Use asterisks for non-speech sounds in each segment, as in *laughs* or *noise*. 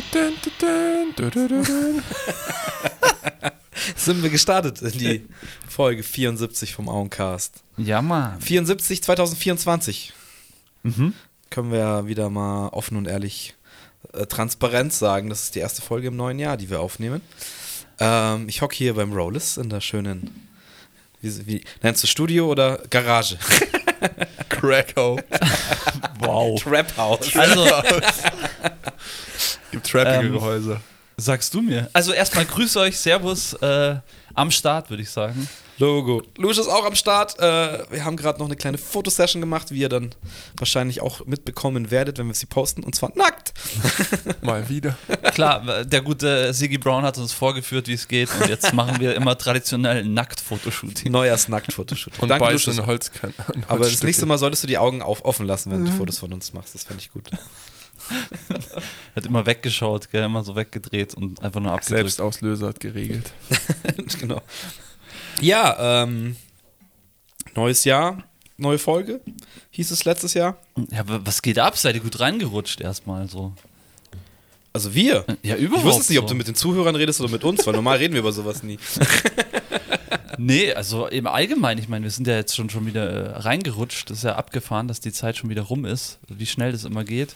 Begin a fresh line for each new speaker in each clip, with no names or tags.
*laughs* Sind wir gestartet in die Folge 74 vom Auencast.
Ja, Mann.
74 2024. Können wir wieder mal offen und ehrlich äh, transparent sagen, das ist die erste Folge im neuen Jahr, die wir aufnehmen. Ähm, ich hocke hier beim Rollis in der schönen, wie, wie nennst du Studio oder Garage? *laughs*
Crackhouse. *laughs*
Wow.
Trap House.
Also,
Gibt trappige
Ähm,
Gehäuse.
sagst du mir. Also erstmal grüß euch, Servus äh, am Start, würde ich sagen.
Logo. Lusch ist auch am Start. Äh, wir haben gerade noch eine kleine Fotosession gemacht, wie ihr dann wahrscheinlich auch mitbekommen werdet, wenn wir sie posten. Und zwar nackt. *laughs*
Mal wieder.
Klar, der gute Siggy Brown hat uns vorgeführt, wie es geht. Und jetzt machen wir immer traditionell Nackt-Fotoshooting.
Neues Nackt-Fotoshooting.
Und
Danke,
beißen
Lucius.
in Holzkan. in
Aber das nächste Mal solltest du die Augen auf, offen lassen, wenn du Fotos von uns machst. Das fände ich gut.
Hat immer weggeschaut, gell, immer so weggedreht und einfach nur abgedrückt.
Selbstauslöser hat geregelt. *laughs*
genau. Ja, ähm, neues Jahr, neue Folge, hieß es letztes Jahr.
Ja, aber was geht ab? Seid ihr gut reingerutscht erstmal so?
Also wir.
Ja,
Ich
überhaupt.
wusste nicht, ob du mit den Zuhörern redest oder mit uns, weil normal reden wir über sowas nie. *laughs*
Nee, also im Allgemeinen, ich meine, wir sind ja jetzt schon, schon wieder äh, reingerutscht. Das ist ja abgefahren, dass die Zeit schon wieder rum ist, wie schnell das immer geht.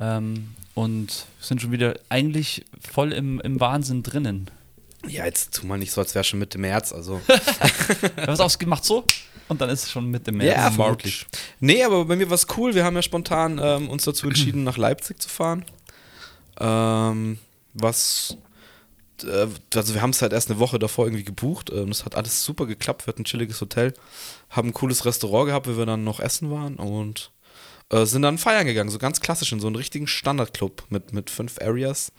Ähm, und sind schon wieder eigentlich voll im, im Wahnsinn drinnen.
Ja, jetzt tu mal nicht so, als wäre schon Mitte März. Also. *laughs*
Was ausgemacht so? Und dann ist es schon Mitte März.
Ja, vermutlich. Nee, aber bei mir war es cool. Wir haben ja spontan ähm, uns dazu *clears throat* entschieden, nach Leipzig zu fahren. Ähm, was. Äh, also, wir haben es halt erst eine Woche davor irgendwie gebucht. Ähm, es hat alles super geklappt. Wir hatten ein chilliges Hotel, haben ein cooles Restaurant gehabt, wo wir dann noch essen waren und äh, sind dann feiern gegangen. So ganz klassisch in so einen richtigen Standardclub mit, mit fünf Areas.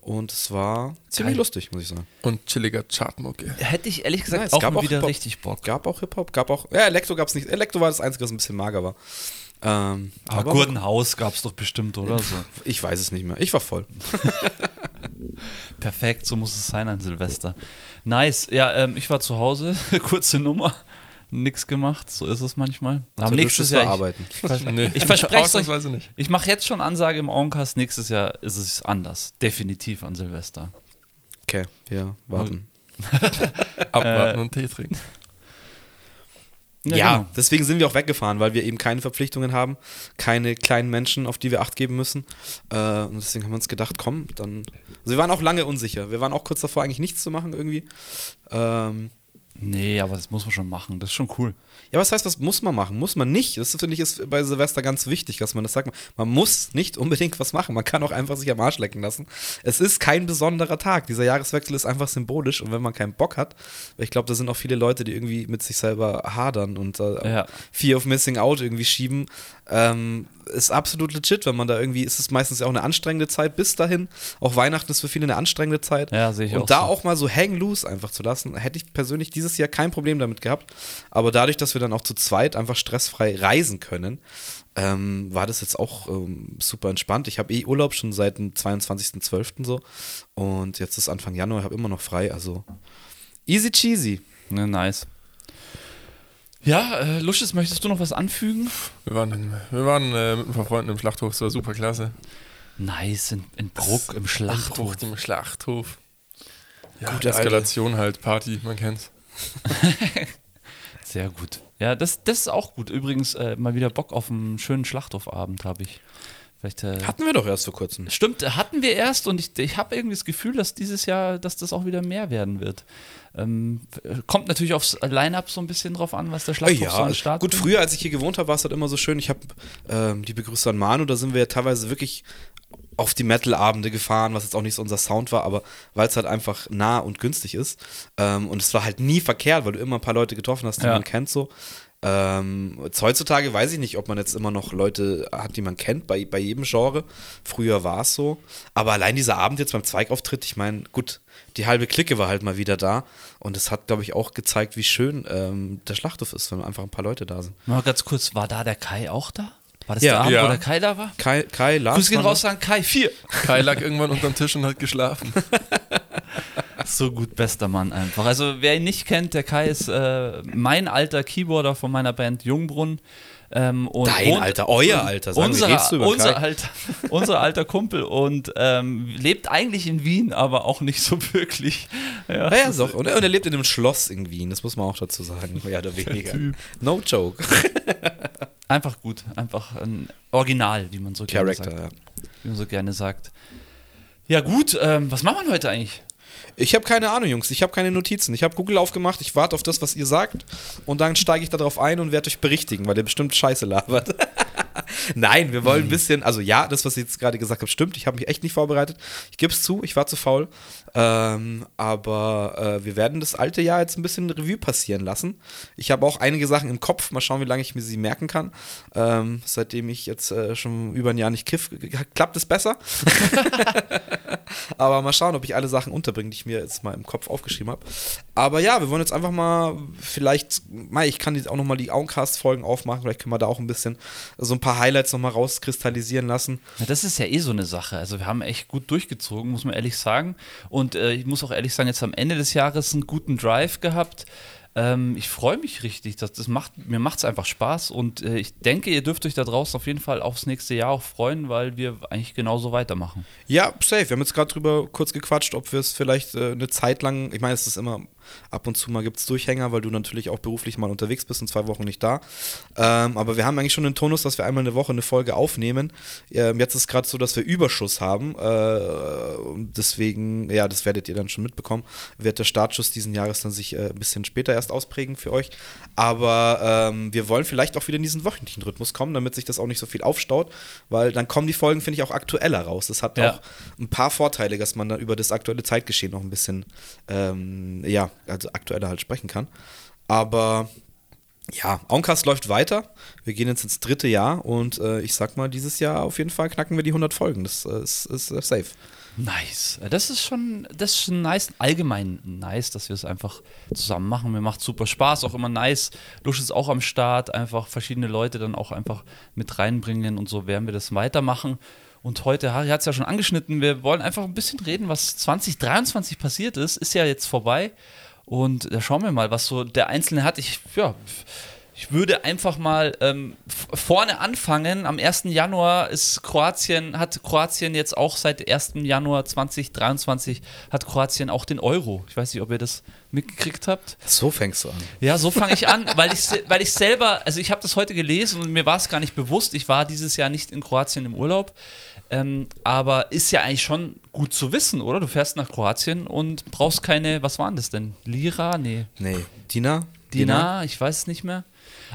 Und es war ziemlich
Geil.
lustig, muss ich sagen.
Und chilliger Chartmucke.
Hätte ich ehrlich gesagt
es
auch
gab
mal
auch
wieder richtig Bock.
Gab auch Hip-Hop, gab auch. Ja, Elektro gab es nicht. Elektro war das Einzige, was ein bisschen mager war. Ähm,
Aber Gurtenhaus gab es doch bestimmt, oder? So. *laughs*
Ich weiß es nicht mehr. Ich war voll. *laughs*
Perfekt, so muss es sein an Silvester. Nice. Ja, ähm, ich war zu Hause, *laughs* kurze Nummer, nix gemacht, so ist es manchmal. Aber nächstes Jahr, ich,
arbeiten.
Nee,
ich verspreche euch,
ausnahmsweise nicht.
ich mache jetzt schon Ansage im Oncast, nächstes Jahr ist es anders. Definitiv an Silvester.
Okay, wir warten. *laughs*
Abwarten und Tee trinken.
Ja,
genau.
deswegen sind wir auch weggefahren, weil wir eben keine Verpflichtungen haben, keine kleinen Menschen, auf die wir Acht geben müssen. Äh, und deswegen haben wir uns gedacht, komm, dann. Also wir waren auch lange unsicher. Wir waren auch kurz davor, eigentlich nichts zu machen irgendwie. Ähm,
Nee, aber das muss man schon machen, das ist schon cool.
Ja, was heißt, was muss man machen? Muss man nicht. Das finde ich ist bei Silvester ganz wichtig, dass man das sagt. Man muss nicht unbedingt was machen. Man kann auch einfach sich am Arsch lecken lassen. Es ist kein besonderer Tag. Dieser Jahreswechsel ist einfach symbolisch und wenn man keinen Bock hat, weil ich glaube, da sind auch viele Leute, die irgendwie mit sich selber hadern und äh,
Ja.
Fear of Missing Out irgendwie schieben, ähm, ist absolut legit, wenn man da irgendwie, ist es meistens ja auch eine anstrengende Zeit bis dahin. Auch Weihnachten ist für viele eine anstrengende Zeit.
Ja, sehe ich
und
auch
da
so.
auch mal so hang loose einfach zu lassen, hätte ich persönlich dieses Jahr kein Problem damit gehabt. Aber dadurch, dass wir dann auch zu zweit einfach stressfrei reisen können, ähm, war das jetzt auch ähm, super entspannt. Ich habe eh Urlaub schon seit dem 22.12. so. Und jetzt ist Anfang Januar, ich habe immer noch frei. Also easy cheesy.
Ne, nice. Ja, äh, Lusches, möchtest du noch was anfügen?
Wir waren, in, wir waren äh, mit ein paar Freunden im Schlachthof, es war super klasse.
Nice, in, in Bruck, im Schlachthof.
Schlachthof. Im Schlachthof. Ja,
Gute
Eskalation halt, Party, man kennt's. *laughs*
Sehr gut. Ja, das, das ist auch gut. Übrigens, äh, mal wieder Bock auf einen schönen Schlachthofabend habe ich. Äh,
Hatten wir doch erst vor kurzem.
Stimmt, hatten wir erst und ich, ich habe irgendwie das Gefühl, dass dieses Jahr, dass das auch wieder mehr werden wird. Ähm, kommt natürlich aufs Line-Up so ein bisschen drauf an, was der Schlachthof so an den Start
gut, früher, als ich hier gewohnt habe, war es halt immer so schön. Ich habe ähm, die Begrüße an Manu, da sind wir ja teilweise wirklich auf die Metal-Abende gefahren, was jetzt auch nicht so unser Sound war, aber weil es halt einfach nah und günstig ist. Ähm, und es war halt nie verkehrt, weil du immer ein paar Leute getroffen hast, die
Ja.
man kennt so. Ähm, jetzt heutzutage weiß ich nicht, ob man jetzt immer noch Leute hat, die man kennt, bei, bei jedem Genre. Früher war es so. Aber allein dieser Abend jetzt beim Zweigauftritt, ich meine, gut, die halbe Clique war halt mal wieder da. Und es hat, glaube ich, auch gezeigt, wie schön ähm, der Schlachthof ist, wenn einfach ein paar Leute da sind.
Mal ganz kurz, war da der Kai auch da? War das
Ja.
der Abend,
Ja.
wo der Kai da war?
Kai, Kai.
Grüß gehen
waren
raus, sagen Kai, vier.
Kai lag irgendwann unterm Tisch und hat geschlafen. *laughs*
So gut, bester Mann einfach. Also wer ihn nicht kennt, der Kai ist äh, mein alter Keyboarder von meiner Band Jungbrunn. Ähm, und
Dein
wohnt-
Alter, euer
und
Alter, sagen wir,
unser,
über
unser, alter, unser alter Kumpel und ähm, lebt eigentlich in Wien, aber auch nicht so wirklich. Ja,
Ja, ja, doch. Und, er- und er lebt in einem Schloss in Wien, das muss man auch dazu sagen, mehr oder weniger. No joke. *laughs*
Einfach gut, einfach ein Original, wie man so gerne
Character,
sagt.
ja.
Wie man so gerne sagt. Ja gut, ähm, was machen wir heute eigentlich?
Ich habe keine Ahnung, Jungs. Ich habe keine Notizen. Ich habe Google aufgemacht. Ich warte auf das, was ihr sagt. Und dann steige ich darauf ein und werde euch berichtigen, weil ihr bestimmt Scheiße labert. *laughs* Nein, wir wollen ein bisschen. Also, ja, das, was ich jetzt gerade gesagt habe, stimmt. Ich habe mich echt nicht vorbereitet. Ich gebe es zu, ich war zu faul. Ähm, aber äh, wir werden das alte Jahr jetzt ein bisschen Revue passieren lassen. Ich habe auch einige Sachen im Kopf. Mal schauen, wie lange ich mir sie merken kann. Ähm, seitdem ich jetzt äh, schon über ein Jahr nicht kiff, klappt es besser. *laughs* *laughs* Aber mal schauen, ob ich alle Sachen unterbringe, die ich mir jetzt mal im Kopf aufgeschrieben habe. Aber ja, wir wollen jetzt einfach mal, vielleicht, Mai, ich kann jetzt auch nochmal die Auncast-Folgen aufmachen, vielleicht können wir da auch ein bisschen so ein paar Highlights nochmal rauskristallisieren lassen.
Ja, das ist ja eh so eine Sache. Also wir haben echt gut durchgezogen, muss man ehrlich sagen. Und äh, ich muss auch ehrlich sagen, jetzt am Ende des Jahres einen guten Drive gehabt. Ähm, ich freue mich richtig. Das, das macht, mir macht es einfach Spaß. Und äh, ich denke, ihr dürft euch da draußen auf jeden Fall aufs nächste Jahr auch freuen, weil wir eigentlich genauso weitermachen.
Ja, safe. Wir haben jetzt gerade drüber kurz gequatscht, ob wir es vielleicht äh, eine Zeit lang, ich meine, es ist immer ab und zu mal gibt es Durchhänger, weil du natürlich auch beruflich mal unterwegs bist und zwei Wochen nicht da. Ähm, aber wir haben eigentlich schon den Tonus, dass wir einmal eine Woche eine Folge aufnehmen. Ähm, jetzt ist es gerade so, dass wir Überschuss haben. Äh, deswegen, ja, das werdet ihr dann schon mitbekommen, wird der Startschuss diesen Jahres dann sich äh, ein bisschen später erst ausprägen für euch. Aber ähm, wir wollen vielleicht auch wieder in diesen wöchentlichen Rhythmus kommen, damit sich das auch nicht so viel aufstaut, weil dann kommen die Folgen, finde ich, auch aktueller raus. Das hat
Ja.
auch ein paar Vorteile, dass man dann über das aktuelle Zeitgeschehen noch ein bisschen, ähm, ja, also aktueller halt sprechen kann. Aber ja, Oncast läuft weiter. Wir gehen jetzt ins dritte Jahr und äh, ich sag mal, dieses Jahr auf jeden Fall knacken wir die 100 Folgen. Das äh, ist, ist äh, safe.
Nice. Äh, Das ist schon, das ist schon nice, allgemein nice, dass wir es einfach zusammen machen. Mir macht super Spaß, auch immer nice. Lusch ist auch am Start, einfach verschiedene Leute dann auch einfach mit reinbringen und so werden wir das weitermachen. Und heute, Harry hat es ja schon angeschnitten, wir wollen einfach ein bisschen reden, was 2023 passiert ist. Ist ja jetzt vorbei. Und da schauen wir mal, was so der Einzelne hat. Ich, ja, ich würde einfach mal ähm, vorne anfangen. Am 1. Januar ist Kroatien, hat Kroatien jetzt auch seit 1. Januar 2023 hat Kroatien auch den Euro. Ich weiß nicht, ob ihr das mitgekriegt habt.
So fängst du an.
Ja, so fange ich an, weil ich, *laughs* weil ich selber, also ich habe das heute gelesen und mir war es gar nicht bewusst. Ich war dieses Jahr nicht in Kroatien im Urlaub. Ähm, aber ist ja eigentlich schon gut zu wissen, oder? Du fährst nach Kroatien und brauchst keine, was waren das denn? Lira? Nee.
Nee, Dina?
Dinar, ich weiß es nicht mehr.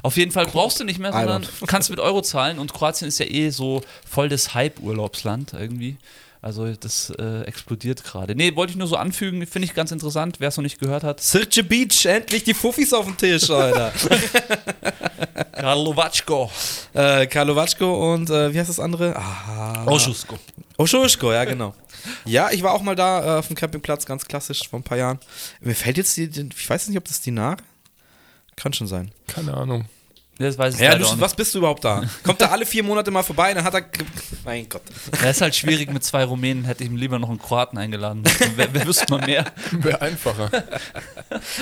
Auf jeden Fall brauchst du nicht mehr, sondern *laughs* kannst mit Euro zahlen und Kroatien ist ja eh so voll das Hype-Urlaubsland irgendwie. Also das äh, explodiert gerade. Nee, wollte ich nur so anfügen, finde ich ganz interessant, wer es noch nicht gehört hat.
Sirce Beach, endlich die Fuffis auf dem Tisch, Alter. *laughs*
Karlovačko.
äh, Karlovačko und äh, wie heißt das andere? Ah,
Oschusko.
Oschuschko, ja, genau. Ja, ich war auch mal da äh, auf dem Campingplatz, ganz klassisch, vor ein paar Jahren. Mir fällt jetzt die, die ich weiß nicht, ob das Dinar. Kann schon sein.
Keine Ahnung.
Das weiß ich
Ja, du,
auch nicht.
was bist du überhaupt da? Kommt er alle vier Monate mal vorbei, dann hat er. Mein Gott.
Ja, ist halt schwierig mit zwei Rumänen, hätte ich ihm lieber noch einen Kroaten eingeladen. Wer, wer wüsste man mehr?
Wäre einfacher.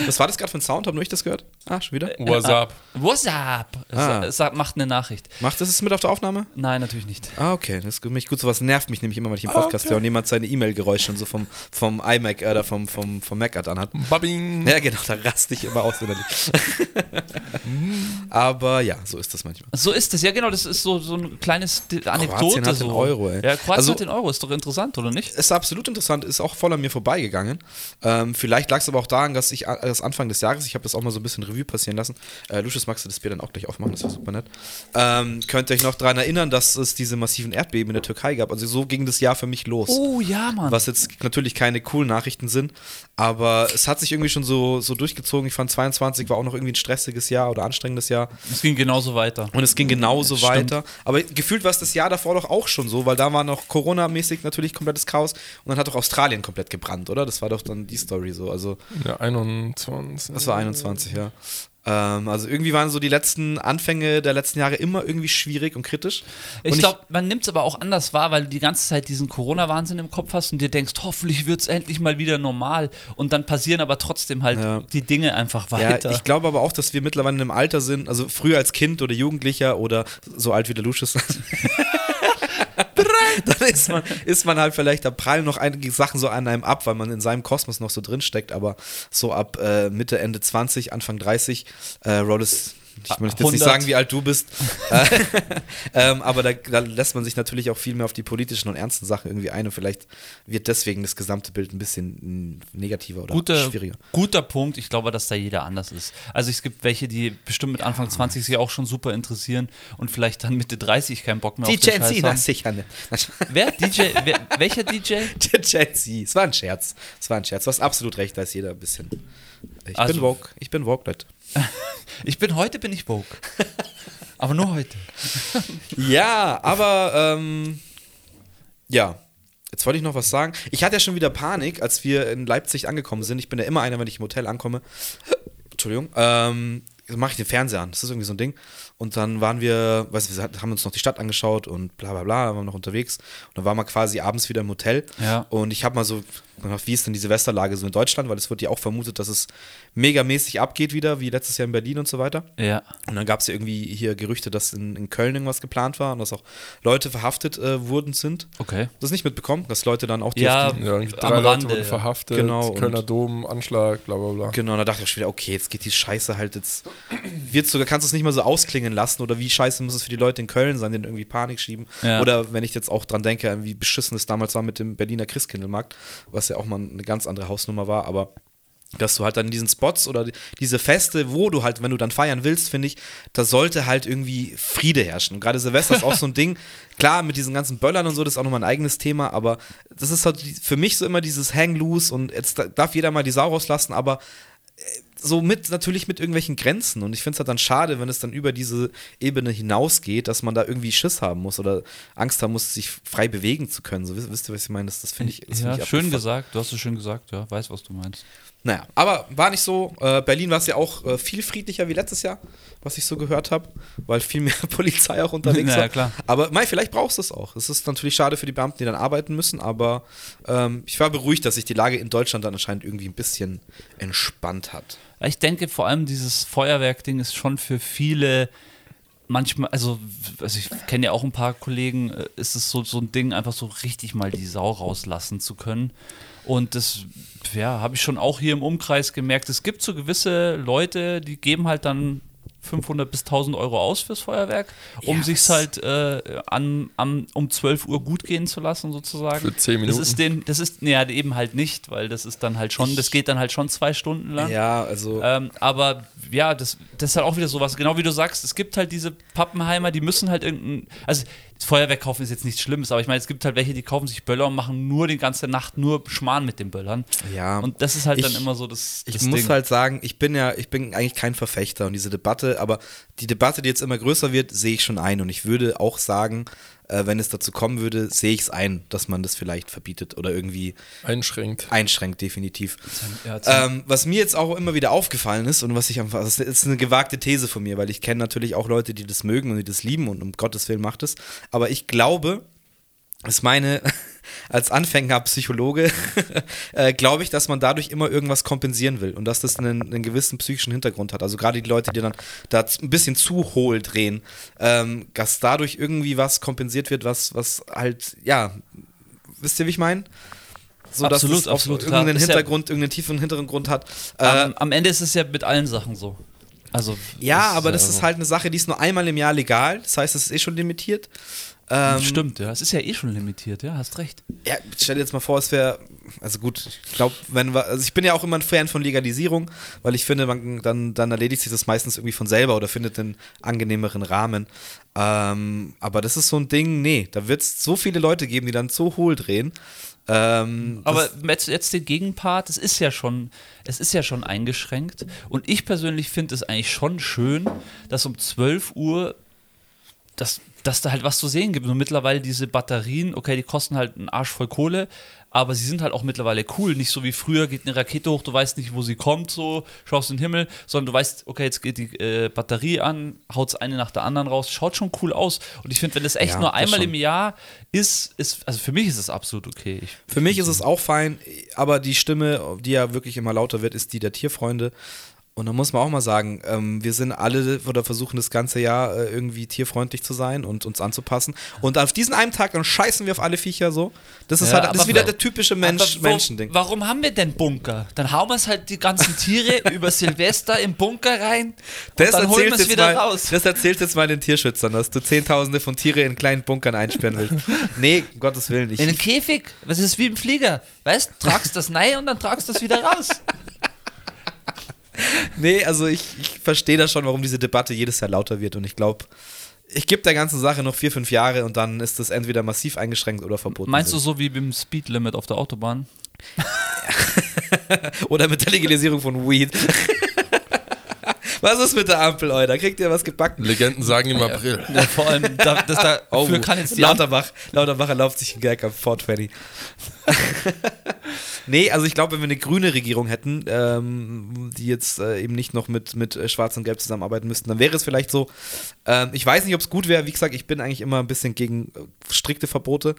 Was war das gerade für ein Sound? Haben nur ich das gehört? Ah, schon wieder?
What's up?
What's up?
Ah.
Es, es macht eine Nachricht.
Macht das es mit auf der Aufnahme?
Nein, natürlich nicht.
Ah, okay. Das ist mich gut. Sowas nervt mich nämlich immer, wenn ich im Podcast
okay.
höre und jemand seine E-Mail-Geräusche und so vom, vom iMac äh, oder vom, vom, vom Mac anhat.
Babbing.
Ja, genau, da raste ich immer aus innerlich. *laughs* Aber ja, so ist das manchmal.
So ist es, ja genau, das ist so, so ein kleines Anekdote.
Kroatien hat
so.
den Euro, ey.
Ja, Kroatien
Also-
hat den Euro, ist doch interessant, oder nicht?
Ist absolut interessant, ist auch voll an mir vorbeigegangen. Ähm, vielleicht lag es aber auch daran, dass ich das Anfang des Jahres, ich habe das auch mal so ein bisschen Revue passieren lassen. Äh, Lucius, magst du das Bier dann auch gleich aufmachen? Das wäre super nett. Ähm, könnt ihr euch noch daran erinnern, dass es diese massiven Erdbeben in der Türkei gab? Also so ging das Jahr für mich los.
Oh ja, Mann.
Was jetzt natürlich keine coolen Nachrichten sind, aber es hat sich irgendwie schon so, so durchgezogen. Ich fand 22 war auch noch irgendwie ein stressiges Jahr oder anstrengendes Jahr.
Es ging genauso weiter.
Und es ging genauso
Stimmt.
weiter. Aber gefühlt war es das Jahr davor doch auch schon so, weil da war noch Corona-mäßig natürlich komplettes Chaos und dann hat doch Australien komplett gebrannt, oder? Das war doch dann die Story so. Also,
Ja, 21.
das war 21, ja. Ähm, also irgendwie waren so die letzten Anfänge der letzten Jahre immer irgendwie schwierig und kritisch.
Ich glaube, man nimmt es aber auch anders wahr, weil du die ganze Zeit diesen Corona-Wahnsinn im Kopf hast und dir denkst, hoffentlich wird es endlich mal wieder normal. Und dann passieren aber trotzdem halt
Ja.
die Dinge einfach
Ja,
weiter.
ich glaube aber auch, dass wir mittlerweile in einem Alter sind, also früher als Kind oder Jugendlicher oder so alt wie der Lucius. *laughs* *laughs* *laughs* dann ist man, ist man halt vielleicht, da prallen noch einige Sachen so an einem ab, weil man in seinem Kosmos noch so drin steckt, aber so ab äh, Mitte, Ende 20, Anfang 30, äh, Roll ist ich möchte jetzt nicht
100.
sagen, wie alt du bist, *laughs* Äh, ähm, aber da, da lässt man sich natürlich auch viel mehr auf die politischen und ernsten Sachen irgendwie ein und vielleicht wird deswegen das gesamte Bild ein bisschen negativer oder
Guter,
schwieriger.
guter Punkt. Ich glaube, dass da jeder anders ist. Also es gibt welche, die bestimmt mit Anfang 20 sich auch schon super interessieren und vielleicht dann Mitte 30 keinen Bock mehr
Die
auf den Scheiß haben.
sicher nicht.
Wer? DJ? Wer, welcher DJ? *laughs*
Der Gen Z. Es war ein Scherz. Es war ein Scherz. Du hast absolut recht, da ist jeder ein bisschen. Ich
Also-
bin woke. Ich bin woke, Leute. *laughs*
Ich bin heute bin ich Vogue. *laughs* Aber nur heute. *laughs*
Ja, aber ähm, ja. Jetzt wollte ich noch was sagen. Ich hatte ja schon wieder Panik, als wir in Leipzig angekommen sind. Ich bin ja immer einer, wenn ich im Hotel ankomme. Entschuldigung. Ähm, mache ich den Fernseher an. Das ist irgendwie so ein Ding. Und dann waren wir, weißt du, wir haben uns noch die Stadt angeschaut und bla bla bla, waren noch unterwegs. Und dann waren wir quasi abends wieder im Hotel.
Ja.
Und ich habe mal so wie ist denn die Silvesterlage so in Deutschland? Weil es wird ja auch vermutet, dass es megamäßig abgeht wieder, wie letztes Jahr in Berlin und so weiter.
Ja.
Und dann gab es ja irgendwie hier Gerüchte, dass in, in Köln irgendwas geplant war und dass auch Leute verhaftet äh, wurden sind.
Okay.
Das nicht mitbekommen, dass Leute dann auch die
Ja,
auf die,
Ja,
Am
drei Leute
Rande.
wurden verhaftet,
Genau,
Kölner
und-
Dom, Anschlag, bla bla bla.
Genau, und da dachte ich schon wieder, okay, jetzt geht die Scheiße halt jetzt. Wird's sogar, kannst du es nicht mal so ausklingen lassen oder wie scheiße muss es für die Leute in Köln sein, denen irgendwie Panik schieben.
Ja.
Oder wenn ich jetzt auch dran denke, wie beschissen es damals war mit dem Berliner Christkindlmarkt, was ja auch mal eine ganz andere Hausnummer war, aber dass du halt dann in diesen Spots oder die- diese Feste, wo du halt, wenn du dann feiern willst, finde ich, da sollte halt irgendwie Friede herrschen. Und gerade Silvester ist auch so ein *laughs* Ding, klar, mit diesen ganzen Böllern und so, das ist auch nochmal ein eigenes Thema, aber das ist halt für mich so immer dieses Hang loose und jetzt da- darf jeder mal die Sau rauslassen, aber so mit, natürlich mit irgendwelchen Grenzen. Und ich finde es halt dann schade, wenn es dann über diese Ebene hinausgeht, dass man da irgendwie Schiss haben muss oder Angst haben muss, sich frei bewegen zu können. So, wisst, wisst ihr, was ich meine? Das, das finde ich, das
ja,
find ich
schön gesagt. Du hast es schön gesagt. Ja, weiß, was du meinst.
Naja, aber war nicht so. Äh, Berlin war es ja auch äh, viel friedlicher wie letztes Jahr, was ich so gehört habe, weil viel mehr *laughs* Polizei auch unterwegs *laughs*
Naja,
war.
klar.
Aber Mai, vielleicht brauchst du es auch. Es ist natürlich schade für die Beamten, die dann arbeiten müssen, aber ähm, ich war beruhigt, dass sich die Lage in Deutschland dann anscheinend irgendwie ein bisschen entspannt hat.
Ich denke, vor allem dieses Feuerwerk-Ding ist schon für viele manchmal, also, also ich kenne ja auch ein paar Kollegen, äh, ist es so, so ein Ding, einfach so richtig mal die Sau rauslassen zu können. Und das, ja, habe ich schon auch hier im Umkreis gemerkt. Es gibt so gewisse Leute, die geben halt dann 500 bis 1000 Euro aus fürs Feuerwerk, um
Ja,
sich's
was-
halt äh, an, an, um 12 Uhr gut gehen zu lassen, sozusagen.
Für 10
Das
Minuten.
ist den, das ist, ja, eben halt nicht, weil das ist dann halt schon, das geht dann halt schon zwei Stunden lang.
Ja, also.
Ähm, aber ja, das, das ist halt auch wieder sowas, genau wie du sagst, es gibt halt diese Pappenheimer, die müssen halt irgendein, also das Feuerwerk kaufen ist jetzt nichts Schlimmes, aber ich meine, es gibt halt welche, die kaufen sich Böller und machen nur die ganze Nacht nur Schmarrn mit den Böllern.
ja.
Und das ist halt dann
Ich-
immer so das, das
Ich muss
Ding.
halt sagen, ich bin ja, ich bin eigentlich kein Verfechter und diese Debatte, aber die Debatte, die jetzt immer größer wird, sehe ich schon ein und ich würde auch sagen, äh, wenn es dazu kommen würde, sehe ich es ein, dass man das vielleicht verbietet oder irgendwie
Einschränkt.
einschränkt, definitiv. Ähm, was mir jetzt auch immer wieder aufgefallen ist und was ich einfach, das ist eine gewagte These von mir, weil ich kenne natürlich auch Leute, die das mögen und die das lieben und um Gottes Willen macht es, aber ich glaube, ist meine, als Anfänger Psychologe, *laughs* äh, glaube ich, dass man dadurch immer irgendwas kompensieren will und dass das einen, einen gewissen psychischen Hintergrund hat. Also gerade die Leute, die dann da ein bisschen zu hohl drehen, ähm, dass dadurch irgendwie was kompensiert wird, was, was halt, ja, wisst ihr, wie ich meine? So,
Absolut,
dass es
absolut, klar.
irgendeinen
ja-
Hintergrund, irgendeinen tiefen Hintergrund hat. Äh,
am, am Ende ist es ja mit allen Sachen so. Also,
ja, aber das ist halt eine Sache, die ist nur einmal im Jahr legal. Das heißt, es ist eh schon limitiert. Ähm,
Stimmt, ja. Es ist ja eh schon limitiert, ja, hast recht.
Ja, stell dir jetzt mal vor, es wäre, also gut, ich glaube, wenn wir, also ich bin ja auch immer ein Fan von Legalisierung, weil ich finde, man, dann, dann erledigt sich das meistens irgendwie von selber oder findet einen angenehmeren Rahmen. Ähm, aber das ist so ein Ding, nee, da wird es so viele Leute geben, die dann so hohl drehen. Ähm,
Aber jetzt, jetzt den Gegenpart, es ist ja schon, es ist ja schon eingeschränkt. Und ich persönlich finde es eigentlich schon schön, dass um 12 Uhr das dass da halt was zu sehen gibt. Und mittlerweile diese Batterien, okay, die kosten halt einen Arsch voll Kohle, aber sie sind halt auch mittlerweile cool. Nicht so wie früher geht eine Rakete hoch, du weißt nicht, wo sie kommt, so schaust in den Himmel, sondern du weißt, okay, jetzt geht die äh, Batterie an, haut's eine nach der anderen raus, schaut schon cool aus. Und ich finde, wenn das echt
Ja,
nur
das
einmal
schon.
im Jahr ist, ist, also für mich ist es absolut okay. Ich,
Für mich ist es auch fein, aber die Stimme, die ja wirklich immer lauter wird, ist die der Tierfreunde. Und da muss man auch mal sagen, ähm, wir sind alle oder versuchen das ganze Jahr äh, irgendwie tierfreundlich zu sein und uns anzupassen. Und auf diesen einen Tag dann scheißen wir auf alle Viecher so. Das ist
Ja,
halt, das ist wieder der typische Mensch,
wo-
Menschending.
Warum haben wir denn Bunker? Dann hauen wir es halt die ganzen Tiere *laughs* über Silvester im Bunker rein und
Das
dann holen wir es wieder
mal,
raus.
das erzählst jetzt mal den Tierschützern, dass du Zehntausende von Tiere in kleinen Bunkern einsperren willst. *laughs* Nee, um Gottes Willen. Ich,
In einen Käfig? Was ist wie im Flieger? Weißt, tragst das rein und dann tragst das wieder raus. *laughs*
Nee, also ich, ich verstehe das schon, warum diese Debatte jedes Jahr lauter wird und ich glaube, ich gebe der ganzen Sache noch vier, fünf Jahre und dann ist das entweder massiv eingeschränkt oder verboten.
Meinst du so wie beim Speedlimit auf der Autobahn? *laughs*
Oder mit der Legalisierung von Weed. *laughs* Was ist mit der Ampel, Euer? Kriegt ihr was gebacken?
Legenden sagen im April. *laughs*
Ja, vor allem, da, das, da,
Oh,
dafür kann jetzt die
Lauterbach, Lauterbach erlaubt sich einen Gag am Fort Fanny. Nee, also ich glaube, wenn wir eine grüne Regierung hätten, ähm, die jetzt äh, eben nicht noch mit, mit äh, Schwarz und Gelb zusammenarbeiten müssten, dann wäre es vielleicht so. Ähm, ich weiß nicht, ob es gut wäre. Wie gesagt, ich bin eigentlich immer ein bisschen gegen äh, strikte Verbote.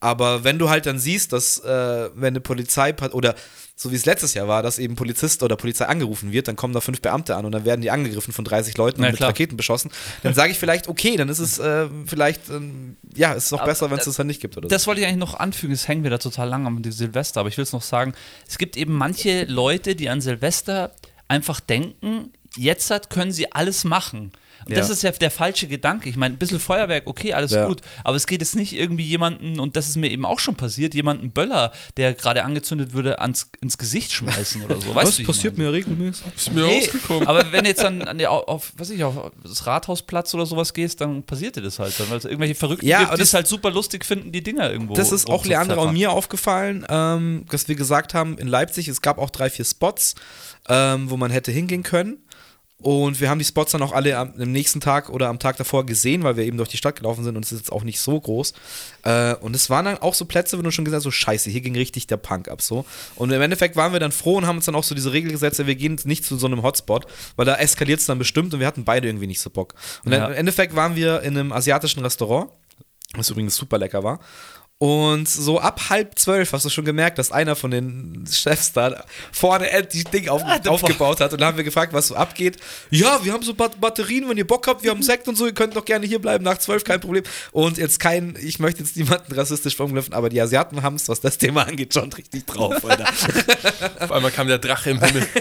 Aber wenn du halt dann siehst, dass äh, wenn eine Polizei oder so wie es letztes Jahr war, dass eben Polizist oder Polizei angerufen wird, dann kommen da fünf Beamte an und dann werden die angegriffen von 30 Leuten
Ja,
und mit
klar.
Raketen beschossen, dann sage ich vielleicht, okay, dann ist es äh, vielleicht, ähm, ja, es ist doch
Aber,
besser, wenn es
äh,
das dann nicht gibt oder so.
Das wollte ich eigentlich noch anfügen, es hängen wir da total lang am Silvester, aber ich will es noch sagen, es gibt eben manche Leute, die an Silvester einfach denken, jetzt können sie alles machen.
Ja.
das ist ja der falsche Gedanke. Ich meine, ein bisschen Feuerwerk, okay, alles
Ja.
gut. Aber es geht jetzt nicht irgendwie jemanden, und das ist mir eben auch schon passiert, jemanden Böller, der gerade angezündet würde, ans, ins Gesicht schmeißen oder so. *laughs* Weißt du, wie ich meine?
mir regelmäßig.
Ist mir
Nee,
rausgekommen.
aber wenn du jetzt *laughs* dann an der, auf, was weiß ich, auf das Rathausplatz oder sowas gehst, dann passiert dir das halt dann, weil es irgendwelche Verrückten
Ja,
gibt,
aber
die es halt super lustig finden, die Dinger irgendwo.
Das ist auch Leandra und mir aufgefallen, ähm, dass wir gesagt haben, in Leipzig, es gab auch drei, vier Spots, ähm, wo man hätte hingehen können. Und wir haben die Spots dann auch alle am, am nächsten Tag oder am Tag davor gesehen, weil wir eben durch die Stadt gelaufen sind und es ist jetzt auch nicht so groß. Äh, und es waren dann auch so Plätze, wo du schon gesagt hast, so scheiße, hier ging richtig der Punk ab so. Und im Endeffekt waren wir dann froh und haben uns dann auch so diese Regel gesetzt, ja, wir gehen nicht zu so einem Hotspot, weil da eskaliert es dann bestimmt und wir hatten beide irgendwie nicht so Bock. Und dann
Ja.
im Endeffekt waren wir in einem asiatischen Restaurant, was übrigens super lecker war. Und so ab halb zwölf hast du schon gemerkt, dass einer von den Chefs da vorne die Ding auf, aufgebaut hat. Und da haben wir gefragt, was so abgeht. Ja, wir haben so Bat Batterien, wenn ihr Bock habt, wir haben *laughs* Sekt und so, ihr könnt doch gerne hier bleiben nach zwölf, kein Problem. Und jetzt kein, ich möchte jetzt niemanden rassistisch verunglimpfen, aber die Asiaten haben es, was das Thema angeht, schon richtig drauf, Alter. *laughs*
Auf einmal kam der Drache im Himmel. *laughs*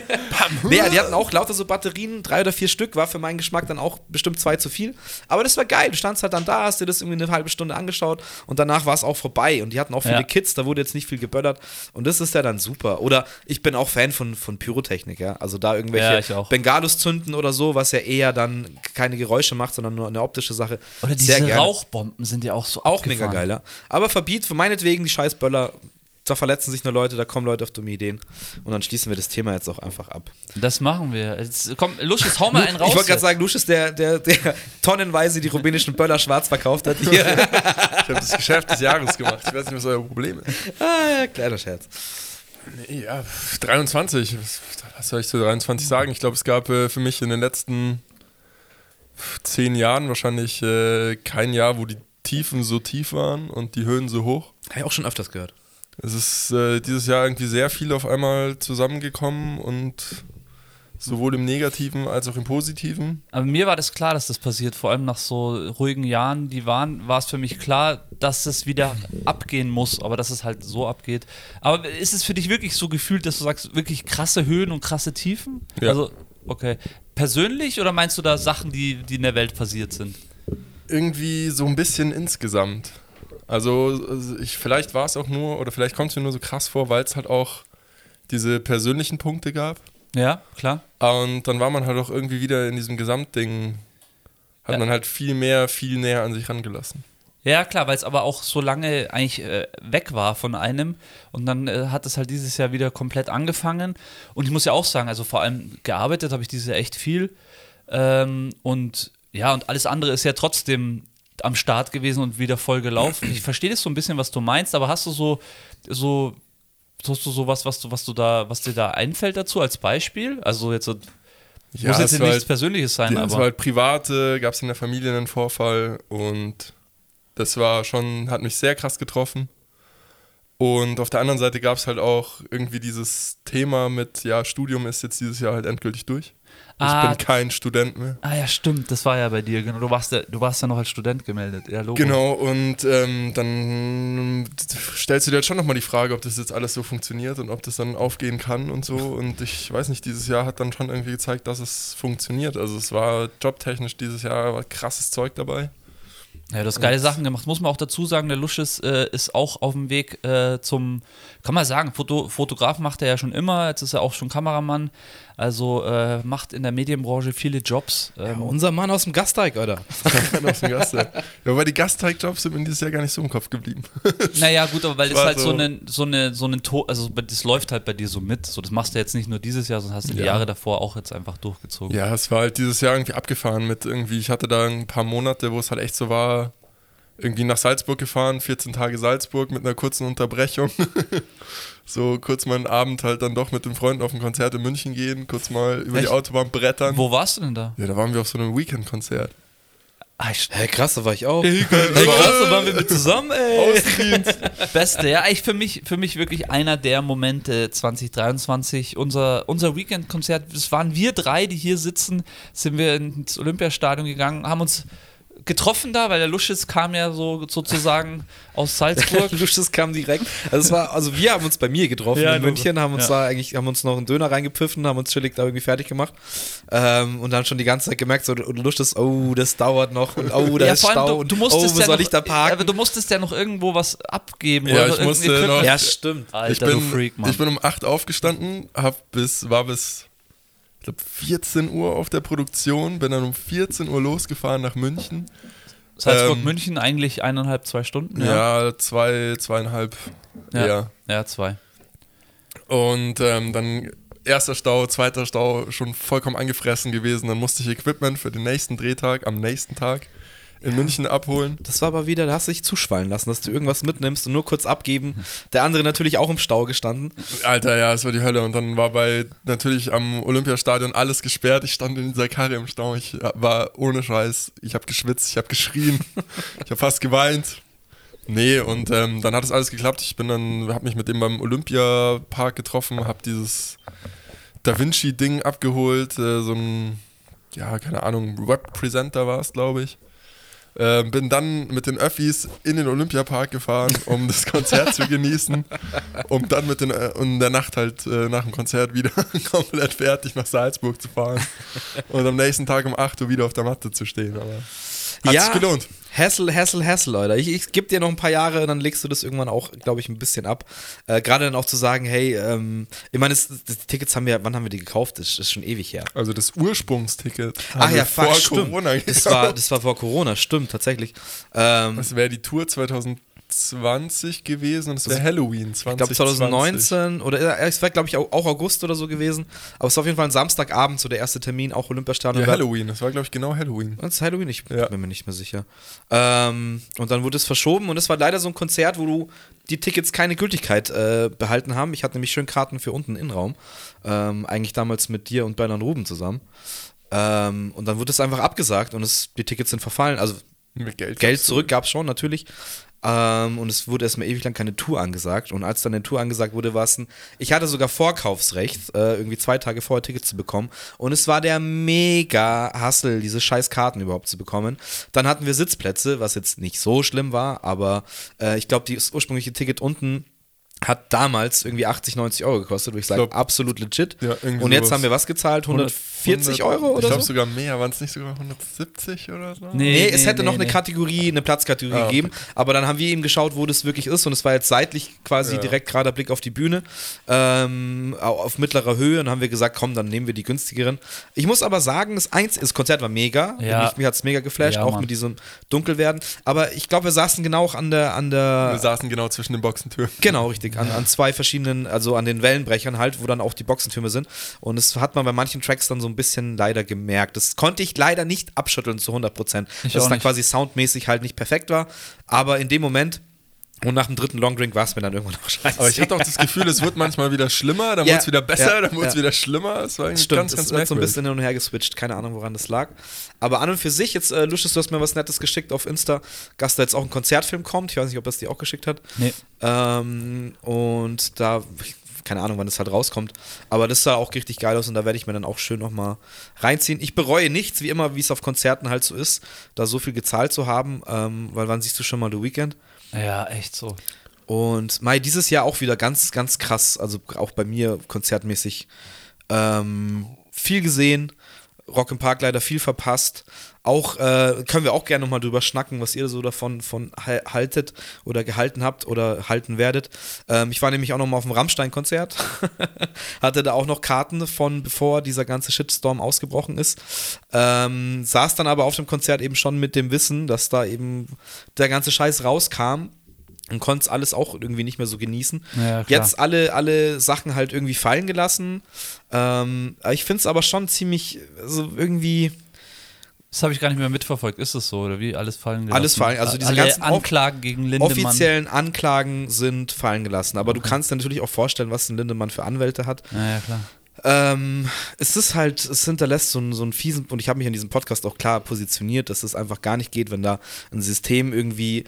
Nee, die hatten auch lauter so Batterien, drei oder vier Stück, war für meinen Geschmack dann auch bestimmt zwei zu viel. Aber das war geil. Du standst halt dann da, hast dir das irgendwie eine halbe Stunde angeschaut und danach war es auch vorbei. Und die hatten auch viele
Ja.
Kids, da wurde jetzt nicht viel geböllert. Und das ist ja dann super. Oder ich bin auch Fan von, von Pyrotechnik, ja. Also da
Ja,
irgendwelche
auch.
Bengalos zünden oder so, was ja eher dann keine Geräusche macht, sondern nur eine optische Sache.
Oder diese. Rauchbomben sind ja auch so
Auch
abgefahren.
mega geil, ja. Aber verbiet für meinetwegen die scheiß Böller. Da verletzen sich nur Leute, da kommen Leute auf dumme Ideen. Und dann schließen wir das Thema jetzt auch einfach ab.
Das machen wir. Jetzt, komm, Lucius, hau mal einen raus.
Ich wollte gerade sagen, Lusch ist der, der, der tonnenweise die rumänischen Böller schwarz verkauft hat. Hier.
Ich habe das Geschäft des Jahres gemacht. Ich weiß nicht, was euer Problem ist.
ah, ja, kleiner Scherz.
Nee, ja, 23. Was, was soll ich zu 23 sagen? Ich glaube, es gab äh, für mich in den letzten zehn Jahren wahrscheinlich äh, kein Jahr, wo die Tiefen so tief waren und die Höhen so hoch.
Habe ich auch schon öfters gehört.
Es ist äh, dieses Jahr irgendwie sehr viel auf einmal zusammengekommen und sowohl im Negativen als auch im Positiven.
Aber mir war das klar, dass das passiert. Vor allem nach so ruhigen Jahren, die waren, war es für mich klar, dass es wieder abgehen muss, aber dass es halt so abgeht. Aber ist es für dich wirklich so gefühlt, dass du sagst, wirklich krasse Höhen und krasse Tiefen?
Ja.
Also, okay. Persönlich oder meinst du da Sachen, die, die in der Welt passiert sind?
Irgendwie so ein bisschen insgesamt. Also ich, vielleicht war es auch nur, oder vielleicht kommt es mir nur so krass vor, weil es halt auch diese persönlichen Punkte gab.
Ja, klar.
Und dann war man halt auch irgendwie wieder in diesem Gesamtding, hat
Ja.
man halt viel mehr, viel näher an sich rangelassen.
Ja, klar, weil es aber auch so lange eigentlich äh, weg war von einem. Und dann äh, hat es halt dieses Jahr wieder komplett angefangen. Und ich muss ja auch sagen, also vor allem gearbeitet habe ich dieses Jahr echt viel. Ähm, und ja, und alles andere ist ja trotzdem am Start gewesen und wieder voll gelaufen. Ich verstehe das so ein bisschen, was du meinst, aber hast du so, so, hast du sowas, was du, was du da, was dir da einfällt dazu als Beispiel? Also jetzt
Ja,
muss jetzt nichts
halt-
Persönliches sein,
Ja, es war
aber
halt private, gab es in der Familie einen Vorfall und das war schon, hat mich sehr krass getroffen. Und auf der anderen Seite gab es halt auch irgendwie dieses Thema mit, ja, Studium ist jetzt dieses Jahr halt endgültig durch. Ich
Ah.
bin kein Student mehr.
ah ja, stimmt, das war ja bei dir, genau. Du warst ja, du warst ja noch als Student gemeldet, ja, Logo.
Genau, und ähm, dann stellst du dir jetzt schon nochmal die Frage, ob das jetzt alles so funktioniert und ob das dann aufgehen kann und so. Und ich weiß nicht, dieses Jahr hat dann schon irgendwie gezeigt, dass es funktioniert. Also es war jobtechnisch dieses Jahr war krasses Zeug dabei.
Ja, du hast geile Sachen gemacht. Muss man auch dazu sagen, der Luschis äh, ist auch auf dem Weg äh, zum, kann man sagen, Foto, Fotograf macht er ja schon immer, jetzt ist er auch schon Kameramann. Also äh, macht in der Medienbranche viele Jobs. Ähm,
Unser Mann aus dem Gasteig, oder? *laughs*
aus dem Gast. Ja, aber die Gasteig-Jobs sind mir dieses Jahr gar nicht so im Kopf geblieben. *laughs*
Naja, gut, aber weil das halt so
so-
eine, so eine, so eine, To also das läuft halt bei dir so mit. So, das machst du jetzt nicht nur dieses Jahr, sondern hast du die
Ja.
Jahre davor auch jetzt einfach durchgezogen.
Ja, es war halt dieses Jahr irgendwie abgefahren mit irgendwie, ich hatte da ein paar Monate, wo es halt echt so war, irgendwie nach Salzburg gefahren, 14 Tage Salzburg mit einer kurzen Unterbrechung. *laughs* so kurz mal einen Abend halt dann doch mit den Freunden auf ein Konzert in München gehen, kurz mal über
Echt?
die Autobahn brettern.
Wo warst du denn da?
Ja, da waren wir auf so einem Weekend-Konzert.
Ah,
Hey, krass, da war ich auch.
Hey,
Hey, krass, da waren wir mit zusammen, ey. *laughs*
Beste, ja, ich für mich, für mich wirklich einer der Momente 2023. Unser, unser Weekend-Konzert, das waren wir drei, die hier sitzen, sind wir ins Olympiastadion gegangen, haben uns getroffen da, weil der Luschis kam ja so sozusagen aus Salzburg. *laughs*
Lusches kam direkt. Also, es war, also wir haben uns bei mir getroffen
Ja,
in. München, haben uns
Ja.
da eigentlich, haben uns noch einen Döner reingepfiffen, haben uns chillig da irgendwie fertig gemacht. Ähm, und dann schon die ganze Zeit gemerkt, so Lusches, oh, das dauert noch und oh, da
ja,
ist Stau
du,
und
du
oh,
musstest
wo
ja
soll
noch,
ich da parken?
Aber du musstest ja noch irgendwo was abgeben.
Ja,
oder
ich musste noch-
ja, stimmt.
Alter,
ich, bin,
du Freak, Mann.
ich bin um 8 aufgestanden, hab bis, war bis, glaube, 14 Uhr auf der Produktion, bin dann um 14 Uhr losgefahren nach München.
Salzburg,
ähm,
München eigentlich eineinhalb, zwei Stunden.
Ja, zwei, zweieinhalb.
Ja.
Ja.
ja zwei.
Und ähm, dann erster Stau, zweiter Stau schon vollkommen angefressen gewesen. Dann musste ich Equipment für den nächsten Drehtag am nächsten Tag in München abholen.
Das war aber wieder, da hast du dich zuschwallen lassen, dass du irgendwas mitnimmst und nur kurz abgeben. Der andere natürlich auch im Stau gestanden.
Alter, ja, es war die Hölle. Und dann war bei natürlich am Olympiastadion alles gesperrt. Ich stand in dieser Karre im Stau. Ich war ohne Scheiß. Ich habe geschwitzt, ich habe geschrien, *laughs* ich habe fast geweint. Nee, und ähm, dann hat es alles geklappt. Ich bin dann, habe mich mit dem beim Olympiapark getroffen, habe dieses Da Vinci-Ding abgeholt, äh, so ein, ja, keine Ahnung, Web-Presenter war es, glaube ich. Ähm, bin dann mit den Öffis in den Olympiapark gefahren, um das *laughs* Konzert zu genießen, um dann mit den äh, in der Nacht halt äh, nach dem Konzert wieder *laughs* komplett fertig nach Salzburg zu fahren *laughs* und am nächsten Tag um 8 Uhr wieder auf der Matte zu stehen. Aber hat
Ja.
sich gelohnt.
Hassel, Hassel, Hassel, Leute. Ich, ich gebe dir noch ein paar Jahre, dann legst du das irgendwann auch, glaube ich, ein bisschen ab. Äh, Gerade dann auch zu sagen, hey, ähm, ich meine, die Tickets haben wir, wann haben wir die gekauft? Das ist schon ewig her.
Also das Ursprungsticket.
Ach ja, fuck,
vor
stimmt.
Corona
das war, das war vor Corona, stimmt, tatsächlich. Ähm,
Das wäre die Tour 2020 gewesen und es wäre Halloween
ich glaube
2020.
2019 oder es war, glaube ich, auch, August oder so gewesen. Aber es war auf jeden Fall ein Samstagabend, so der erste Termin, auch Olympiastadion.
Ja, Halloween. Das war, glaube ich, genau Halloween.
Das ist Halloween, ich
Ja.
bin mir nicht mehr sicher. Ähm, und dann wurde es verschoben und es war leider so ein Konzert, wo du die Tickets keine Gültigkeit äh, behalten haben. Ich hatte nämlich schön Karten für unten im Innenraum. Ähm, eigentlich damals mit dir und Bernhard Ruben zusammen. Ähm, und dann wurde es einfach abgesagt und es, die Tickets sind verfallen. Also
Mit Geld.
Geld zurück gab es schon, natürlich. Ähm, und es wurde erstmal ewig lang keine Tour angesagt. Und als dann eine Tour angesagt wurde, war es ein. Ich hatte sogar Vorkaufsrecht, äh, irgendwie zwei Tage vorher Tickets zu bekommen. Und es war der mega Hassel, diese scheiß Karten überhaupt zu bekommen. Dann hatten wir Sitzplätze, was jetzt nicht so schlimm war, aber äh, ich glaube, das ursprüngliche Ticket unten hat damals irgendwie 80, 90 Euro gekostet, wo ich sage,
glaub-
absolut legit.
Ja,
und jetzt haben wir was gezahlt? 140 Euro
Ich
oder
glaube
so?
sogar mehr. Waren es nicht sogar 170 oder so?
Nee, es hätte noch
nee,
eine
nee.
Kategorie, eine Platzkategorie
Ah, okay.
gegeben, aber dann haben wir eben geschaut, wo das wirklich ist und es war jetzt seitlich quasi
Ja.
direkt gerader Blick auf die Bühne, ähm, au- auf mittlerer Höhe und haben wir gesagt, komm, dann nehmen wir die günstigeren. Ich muss aber sagen, das, eins, das Konzert war mega,
Ja.
mich, mich hat es mega geflasht,
Ja,
auch
Mann.
mit diesem Dunkelwerden, aber ich glaube, wir saßen genau auch an der, an
Wir
der,
saßen genau zwischen den Boxentüren.
genau, richtig, an, an zwei verschiedenen, also an den Wellenbrechern halt, wo dann auch die Boxentürme sind. Und das hat man bei manchen Tracks dann so ein bisschen leider gemerkt. Das konnte ich leider nicht abschütteln zu 100 Prozent. Dass es dann quasi soundmäßig halt nicht perfekt war. Aber in dem Moment und nach dem dritten Longdrink war es mir dann irgendwann auch scheiße.
Aber ich hatte auch das Gefühl, es wird manchmal wieder schlimmer, dann
Ja,
wird es wieder besser,
ja,
dann wird es
ja.
wieder schlimmer. Es war eigentlich
Stimmt,
ganz,
es
ganz
wird so ein bisschen hin und her geswitcht. Keine Ahnung, woran das lag. Aber an und für sich, jetzt, äh, Lucius, du hast mir was Nettes geschickt auf Insta, dass da jetzt auch ein Konzertfilm kommt. Ich weiß nicht, ob das dir auch geschickt hat.
Nee.
Ähm, und da, keine Ahnung, wann das halt rauskommt. Aber das sah auch richtig geil aus und da werde ich mir dann auch schön nochmal reinziehen. Ich bereue nichts, wie immer, wie es auf Konzerten halt so ist, da so viel gezahlt zu haben. Ähm, weil wann siehst du schon mal The Weekend?
Ja, echt so.
Und Mai, dieses Jahr auch wieder ganz, ganz krass, also auch bei mir konzertmäßig ähm, viel gesehen, Rock im Park leider viel verpasst. Auch äh, können wir auch gerne nochmal drüber schnacken, was ihr so davon von hal- haltet oder gehalten habt oder halten werdet. Ähm, ich war nämlich auch nochmal auf dem Rammstein-Konzert. *laughs* Hatte da auch noch Karten von, bevor dieser ganze Shitstorm ausgebrochen ist. Ähm, saß dann aber auf dem Konzert eben schon mit dem Wissen, dass da eben der ganze Scheiß rauskam und konnte es alles auch irgendwie nicht mehr so genießen.
Ja.
Jetzt alle, alle Sachen halt irgendwie fallen gelassen. Ähm, ich finde es aber schon ziemlich, also irgendwie,
Das habe ich gar nicht mehr mitverfolgt. Ist es so oder wie? Alles fallen gelassen?
Alles fallen, also diese
Alle
ganzen
Anklagen gegen Lindemann.
offiziellen Anklagen sind fallen gelassen. Aber du kannst dir natürlich auch vorstellen, was ein Lindemann für Anwälte hat.
Ja, ja, klar.
Ähm, es ist halt, es hinterlässt so einen, so einen fiesen, und ich habe mich in diesem Podcast auch klar positioniert, dass es einfach gar nicht geht, wenn da ein System irgendwie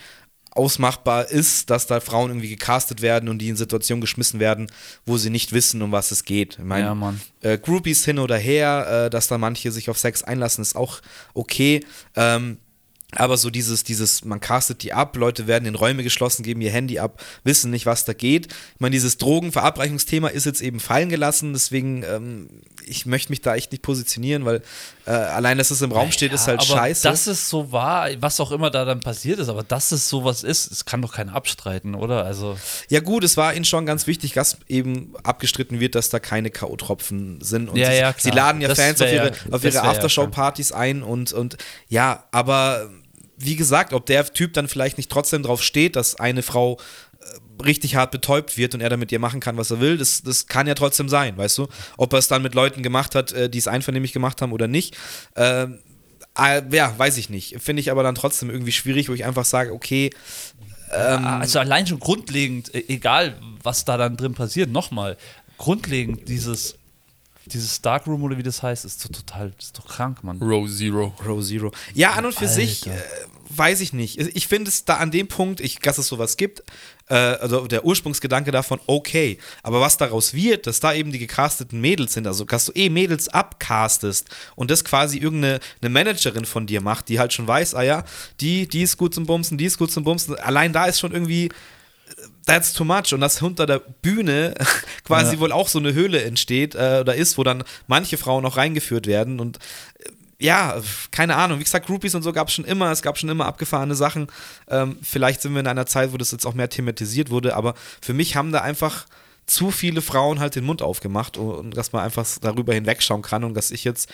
ausmachbar ist, dass da Frauen irgendwie gecastet werden und die in Situationen geschmissen werden, wo sie nicht wissen, um was es geht. Ich meine,
Ja, Mann.
äh, Groupies hin oder her, äh, dass da manche sich auf Sex einlassen, ist auch okay. Ähm, aber so dieses, dieses, man castet die ab, Leute werden in Räume geschlossen, geben ihr Handy ab, wissen nicht, was da geht. Ich meine, dieses Drogenverabreichungsthema ist jetzt eben fallen gelassen, deswegen, ähm, ich möchte mich da echt nicht positionieren, weil äh, allein, dass es im Raum steht,
Ja,
ist halt
aber
scheiße.
Dass es so war, was auch immer da dann passiert ist, aber dass es sowas ist, das kann doch keiner abstreiten, oder? Also,
Ja gut, es war ihnen schon ganz wichtig, dass eben abgestritten wird, dass da keine K.O.-Tropfen sind. Und
Ja,
sie,
ja,
sie
klar.
laden ja
Das
Fans auf ihre,
ja-
auf ihre Aftershow-Partys ein und, und ja, aber wie gesagt, ob der Typ dann vielleicht nicht trotzdem drauf steht, dass eine Frau äh, richtig hart betäubt wird und er dann mit ihr machen kann, was er will, das, das kann ja trotzdem sein, weißt du? Ob er es dann mit Leuten gemacht hat, äh, die es einvernehmlich gemacht haben oder nicht, ähm, äh, ja, weiß ich nicht. Finde ich aber dann trotzdem irgendwie schwierig, wo ich einfach sage, okay, ähm,
also allein schon grundlegend, e- egal was da dann drin passiert, nochmal, grundlegend dieses, dieses Darkroom oder wie das heißt, ist so total, das ist doch krank, Mann.
Row Zero.
Row Zero. Ja, an und für
Alter.
sich äh, weiß ich nicht. Ich finde es da an dem Punkt, ich, dass es sowas gibt, äh, also der Ursprungsgedanke davon, okay. Aber was daraus wird, dass da eben die gecasteten Mädels sind, also dass du eh Mädels abcastest und das quasi irgendeine eine Managerin von dir macht, die halt schon weiß, ah ja, die, die ist gut zum Bumsen, die ist gut zum Bumsen. Allein da ist schon irgendwie that's too much und dass unter der Bühne *laughs* quasi
Ja.
wohl auch so eine Höhle entsteht äh, oder ist, wo dann manche Frauen auch reingeführt werden und äh, ja, keine Ahnung. Wie gesagt, Groupies und so gab es schon immer. Es gab schon immer abgefahrene Sachen. Ähm, vielleicht sind wir in einer Zeit, wo das jetzt auch mehr thematisiert wurde, aber für mich haben da einfach zu viele Frauen halt den Mund aufgemacht und, und dass man einfach darüber hinwegschauen kann und dass ich jetzt,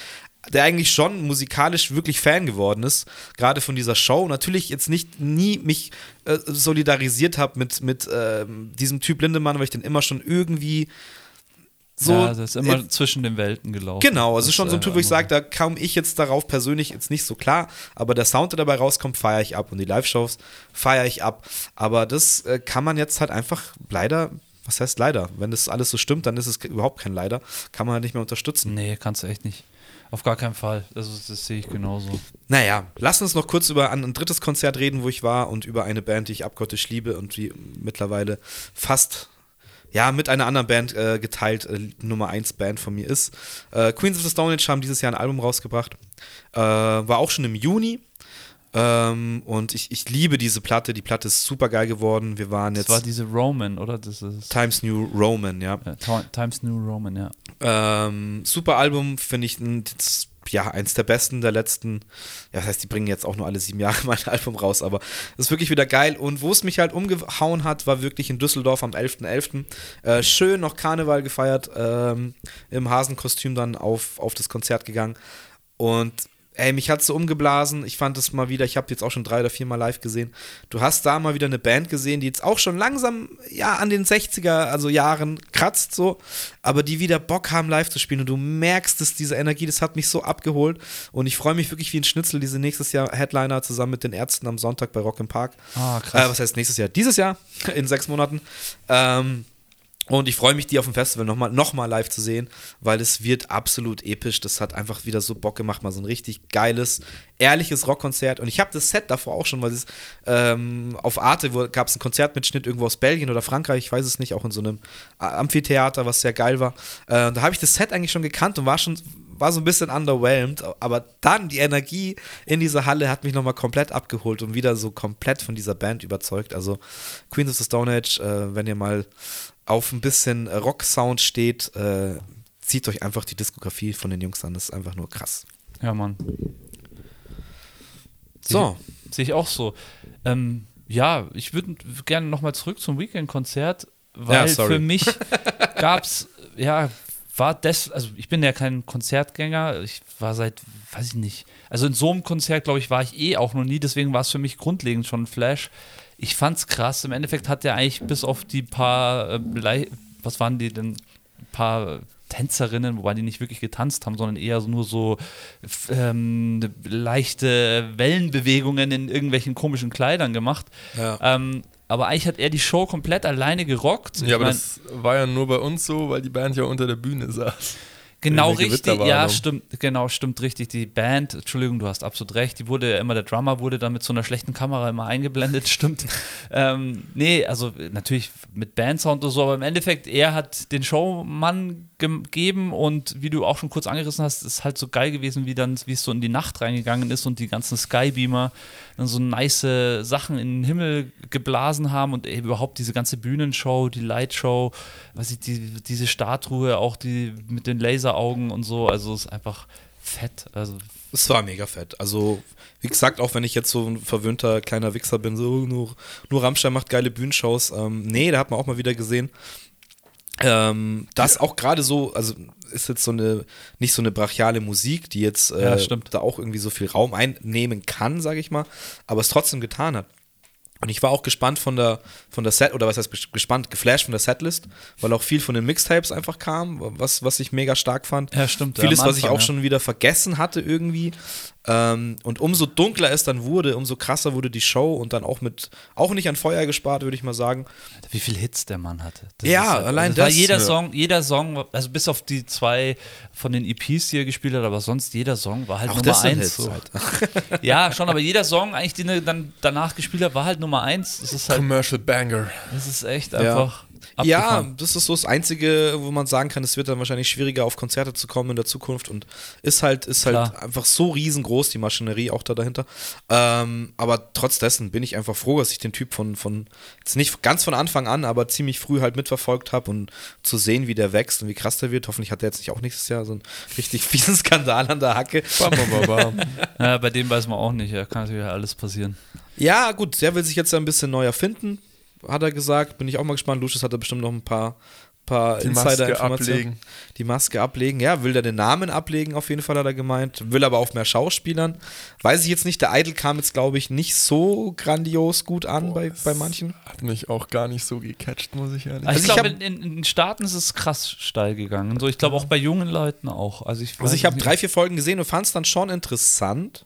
der eigentlich schon musikalisch wirklich Fan geworden ist, gerade von dieser Show, natürlich jetzt nicht nie mich äh, solidarisiert habe mit, mit ähm, diesem Typ Lindemann, weil ich den immer schon irgendwie so
ja, das ist immer
äh,
zwischen den Welten gelaufen.
Genau, also
Das
schon so ein Typ, wo ich sage, da kam ich jetzt darauf persönlich jetzt nicht so klar, aber der Sound, der dabei rauskommt, feiere ich ab und die Live-Shows feiere ich ab. Aber das äh, kann man jetzt halt einfach leider, was heißt leider? Wenn das alles so stimmt, dann ist es überhaupt kein Leider, kann man halt nicht mehr unterstützen.
Nee, kannst du echt nicht. Auf gar keinen Fall. Also, das sehe ich genauso.
Naja, lass uns noch kurz über ein, ein drittes Konzert reden, wo ich war und über eine Band, die ich abgöttisch liebe und die mittlerweile fast ja, mit einer anderen Band äh, geteilt äh, Nummer 1 Band von mir ist. Äh, Queens of the Stone Age haben dieses Jahr ein Album rausgebracht. Äh, war auch schon im Juni. Ähm, und ich, ich liebe diese Platte. Die Platte ist super geil geworden. Wir waren
Das
jetzt
war diese Roman, oder? Das ist
Times New Roman, ja.
ja, Ti- Times New Roman, ja.
Ähm, super Album, finde ich das, ja, eins der besten der letzten. Ja, das heißt, die bringen jetzt auch nur alle sieben Jahre *laughs* mein Album raus, aber das ist wirklich wieder geil. Und wo es mich halt umgehauen hat, war wirklich in Düsseldorf am 11.11. Äh, schön noch Karneval gefeiert, ähm, im Hasenkostüm dann auf, auf das Konzert gegangen. Und Ey, mich hat's so umgeblasen. Ich fand es mal wieder, ich habe jetzt auch schon drei oder vier Mal live gesehen. Du hast da mal wieder eine Band gesehen, die jetzt auch schon langsam ja an den 60er, also Jahren kratzt so, aber die wieder Bock haben live zu spielen und du merkst es, diese Energie, das hat mich so abgeholt und ich freue mich wirklich wie ein Schnitzel, diese nächstes Jahr Headliner zusammen mit den Ärzten am Sonntag bei Rock im Park.
Ah, krass.
Äh, was heißt nächstes Jahr? Dieses Jahr, *laughs* in sechs Monaten. Ähm, und ich freue mich, die auf dem Festival nochmal noch mal live zu sehen, weil es wird absolut episch. Das hat einfach wieder so Bock gemacht, mal so ein richtig geiles, ehrliches Rockkonzert. Und ich habe das Set davor auch schon, weil es ähm, auf Arte gab es einen Konzertmitschnitt irgendwo aus Belgien oder Frankreich, ich weiß es nicht, auch in so einem Amphitheater, was sehr geil war. Äh, da habe ich das Set eigentlich schon gekannt und war schon war so ein bisschen underwhelmed, aber dann die Energie in dieser Halle hat mich nochmal komplett abgeholt und wieder so komplett von dieser Band überzeugt. Also Queens of the Stone Age, äh, wenn ihr mal auf ein bisschen Rock-Sound steht, äh, zieht euch einfach die Diskografie von den Jungs an. Das ist einfach nur krass.
Ja, Mann.
So.
Sehe ich auch so. Ähm, ja, ich würde gerne nochmal zurück zum Weekend-Konzert, weil
Ja,
für mich *laughs* gab es, ja, war das, also ich bin ja kein Konzertgänger, ich war seit, weiß ich nicht, also in so einem Konzert, glaube ich, war ich eh auch noch nie, deswegen war es für mich grundlegend schon ein Flash. Ich fand's krass, im Endeffekt hat der eigentlich bis auf die paar, äh, was waren die denn, ein paar Tänzerinnen, wobei die nicht wirklich getanzt haben, sondern eher so nur so ähm, leichte Wellenbewegungen in irgendwelchen komischen Kleidern gemacht.
Ja.
Ähm, aber eigentlich hat er die Show komplett alleine gerockt. Ich
Ja, aber
mein,
das war ja nur bei uns so, weil die Band ja unter der Bühne saß.
Genau richtig, ja, stimmt, genau, stimmt richtig. Die Band, Entschuldigung, du hast absolut recht, die wurde ja immer, der Drummer wurde dann mit so einer schlechten Kamera immer eingeblendet, *laughs* stimmt. ähm, nee, also natürlich mit Bandsound und so, aber im Endeffekt, er hat den Showmann gegeben und wie du auch schon kurz angerissen hast, ist halt so geil gewesen, wie dann, wie es so in die Nacht reingegangen ist und die ganzen Skybeamer dann so nice Sachen in den Himmel geblasen haben und eben überhaupt diese ganze Bühnenshow, die Lightshow, was ich, die, diese Statue, auch die mit den Laseraugen und so, also es ist einfach fett. Also
Es war mega fett. Also, wie gesagt, auch wenn ich jetzt so ein verwöhnter kleiner Wichser bin, so nur, nur Rammstein macht geile Bühnenshows. Ähm, nee, da hat man auch mal wieder gesehen, ähm, dass auch gerade so, also ist jetzt so eine, nicht so eine brachiale Musik, die jetzt äh,
Ja,
da auch irgendwie so viel Raum einnehmen kann, sage ich mal, aber es trotzdem getan hat. Und ich war auch gespannt von der, von der Set, oder was heißt ges- gespannt, geflasht von der Setlist, weil auch viel von den Mixtapes einfach kam, was, was ich mega stark fand.
Ja, stimmt, ja,
Vieles,
am
was ich
Anfang,
auch
ja.
schon wieder vergessen hatte irgendwie. Ähm, und umso dunkler es dann wurde, umso krasser wurde die Show und dann auch mit, auch nicht an Feuer gespart, würde ich mal sagen.
wie viele Hits der Mann hatte. Das
Ja,
halt-
allein
war
das,
jeder
ja.
Song, jeder Song, also bis auf die zwei von den EPs, die er gespielt hat, aber sonst jeder Song war halt
Auch
Nummer
das sind
eins.
Hits
So.
halt. *laughs*
Ja, schon, aber jeder Song, eigentlich, den er dann danach gespielt hat, war halt Nummer eins. Es ist halt,
Commercial Banger.
es ist echt einfach.
Ja,
abgefahren.
das ist so das Einzige, wo man sagen kann, es wird dann wahrscheinlich schwieriger, auf Konzerte zu kommen in der Zukunft und ist halt, ist halt einfach so riesengroß, die Maschinerie auch da dahinter. Ähm, aber trotz dessen bin ich einfach froh, dass ich den Typ von, von, jetzt nicht ganz von Anfang an, aber ziemlich früh halt mitverfolgt habe und zu sehen, wie der wächst und wie krass der wird. Hoffentlich hat der jetzt nicht auch nächstes Jahr so einen richtig *laughs* fiesen Skandal an der Hacke.
Bam, bam, bam. *laughs*
Ja, bei dem weiß man auch nicht, ja, kann natürlich alles passieren.
Ja, gut, der will sich jetzt ein bisschen neu erfinden, hat er gesagt. Bin ich auch mal gespannt. Lucius hat da bestimmt noch ein paar, paar
Die Maske
Insider-Informationen.
ablegen.
Die Maske ablegen. Ja, will der den Namen ablegen, auf jeden Fall hat er gemeint. Will aber auch mehr Schauspielern. Weiß ich jetzt nicht, der Idol kam jetzt, glaube ich, nicht so grandios gut an bei, bei manchen.
Hat mich auch gar nicht so gecatcht, muss ich ehrlich
Also
Also
ich
ich
glaube, in, in den Staaten ist es krass steil gegangen. So, ich glaube auch bei jungen Leuten auch. Also ich,
Also ich habe drei, vier Folgen gesehen und fand es dann schon interessant.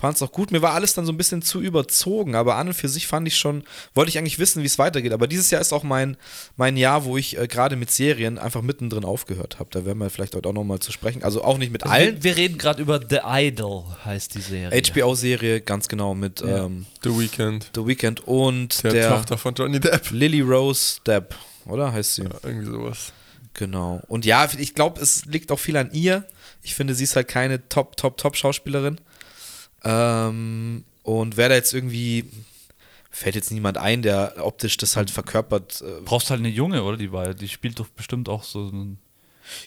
Fand es auch gut. Mir war alles dann so ein bisschen zu überzogen, aber an und für sich fand ich schon, wollte ich eigentlich wissen, wie es weitergeht. Aber dieses Jahr ist auch mein, mein Jahr, wo ich äh, gerade mit Serien einfach mittendrin aufgehört habe. Da werden wir vielleicht heute auch nochmal zu sprechen. Also auch nicht mit
Also
allen.
wir, wir reden gerade über The Idol, heißt die Serie.
HBO-Serie, ganz genau, mit
Ja.
ähm,
The Weeknd,
The Weeknd und
der,
der,
Tochter von Johnny Depp.
Lily Rose Depp, oder heißt sie?
Ja, irgendwie sowas.
Genau. Und ja, ich glaube, es liegt auch viel an ihr. Ich finde, sie ist halt keine Top, Top, Top Schauspielerin. Ähm, und wer da jetzt irgendwie, fällt jetzt niemand ein, der optisch das halt verkörpert. Äh,
brauchst halt eine Junge, oder? Die war, die spielt doch bestimmt auch so. Ein,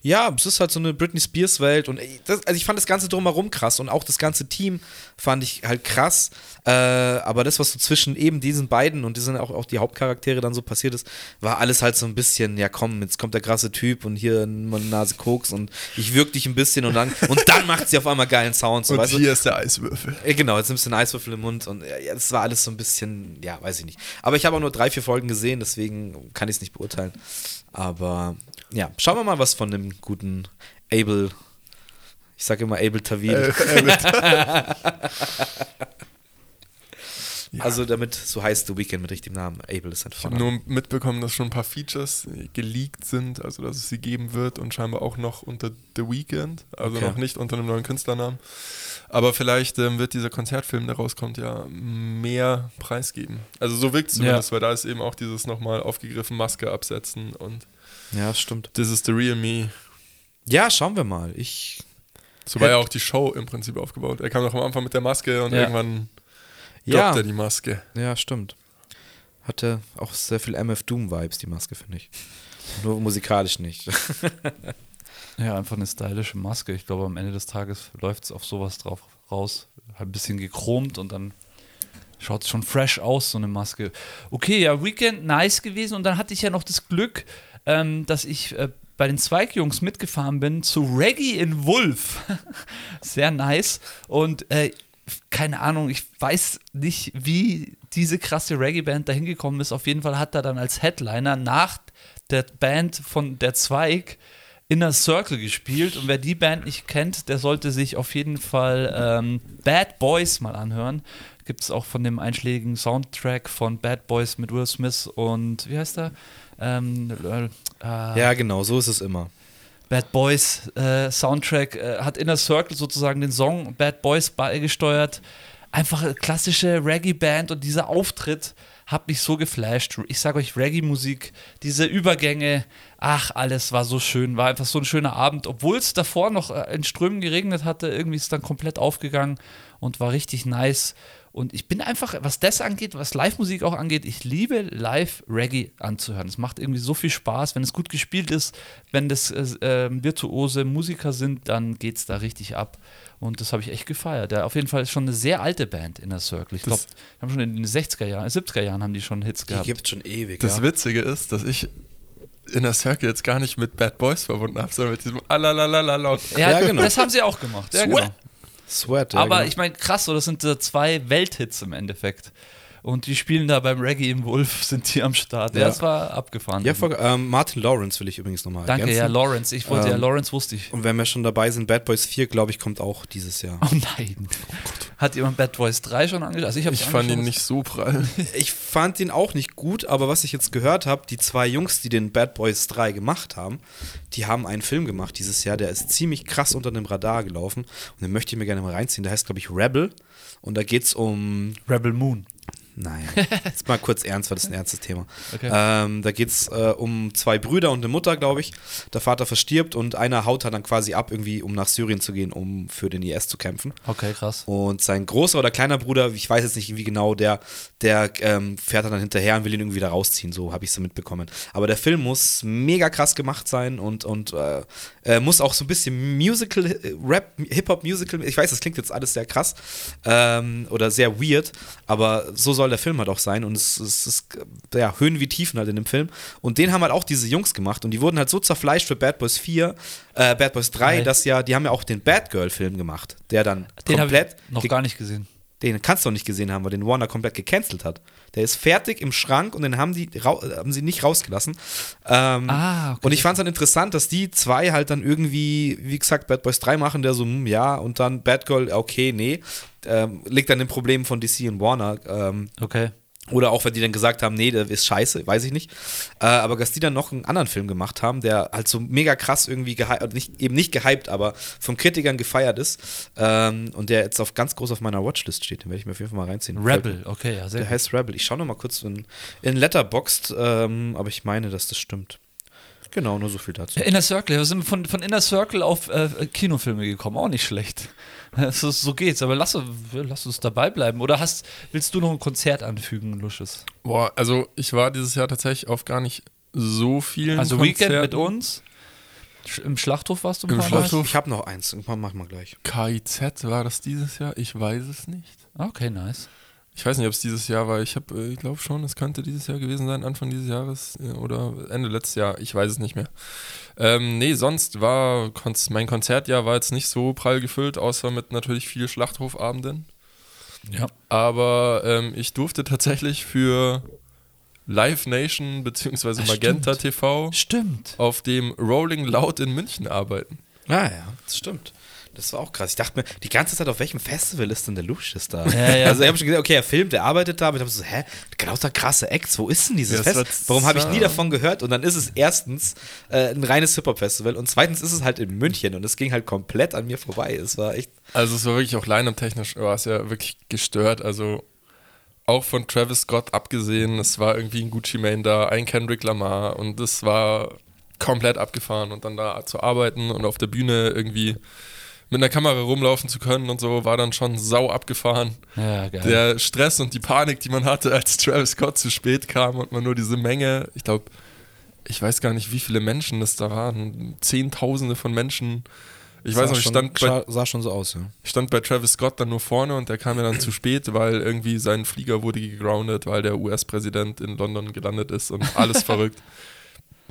Ja, es ist halt so eine Britney Spears Welt und das, also ich fand das ganze drumherum krass und auch das ganze Team fand ich halt krass. Äh, aber das, was so zwischen eben diesen beiden und die sind auch, auch die Hauptcharaktere dann so passiert ist, war alles halt so ein bisschen, ja komm, jetzt kommt der krasse Typ und hier eine Nase Koks und ich wirk dich ein bisschen und dann und dann macht sie auf einmal geilen Sound. So,
Und
weißt du?
hier ist der Eiswürfel.
Ja, Genau, jetzt nimmst du einen Eiswürfel im Mund und ja, das war alles so ein bisschen, ja, weiß ich nicht. Aber ich habe auch nur drei, vier Folgen gesehen, deswegen kann ich es nicht beurteilen. Aber ja, schauen wir mal, was von dem guten Abel, ich sage immer Abel Tawil.
Äh, *laughs*
Also damit, so heißt The Weekend mit richtigem Namen. Abel ist ein
Ich habe nur mitbekommen, dass schon ein paar Features geleakt sind, also dass es sie geben wird und scheinbar auch noch unter The Weeknd, also
Okay.
noch nicht unter einem neuen Künstlernamen. Aber vielleicht ähm, wird dieser Konzertfilm, der rauskommt, ja mehr preisgeben. Also so wirkt es zumindest, weil da ist eben auch dieses nochmal aufgegriffen, Maske absetzen und
Ja, stimmt.
This is the real me.
Ja, schauen wir mal. Ich,
So war ja auch die Show im Prinzip aufgebaut. Er kam doch am Anfang mit der Maske und
Ja.
irgendwann
ja,
droppt er die Maske.
ja, stimmt. Hatte auch sehr viel MF Doom Vibes, die Maske, finde ich. Nur musikalisch nicht. *laughs*
Ja, einfach eine stylische Maske. Ich glaube, am Ende des Tages läuft es auf sowas drauf raus. Halt ein bisschen gechromt und dann schaut es schon fresh aus, so eine Maske. Okay, ja, Weekend nice gewesen. Und dann hatte ich ja noch das Glück, ähm, dass ich äh, bei den Zweigjungs mitgefahren bin zu Reggae in Wolf. *laughs* Sehr nice. Und äh, keine Ahnung, ich weiß nicht, wie diese krasse Reggae-Band da hingekommen ist. Auf jeden Fall hat er dann als Headliner nach der Band von der Zweig Inner Circle gespielt. Und wer die Band nicht kennt, der sollte sich auf jeden Fall ähm, Bad Boys mal anhören. Gibt es auch von dem einschlägigen Soundtrack von Bad Boys mit Will Smith und wie heißt er? Ähm, äh,
ja, genau, so ist es immer.
Bad Boys äh, Soundtrack äh, hat Inner Circle sozusagen den Song Bad Boys beigesteuert. Einfach klassische Reggae-Band und dieser Auftritt hat mich so geflasht. Ich sage euch, Reggae-Musik, diese Übergänge, ach, alles war so schön, war einfach so ein schöner Abend. Obwohl es davor noch äh, in Strömen geregnet hatte, irgendwie ist es dann komplett aufgegangen und war richtig nice. Und ich bin einfach, was das angeht, was Live-Musik auch angeht, ich liebe Live-Reggae anzuhören. Es macht irgendwie so viel Spaß, wenn es gut gespielt ist, wenn das äh, äh, virtuose Musiker sind, dann geht es da richtig ab. Und das habe ich echt gefeiert. Ja, auf jeden Fall ist schon eine sehr alte Band in der Circle. Ich glaube, die haben schon in den 60er Jahren, 70er Jahren haben die schon Hits
Die
gehabt.
gibt es schon ewig.
Das
ja.
Witzige ist, dass ich in der Circle jetzt gar nicht mit Bad Boys verbunden habe, sondern mit diesem Alalalala.
Ja,
Ja, genau.
das haben sie auch gemacht. Ja, genau.
Sweat, ja,
Aber
genau.
ich meine, krass, so, das sind äh, zwei Welthits im Endeffekt. Und die spielen da beim Reggae im Wolf, *laughs* sind die am Start. Ja,
Ja.
das war abgefahren.
Ja, voll, ähm, Martin Lawrence will ich übrigens nochmal
Danke,
ergänzen.
ja, Lawrence. Ich wollte ja,
Ähm,
Lawrence wusste ich.
Und wenn wir schon dabei sind, Bad Boys 4, glaube ich, kommt auch dieses Jahr.
Oh nein. Hat jemand Bad Boys 3 schon angeschaut? Also ich,
Ich fand ihn nicht so prall. *laughs*
Ich fand ihn auch nicht gut, aber was ich jetzt gehört habe, die zwei Jungs, die den Bad Boys 3 gemacht haben, die haben einen Film gemacht dieses Jahr, der ist ziemlich krass unter dem Radar gelaufen und den möchte ich mir gerne mal reinziehen. Der heißt, glaube ich, Rebel und da geht es um
Rebel Moon.
Nein, *laughs* jetzt mal kurz ernst, weil das ist ein ernstes Thema.
Okay.
Ähm, da geht es äh, um zwei Brüder und eine Mutter, glaube ich. Der Vater verstirbt und einer haut dann quasi ab, irgendwie, um nach Syrien zu gehen, um für den IS zu kämpfen.
Okay, krass.
Und sein großer oder kleiner Bruder, ich weiß jetzt nicht wie genau, der, der ähm, fährt dann hinterher und will ihn irgendwie da rausziehen, so habe ich es so mitbekommen. Aber der Film muss mega krass gemacht sein und, und äh, äh, muss auch so ein bisschen Musical, äh, Rap, Hip-Hop-Musical, ich weiß, das klingt jetzt alles sehr krass ähm, oder sehr weird, aber so soll der Film halt auch sein und es, es ist äh, ja, Höhen wie Tiefen halt in dem Film. Und den haben halt auch diese Jungs gemacht und die wurden halt so zerfleischt für Bad Boys 4, äh, Bad Boys 3,
Geil.
dass ja, die haben ja auch den Bad Girl-Film gemacht, der dann
Den
komplett
ich noch gar nicht gesehen.
Den kannst du noch nicht gesehen haben, weil den Warner komplett gecancelt hat. Der ist fertig im Schrank und den haben, die, äh, haben sie nicht rausgelassen. Ähm,
Ah, okay.
und ich fand es dann interessant, dass die zwei halt dann irgendwie, wie gesagt, Bad Boys 3 machen, der so, hm, ja, und dann Bad Girl, okay, nee. Ähm, liegt an den Problemen von DC und Warner. Ähm,
Okay.
Oder auch, wenn die dann gesagt haben, nee, der ist scheiße, weiß ich nicht. Äh, aber dass die dann noch einen anderen Film gemacht haben, der halt so mega krass irgendwie gehypt, nicht, eben nicht gehypt, aber von Kritikern gefeiert ist. Ähm, und der jetzt auf ganz groß auf meiner Watchlist steht. Den werde ich mir auf jeden Fall mal reinziehen.
Rebel, okay, ja, sehr
Der
gut.
heißt Rebel. Ich schaue noch mal kurz in, in Letterboxd, ähm, aber ich meine, dass das stimmt. Genau, nur so viel dazu.
Inner Circle, wir sind von, von Inner Circle auf äh, Kinofilme gekommen, auch nicht schlecht. *laughs* So, so geht's, aber lass, lass uns dabei bleiben. Oder hast, willst du noch ein Konzert anfügen, Lusches?
Boah, also ich war dieses Jahr tatsächlich auf gar nicht so vielen
Also
Konzerten.
Weekend mit uns? Im Schlachthof warst du ein
Im
paar Mal?
Schlachthof?
Ich habe noch eins. Mach mal gleich.
KIZ war das dieses Jahr? Ich weiß es nicht.
Okay, nice.
Ich weiß nicht, ob es dieses Jahr war. Ich, äh, ich glaube schon, es könnte dieses Jahr gewesen sein, Anfang dieses Jahres äh, oder Ende letztes Jahr. Ich weiß es nicht mehr. Ähm, nee, sonst war mein Konzertjahr war jetzt nicht so prall gefüllt, außer mit natürlich viel Schlachthofabenden.
Ja.
Aber ähm, ich durfte tatsächlich für Live Nation bzw. Magenta
stimmt.
TV
Stimmt.
auf dem Rolling Loud in München arbeiten.
Ah ja, das stimmt. Das war auch krass. Ich dachte mir, die ganze Zeit, auf welchem Festival ist denn der Lucius da?
Ja, ja.
Also ich habe schon gesehen, okay, er filmt, er arbeitet da, aber ich habe so, hä, lauter krasse Acts, wo ist denn dieses
Ja, es
Fest?
war
Warum habe ich nie davon gehört? Und dann ist es erstens äh, ein reines Hip-Hop-Festival und zweitens ist es halt in München und es ging halt komplett an mir vorbei. Es war echt,
Also es war wirklich auch line-up-technisch, war es ja wirklich gestört. Also auch von Travis Scott abgesehen, es war irgendwie ein Gucci Mane da, ein Kendrick Lamar und das war komplett abgefahren und dann da zu arbeiten und auf der Bühne irgendwie mit einer Kamera rumlaufen zu können und so, war dann schon sau abgefahren.
Ja, geil.
Der Stress und die Panik, die man hatte, als Travis Scott zu spät kam und man nur diese Menge, ich glaube, ich weiß gar nicht, wie viele Menschen das da waren, Zehntausende von Menschen. Ich weiß
sah
noch, ich
schon,
stand bei,
sah, schon so aus, ja.
ich stand bei Travis Scott dann nur vorne und der kam mir dann zu spät, weil irgendwie sein Flieger wurde gegroundet, weil der US-Präsident in London gelandet ist und alles *laughs* verrückt.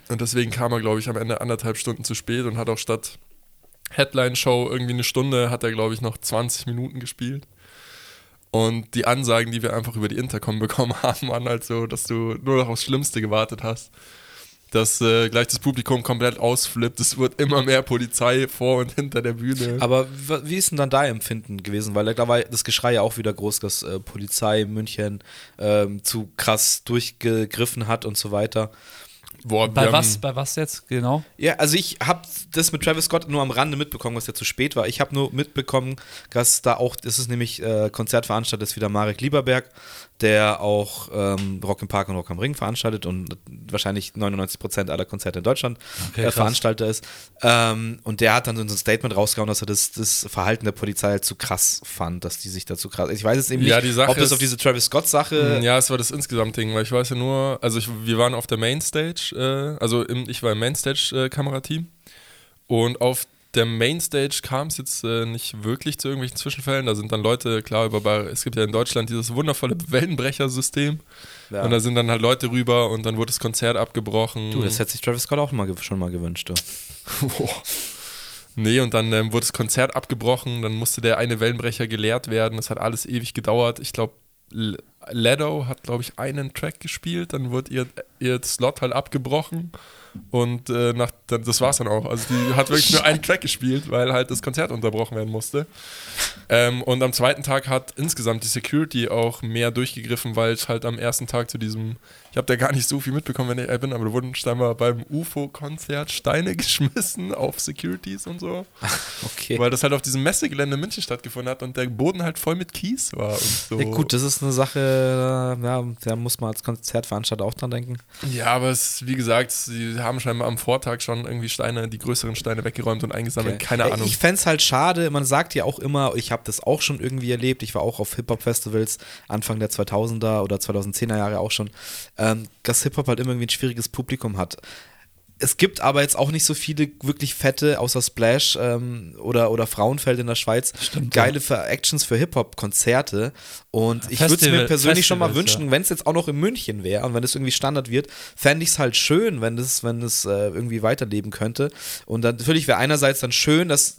Und deswegen kam er, glaube ich, am Ende anderthalb Stunden zu spät und hat auch statt Headline-Show irgendwie eine Stunde, hat er, glaube ich, noch 20 Minuten gespielt. Und die Ansagen, die wir einfach über die Intercom bekommen *laughs* haben, waren halt so, dass du nur noch aufs Schlimmste gewartet hast. Dass äh, gleich das Publikum komplett ausflippt. Es wird immer mehr Polizei vor und hinter der Bühne.
Aber wie ist denn dann dein Empfinden gewesen? Weil da war das Geschrei ja auch wieder groß, dass äh, Polizei München ähm, zu krass durchgegriffen hat und so weiter.
Boah,
bei
haben-
was, bei was jetzt genau?
Ja, also ich habe das mit Travis Scott nur am Rande mitbekommen, was ja zu spät war. Ich habe nur mitbekommen, dass da auch, das ist nämlich äh, Konzertveranstalter ist wieder Marek Lieberberg, der auch ähm, Rock im Park und Rock am Ring veranstaltet und wahrscheinlich 99% aller Konzerte in Deutschland
Okay,
äh. Veranstalter ist. Ähm, und der hat dann so ein Statement rausgehauen, dass er das, das Verhalten der Polizei halt zu krass fand, dass die sich dazu krass. Ich weiß jetzt eben
Ja,
nicht,
Sache
ob das
ist-
auf diese Travis Scott-Sache.
Ja, es war das Insgesamt-Ding, weil ich weiß ja nur, also ich, wir waren auf der Mainstage, äh, also im, ich war im Mainstage-Kamerateam und auf der Mainstage kam es jetzt äh, nicht wirklich zu irgendwelchen Zwischenfällen. Da sind dann Leute, klar, über, es gibt ja in Deutschland dieses wundervolle Wellenbrecher-System
Ja.
und da sind dann halt Leute rüber und dann wurde das Konzert abgebrochen.
Du, das hätte sich Travis Scott auch mal, schon mal gewünscht. Du. *laughs*
Nee, und dann ähm, wurde das Konzert abgebrochen, dann musste der eine Wellenbrecher geleert werden. Das hat alles ewig gedauert. Ich glaube, Ledo hat, glaube ich, einen Track gespielt, dann wurde ihr, ihr Slot halt abgebrochen und äh, nach, dann, das war's dann auch. Also die hat wirklich nur einen Track gespielt, weil halt das Konzert unterbrochen werden musste. Ähm, und am zweiten Tag hat insgesamt die Security auch mehr durchgegriffen, weil es halt am ersten Tag zu diesem, ich habe da gar nicht so viel mitbekommen, wenn ich ehrlich bin, aber da wurden scheinbar beim UFO-Konzert Steine *laughs* geschmissen auf Securities und so. *laughs*
Okay.
Weil das halt auf diesem Messegelände in München stattgefunden hat und der Boden halt voll mit Kies war und so.
Ja, gut, das ist eine Sache, äh, ja, da muss man als Konzertveranstalter auch dran denken.
Ja, aber es, wie gesagt, sie haben scheinbar am Vortag schon irgendwie Steine, die größeren Steine weggeräumt und eingesammelt.
Okay.
Keine Ahnung.
Ich fände es halt schade, man sagt ja auch immer, ich habe das auch schon irgendwie erlebt, ich war auch auf Hip-Hop-Festivals Anfang der 2000er oder 2010er Jahre auch schon, ähm, dass Hip-Hop halt immer irgendwie ein schwieriges Publikum hat. Es gibt aber jetzt auch nicht so viele wirklich fette, außer Splash ähm, oder, oder Frauenfeld in der Schweiz, geile für Actions für Hip-Hop-Konzerte. Und ich würde es mir persönlich schon mal
Festivals,
wünschen, wenn es jetzt auch noch in München wäre und wenn es irgendwie Standard wird, fände ich es halt schön, wenn es wenn äh, irgendwie weiterleben könnte. Und dann, natürlich wäre einerseits dann schön, dass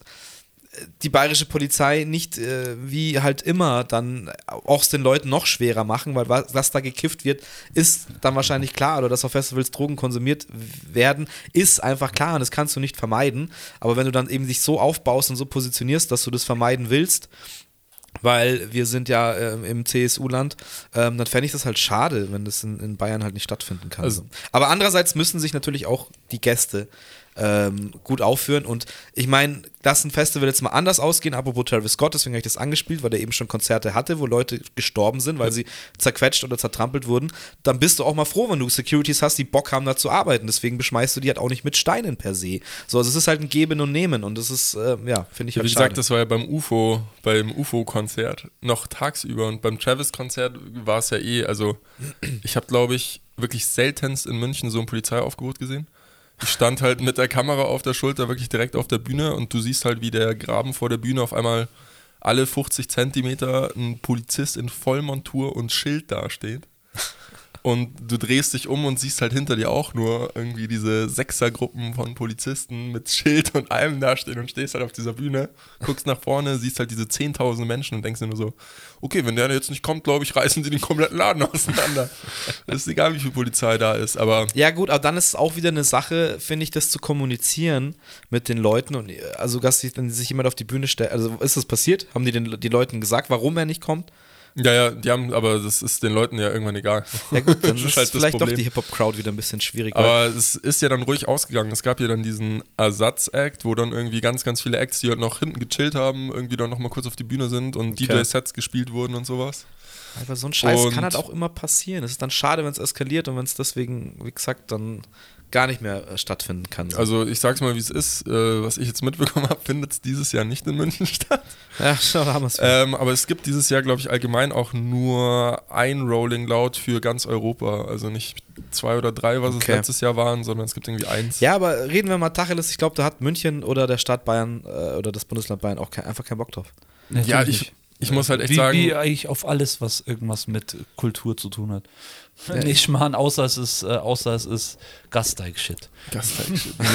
die bayerische Polizei nicht äh, wie halt immer dann auch es den Leuten noch schwerer machen, weil was, was da gekifft wird, ist dann wahrscheinlich klar, oder dass auf Festivals Drogen konsumiert werden, ist einfach klar und das kannst du nicht vermeiden. Aber wenn du dann eben dich so aufbaust und so positionierst, dass du das vermeiden willst, weil wir sind ja ähm, im CSU-Land, ähm, dann fände ich das halt schade, wenn das in, in Bayern halt nicht stattfinden kann.
Also-
Aber andererseits müssen sich natürlich auch die Gäste ähm, gut aufführen und ich meine, dass ein Festival jetzt mal anders ausgehen, apropos Travis Scott, deswegen habe ich das angespielt, weil er eben schon Konzerte hatte, wo Leute gestorben sind, weil sie zerquetscht oder zertrampelt wurden, dann bist du auch mal froh, wenn du Securities hast, die Bock haben, da zu arbeiten. Deswegen beschmeißt du die halt auch nicht mit Steinen per se. So, also es ist halt ein Geben und Nehmen und das ist, äh, ja, finde ich halt
wie
schade.
gesagt, das war ja beim UFO, beim UFO-Konzert noch tagsüber und beim Travis-Konzert war es ja eh, also ich habe glaube ich wirklich seltenst in München so ein Polizeiaufgebot gesehen. Ich stand halt mit der Kamera auf der Schulter wirklich direkt auf der Bühne und du siehst halt, wie der Graben vor der Bühne auf einmal alle 50 Zentimeter ein Polizist in Vollmontur und Schild dasteht. Und du drehst dich um und siehst halt hinter dir auch nur irgendwie diese Sechsergruppen von Polizisten mit Schild und allem dastehen und stehst halt auf dieser Bühne, guckst nach vorne, siehst halt diese 10.000 Menschen und denkst dir nur so, okay, wenn der jetzt nicht kommt, glaube ich, reißen sie den kompletten Laden auseinander. *laughs* Ist egal, wie viel Polizei da ist, aber
Ja, gut, aber dann ist es auch wieder eine Sache, finde ich, das zu kommunizieren mit den Leuten. Und also, dass sich, wenn sich jemand auf die Bühne stellt, also ist das passiert? Haben die den die Leuten gesagt, warum er nicht kommt?
Ja, ja, die haben, aber das ist den Leuten ja irgendwann egal.
Ja, gut, *laughs* dann
Das
ist,
halt das
vielleicht doch die Hip-Hop-Crowd wieder ein bisschen schwierig. weil-
Aber es ist ja dann ruhig ausgegangen. Es gab ja dann diesen Ersatz-Act, wo dann irgendwie ganz, ganz viele Acts, die halt noch hinten gechillt haben, irgendwie dann nochmal kurz auf die Bühne sind und
Okay.
DJ-Sets gespielt wurden und sowas.
Aber so ein Scheiß
Und-
kann halt auch immer passieren. Es ist dann schade, wenn es eskaliert und wenn es deswegen, wie gesagt, dann gar nicht mehr äh, stattfinden kann. So.
Also ich sag's mal, wie es ist. Äh, was ich jetzt mitbekommen *laughs* habe, findet es dieses Jahr nicht in München *laughs* statt.
ja, da haben wir es.
Ähm, aber es gibt dieses Jahr, glaube ich, allgemein auch nur ein Rolling Loud für ganz Europa. Also nicht zwei oder drei, was
Okay.
es letztes Jahr waren, sondern es gibt irgendwie eins.
ja, aber reden wir mal Tacheles. Ich glaube, da hat München oder der Staat Bayern äh, oder das Bundesland Bayern auch kein, einfach keinen Bock drauf.
Ja,
Natürlich
ich, ich muss halt echt
wie,
sagen,
wie eigentlich auf alles, was irgendwas mit Kultur zu tun hat. *laughs* Nicht machen, außer es ist, äh, außer es ist Gasteig-Shit.
Gasteig.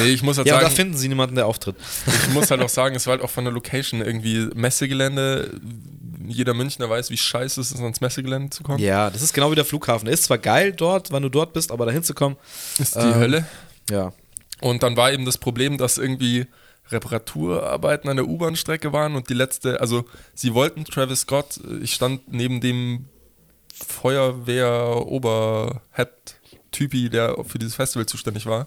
nee, ich muss halt
Ja, aber da
sagen,
finden sie niemanden, der auftritt.
Ich muss halt auch sagen, es war halt auch von der Location irgendwie Messegelände. Jeder Münchner weiß, wie scheiße es ist, ans Messegelände zu kommen.
Ja, das ist genau wie der Flughafen. Ist zwar geil dort, wenn du dort bist, aber dahin zu kommen,
Ist die
Ähm,
Hölle.
ja.
Und dann war eben das Problem, dass irgendwie Reparaturarbeiten an der U-Bahn-Strecke waren und die letzte, also sie wollten Travis Scott, ich stand neben dem Feuerwehr-Oberhead-Typi, der für dieses Festival zuständig war.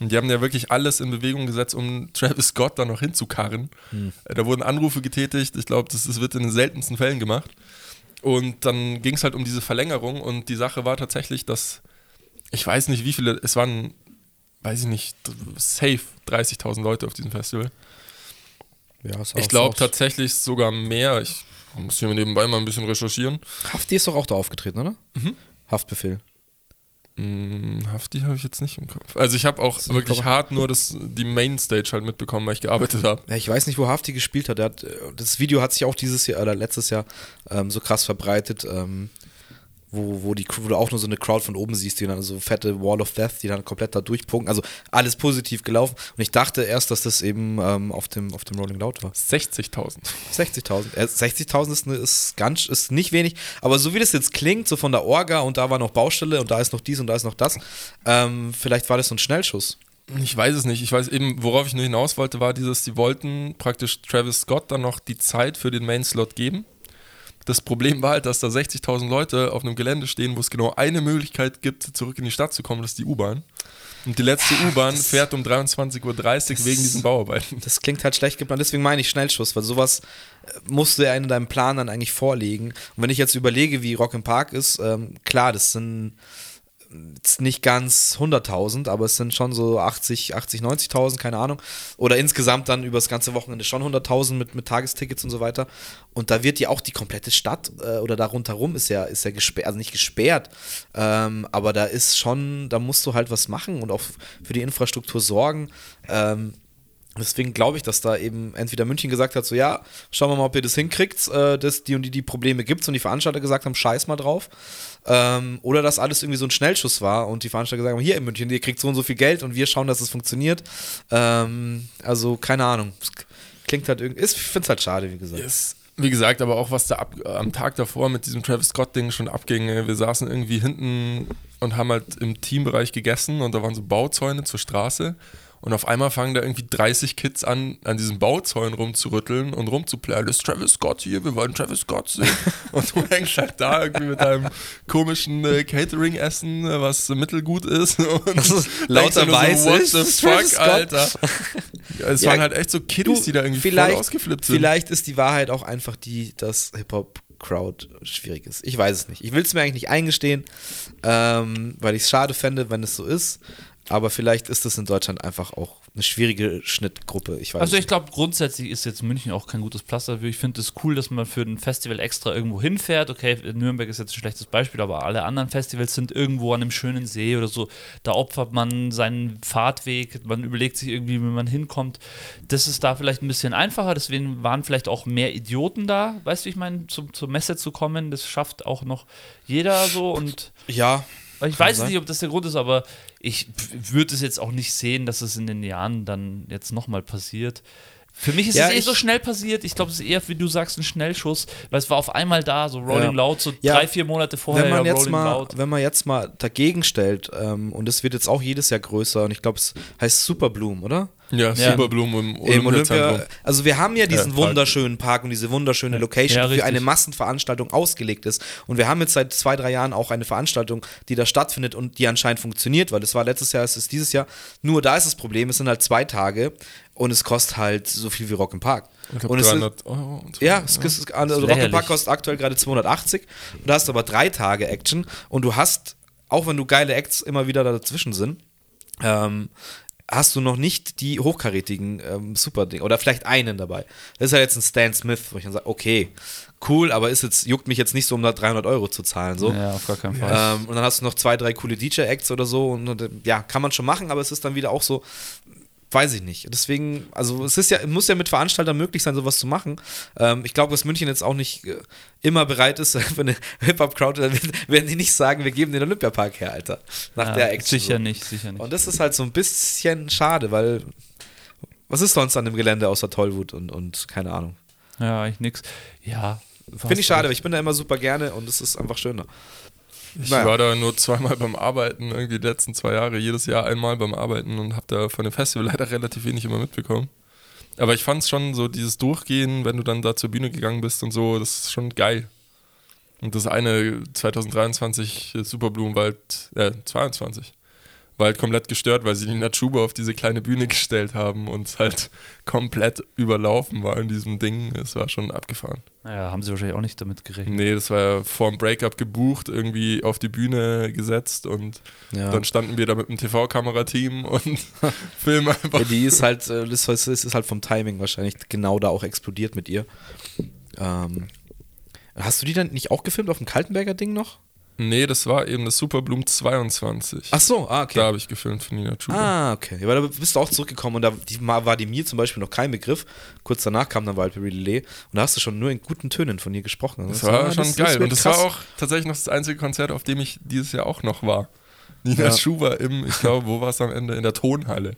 Und die haben ja wirklich alles in Bewegung gesetzt, um Travis Scott da noch hinzukarren. Äh, Da wurden Anrufe getätigt, ich glaube, das, das wird in den seltensten Fällen gemacht. Und dann ging es halt um diese Verlängerung und die Sache war tatsächlich, dass ich weiß nicht, wie viele, es waren, weiß ich nicht, safe 30.000 Leute auf diesem Festival.
ja ist
Ich glaube tatsächlich sogar mehr. Ich muss hier nebenbei mal ein bisschen recherchieren.
Hafti ist doch auch da aufgetreten, oder?
Mhm.
Haftbefehl.
Hm, Hafti habe ich jetzt nicht im Kopf. Also ich habe auch
ist
wirklich hart nur das, die Mainstage halt mitbekommen, weil ich gearbeitet habe.
Ja, ich weiß nicht, wo Hafti gespielt hat. Hat. äh, Das Video hat sich auch dieses Jahr oder letztes Jahr ähm, so krass verbreitet, ähm, wo, wo, die, wo du auch nur so eine Crowd von oben siehst, die dann so fette Wall of Death, die dann komplett da durchpunken. Also alles positiv gelaufen. Und ich dachte erst, dass das eben ähm, auf, dem, auf dem Rolling Loud war.
60.000.
60.000. Äh, 60.000 ist, ne- ist ganz, ist nicht wenig. Aber so wie das jetzt klingt, so von der Orga und da war noch Baustelle und da ist noch dies und da ist noch das, ähm, vielleicht war das so ein Schnellschuss.
Ich weiß es nicht. Ich weiß eben, worauf ich nur hinaus wollte, war dieses, sie wollten praktisch Travis Scott dann noch die Zeit für den Main-Slot geben. Das Problem war halt, dass da 60.000 Leute auf einem Gelände stehen, wo es genau eine Möglichkeit gibt, zurück in die Stadt zu kommen, das ist die U-Bahn. Und die letzte U-Bahn
das-
fährt um 23.30 Uhr wegen diesen Bauarbeiten.
Das klingt halt schlecht geplant, deswegen meine ich Schnellschuss, weil sowas äh, musst du ja in deinem Plan dann eigentlich vorlegen. Und wenn ich jetzt überlege, wie Rock im Park ist, ähm, klar, das sind nicht ganz 100.000, aber es sind schon so 80, 80, 90.000, keine Ahnung. Oder insgesamt dann über das ganze Wochenende schon 100.000 mit, mit Tagestickets und so weiter. Und da wird ja auch die komplette Stadt äh, oder da rundherum ist ja, ist ja gesperrt, also nicht gesperrt, ähm, aber da ist schon, da musst du halt was machen und auch für die Infrastruktur sorgen. Ähm, Deswegen glaube ich, dass da eben entweder München gesagt hat, so ja, schauen wir mal, ob ihr das hinkriegt, äh, dass die und die, die Probleme gibt und die Veranstalter gesagt haben, scheiß mal drauf. Ähm, oder dass alles irgendwie so ein Schnellschuss war und die Veranstalter gesagt haben, hier in München, ihr kriegt so und so viel Geld und wir schauen, dass es funktioniert. Ähm, also, keine Ahnung. Klingt halt irgendwie, ich finde es halt schade, wie gesagt.
Yes. Wie gesagt, aber auch was da ab, am Tag davor mit diesem Travis Scott-Ding schon abging. Wir saßen irgendwie hinten und haben halt im Teambereich gegessen und da waren so Bauzäune zur Straße. Und auf einmal fangen da irgendwie 30 Kids an, an diesen Bauzäunen rumzurütteln und rumzuplären. Das ist Travis Scott hier, wir wollen Travis Scott sehen. *laughs* und du hängst halt da irgendwie mit deinem komischen äh, Catering-Essen, äh, was mittelgut ist. *laughs* Und
Das ist lauter weiß
so, what the fuck. Alter. Ja, *laughs* es
Ja,
waren halt echt so Kiddies, die da irgendwie voll ausgeflippt sind.
Vielleicht ist die Wahrheit auch einfach die, dass Hip-Hop-Crowd schwierig ist. Ich weiß es nicht. Ich will es mir eigentlich nicht eingestehen, ähm, weil ich es schade fände, wenn es so ist. Aber vielleicht ist das in Deutschland einfach auch eine schwierige Schnittgruppe. Ich weiß
Also ich glaube, grundsätzlich ist jetzt München auch kein gutes Pflaster dafür. Ich finde es cool, dass man für ein Festival extra irgendwo hinfährt. Okay, Nürnberg ist jetzt ein schlechtes Beispiel, aber alle anderen Festivals sind irgendwo an einem schönen See oder so. Da opfert man seinen Fahrtweg, man überlegt sich irgendwie, wie man hinkommt. Das ist da vielleicht ein bisschen einfacher, deswegen waren vielleicht auch mehr Idioten da, weißt du, wie ich meine, zum, zur Messe zu kommen. Das schafft auch noch jeder so und
Ja,
ich weiß
sein.
nicht, ob das der Grund ist, aber ich würde es jetzt auch nicht sehen, dass es in den Jahren dann jetzt nochmal passiert. Für mich ist
Ja,
es eh so schnell passiert. Ich glaube, es ist eher, wie du sagst, ein Schnellschuss, weil es war auf einmal da, so Rolling
Ja.
Loud, so
Ja,
drei, vier Monate vorher.
wenn man
ja,
jetzt
Rolling
mal,
Loud.
wenn man jetzt mal dagegen stellt, ähm, und es wird jetzt auch jedes Jahr größer, und ich glaube, es heißt Superbloom, oder?
Ja,
Ja.
Superblumen im
Im
Olympiazentrum.
Olympia, also wir haben ja diesen
Ja, Park.
wunderschönen Park und diese wunderschöne Location,
Ja,
die für
richtig.
eine Massenveranstaltung ausgelegt ist. Und wir haben jetzt seit zwei, drei Jahren auch eine Veranstaltung, die da stattfindet und die anscheinend funktioniert, weil es war letztes Jahr, es ist dieses Jahr. Nur da ist das Problem, es sind halt zwei Tage und es kostet halt so viel wie Rock im Park.
Ich glaub,
Und es ist,
300 Euro und so.
ja, es ist, also Rock im. Park kostet aktuell gerade 280. Du hast aber drei Tage Action und du hast, auch wenn du geile Acts immer wieder dazwischen sind, ähm, hast du noch nicht die hochkarätigen ähm, Super-Ding oder vielleicht einen dabei. Das ist ja jetzt ein Stan Smith, wo ich dann sage, okay, cool, aber ist jetzt, juckt mich jetzt nicht so, um da 300 Euro zu zahlen. So.
Ja, auf gar keinen Fall.
Ähm, und dann hast du noch zwei, drei coole DJ-Acts oder so. Und, und, äh, ja, kann man schon machen, aber es ist dann wieder auch so, weiß ich nicht. Deswegen, also es ist ja, muss ja mit Veranstaltern möglich sein, sowas zu machen. Ähm, ich glaube, dass München jetzt auch nicht äh, immer bereit ist *laughs* für eine Hip-Hop-Crowd, dann werden- die nicht sagen, wir geben den Olympiapark her, Alter. Nach
ja,
der Action.
sicher nicht, sicher nicht.
Und das ist halt so ein bisschen schade, weil was ist sonst an dem Gelände außer Tollwut und, und keine Ahnung.
ja, ich nix. Ja.
Finde ich schade, weil ich bin da immer super gerne und es ist einfach schöner.
Ich
Naja.
war da nur zweimal beim Arbeiten, irgendwie die letzten zwei Jahre, jedes Jahr einmal beim Arbeiten und habe da von dem Festival *laughs* leider relativ wenig immer mitbekommen. Aber ich fand es schon so, dieses Durchgehen, wenn du dann da zur Bühne gegangen bist und so, das ist schon geil. Und das eine 2023 Superblumenwald, äh, 22, war halt komplett gestört, weil sie die Natschuba auf diese kleine Bühne gestellt haben und es halt komplett überlaufen war in diesem Ding. Es war schon abgefahren.
Ja, haben sie wahrscheinlich auch nicht damit gerechnet.
Nee, das war ja vor dem Breakup gebucht, irgendwie auf die Bühne gesetzt und
Ja.
dann standen wir da mit dem TV-Kamerateam und *laughs* *laughs* filmen einfach.
Ja, die ist halt, äh, das ist, ist halt vom Timing wahrscheinlich genau da auch explodiert mit ihr. Ähm, hast du die dann nicht auch gefilmt auf dem Kaltenberger Ding noch?
Nee, das war eben das Superbloom 22.
Ach so, ah, okay.
Da habe ich gefilmt von Nina Chuba.
Ah, okay. Weil da bist du auch zurückgekommen und da war die mir zum Beispiel noch kein Begriff. Kurz danach kam dann Waldberry Lillet und da hast du schon nur in guten Tönen von ihr gesprochen.
Das war schon geil.
wird
und das
krass.
war auch tatsächlich noch das einzige Konzert, auf dem ich dieses Jahr auch noch war. Nina
Ja.
Schuber im, ich glaube, wo war es am Ende? In der Tonhalle.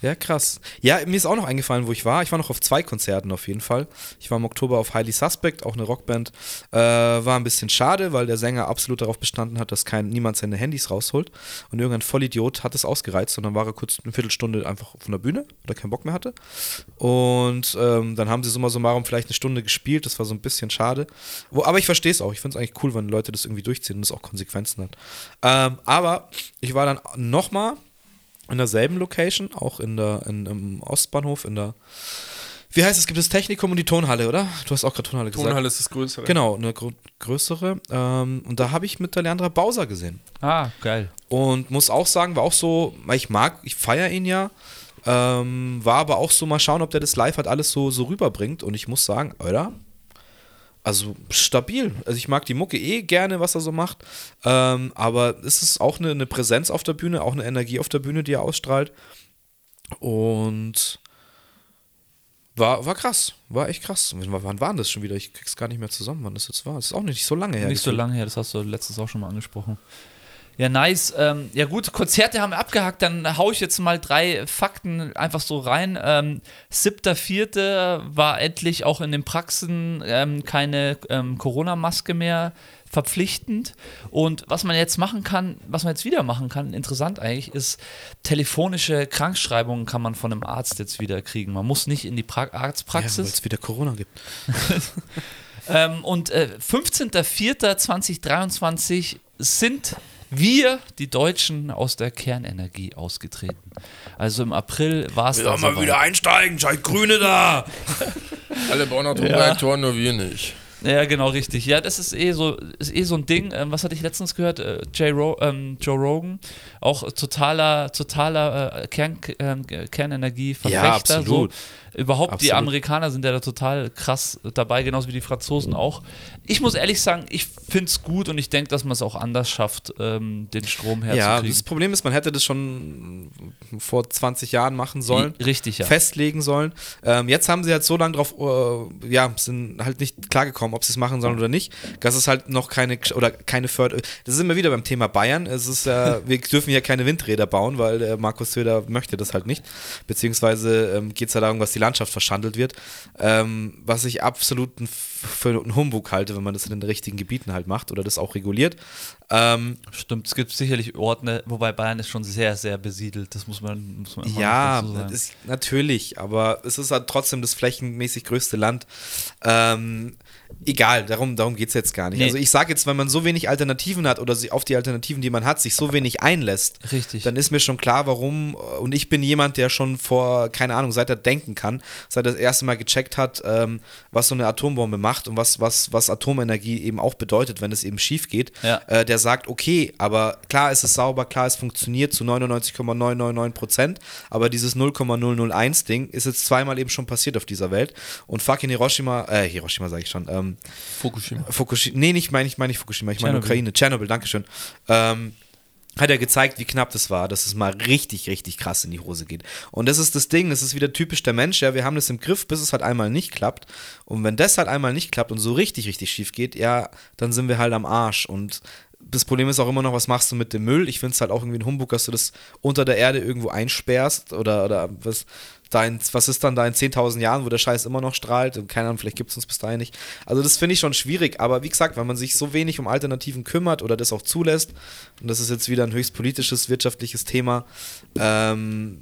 Ja, krass. Ja, mir ist auch noch eingefallen, wo ich war. Ich war noch auf zwei Konzerten auf jeden Fall. Ich war im Oktober auf Highly Suspect, auch eine Rockband. Äh, war ein bisschen schade, weil der Sänger absolut darauf bestanden hat, dass kein, niemand seine Handys rausholt. Und irgendein Vollidiot hat es ausgereizt und dann war er kurz eine Viertelstunde einfach von der Bühne, weil er keinen Bock mehr hatte. Und ähm, dann haben sie summa summarum vielleicht eine Stunde gespielt. Das war so ein bisschen schade. Wo, aber ich verstehe es auch. Ich finde es eigentlich cool, wenn Leute das irgendwie durchziehen und es auch Konsequenzen hat. Ähm, aber ich war dann nochmal in derselben Location, auch in der, in, im Ostbahnhof, in der, wie heißt es, gibt es Technikum und die Tonhalle, oder? Du hast auch gerade Tonhalle gesagt.
Tonhalle ist das Größere.
Genau, eine grö größere. Ähm, und da habe ich mit der Leandra Bauser gesehen.
Ah, geil.
Und muss auch sagen, war auch so, weil ich mag, ich feiere ihn ja. Ähm, war aber auch so, mal schauen, ob der das live halt alles so, so rüberbringt. Und ich muss sagen, oder? Also stabil. Also ich mag die Mucke eh gerne, was er so macht. Ähm, aber es ist auch eine, eine Präsenz auf der Bühne, auch eine Energie auf der Bühne, die er ausstrahlt. Und war, war krass. War echt krass. Wann war denn das schon wieder? Ich krieg's gar nicht mehr zusammen, wann das jetzt war. Das ist auch nicht so lange her.
Nicht so
gefühlt.
lange her, das hast du letztens auch schon mal angesprochen. Ja, nice. Ähm, ja gut, Konzerte haben wir abgehakt, dann hau ich jetzt mal drei Fakten einfach so rein. Ähm, 7.4. war endlich auch in den Praxen ähm, keine ähm, Corona-Maske mehr verpflichtend. Und was man jetzt machen kann, was man jetzt wieder machen kann, interessant eigentlich, ist telefonische Krankschreibungen kann man von einem Arzt jetzt wieder kriegen. Man muss nicht in die pra
Ja, weil
Arztpraxis.
es wieder Corona gibt. *laughs*
Ähm, und äh, 15.04.2023 sind wir, die Deutschen, aus der Kernenergie ausgetreten. Also im April war es dann soweit.
einsteigen, scheint Grüne da. *laughs*
Alle bauen Atomreaktoren, nur wir nicht.
Ja, genau, richtig. Ja, das ist eh so, ist eh so ein Ding. Ähm, was hatte ich letztens gehört? Äh, Jay Ro ähm, Joe Rogan, auch totaler, totaler äh, Kern, äh, Kernenergie-Verfechter.
Ja, absolut.
So. Überhaupt, die
Absolut.
Amerikaner sind ja da total krass dabei, genauso wie die Franzosen auch. Ich muss ehrlich sagen, ich finde es gut und ich denke, dass man es auch anders schafft, ähm, den Strom
Ja,
herzukriegen.
das Problem ist, man hätte das schon vor 20 Jahren machen sollen.
Richtig, ja.
festlegen sollen. Ähm, jetzt haben sie halt so lange drauf, äh, ja, sind halt nicht klargekommen, ob sie es machen sollen oder nicht. Das ist halt noch keine oder keine Förder. Das ist immer wieder beim Thema Bayern. Es ist ja, *laughs* wir dürfen hier keine Windräder bauen, weil der Markus Söder möchte das halt nicht. Beziehungsweise ähm, geht es ja darum, dass die Landschaft verschandelt wird. Ähm, was ich absolut für einen Humbug halte, wenn man das in den richtigen Gebieten halt macht oder das auch reguliert. Ähm,
Stimmt, es gibt sicherlich Orte, wobei Bayern ist schon sehr, sehr besiedelt. Das muss man, muss man immer
Ja, ist, natürlich, aber es ist halt trotzdem das flächenmäßig größte Land. Ähm, egal, darum, darum geht es jetzt gar nicht.
Nee.
Also ich sage jetzt, wenn man so wenig Alternativen hat oder auf die Alternativen, die man hat, sich so wenig einlässt,
Richtig.
dann ist mir schon klar, warum. Und ich bin jemand, der schon vor, keine Ahnung, seit er denken kann, seit er das erste Mal gecheckt hat, ähm, was so eine Atombombe macht und was, was, was Atomenergie eben auch bedeutet, wenn es eben schief geht,
Ja.
äh, der sagt, okay, aber klar ist es sauber, klar es funktioniert zu 99,999 Prozent, aber dieses 0,001 Ding ist jetzt zweimal eben schon passiert auf dieser Welt und fucking Hiroshima, äh, Hiroshima sage ich schon, ähm,
Fukushima.
Fukushima, nee, nicht meine ich, meine ich Fukushima, ich meine. Ukraine, Tschernobyl, Dankeschön. Ähm, hat er gezeigt, wie knapp das war, dass es mal richtig, richtig krass in die Hose geht. Und das ist das Ding, das ist wieder typisch der Mensch, ja, wir haben das im Griff, bis es halt einmal nicht klappt. Und wenn das halt einmal nicht klappt und so richtig, richtig schief geht, ja, dann sind wir halt am Arsch. Und das Problem ist auch immer noch, was machst du mit dem Müll? Ich finde es halt auch irgendwie ein Humbug, dass du das unter der Erde irgendwo einsperrst oder, oder was, da in, was ist dann da in 10.000 Jahren, wo der Scheiß immer noch strahlt und keine Ahnung, vielleicht gibt es uns bis dahin nicht. Also das finde ich schon schwierig, aber wie gesagt, wenn man sich so wenig um Alternativen kümmert oder das auch zulässt, und das ist jetzt wieder ein höchst politisches, wirtschaftliches Thema, ähm,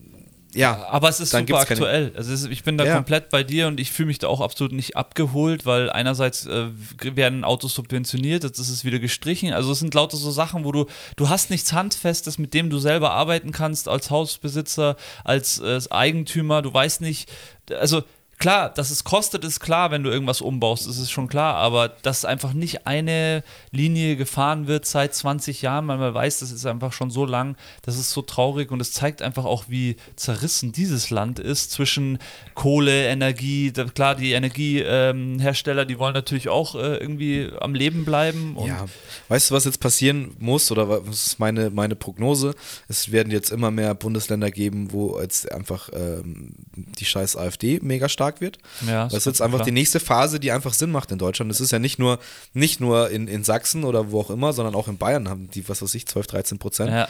ja,
Aber es ist super
gibt's keine-
aktuell. Also ich bin da
Ja.
komplett bei dir und ich fühle mich da auch absolut nicht abgeholt, weil einerseits äh, werden Autos subventioniert, jetzt ist es wieder gestrichen. Also es sind lauter so Sachen, wo du, du hast nichts Handfestes, mit dem du selber arbeiten kannst als Hausbesitzer, als äh, Eigentümer. Du weißt nicht, also klar, dass es kostet, ist klar, wenn du irgendwas umbaust, ist es schon klar, aber dass einfach nicht eine Linie gefahren wird seit 20 Jahren, weil man weiß, das ist einfach schon so lang, das ist so traurig und es zeigt einfach auch, wie zerrissen dieses Land ist zwischen Kohle, Energie, klar, die Energiehersteller, die wollen natürlich auch äh, irgendwie am Leben bleiben
Ja, weißt du, was jetzt passieren muss oder was ist meine, meine Prognose? Es werden jetzt immer mehr Bundesländer geben, wo jetzt einfach ähm, die scheiß AfD mega stark wird.
Ja,
das ist
ist
jetzt einfach
klar.
die nächste Phase, die einfach Sinn macht in Deutschland. Es ist ja nicht nur, nicht nur in, in Sachsen oder wo auch immer, sondern auch in Bayern haben die, was weiß ich, 12, 13 Prozent.
ja,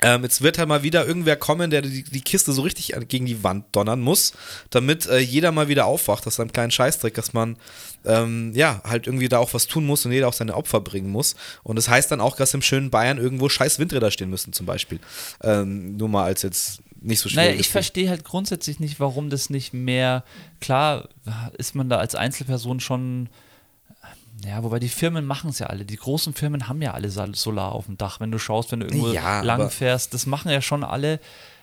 Ähm, jetzt wird halt mal wieder irgendwer kommen, der die, die Kiste so richtig gegen die Wand donnern muss, damit äh, jeder mal wieder aufwacht aus seinem kleinen Scheißdreck, dass man ähm, ja halt irgendwie da auch was tun muss und jeder auch seine Opfer bringen muss. Und das heißt dann auch, dass im schönen Bayern irgendwo scheiß Windräder stehen müssen, zum Beispiel. Ähm, nur mal als jetzt nicht so schwierig.
Naja, ich verstehe halt grundsätzlich nicht, warum das nicht mehr, klar ist man da als Einzelperson schon, ja, wobei die Firmen machen es ja alle, die großen Firmen haben ja alle Sol- Solar auf dem Dach, wenn du schaust, wenn du irgendwo
Ja,
lang fährst, das machen ja schon alle,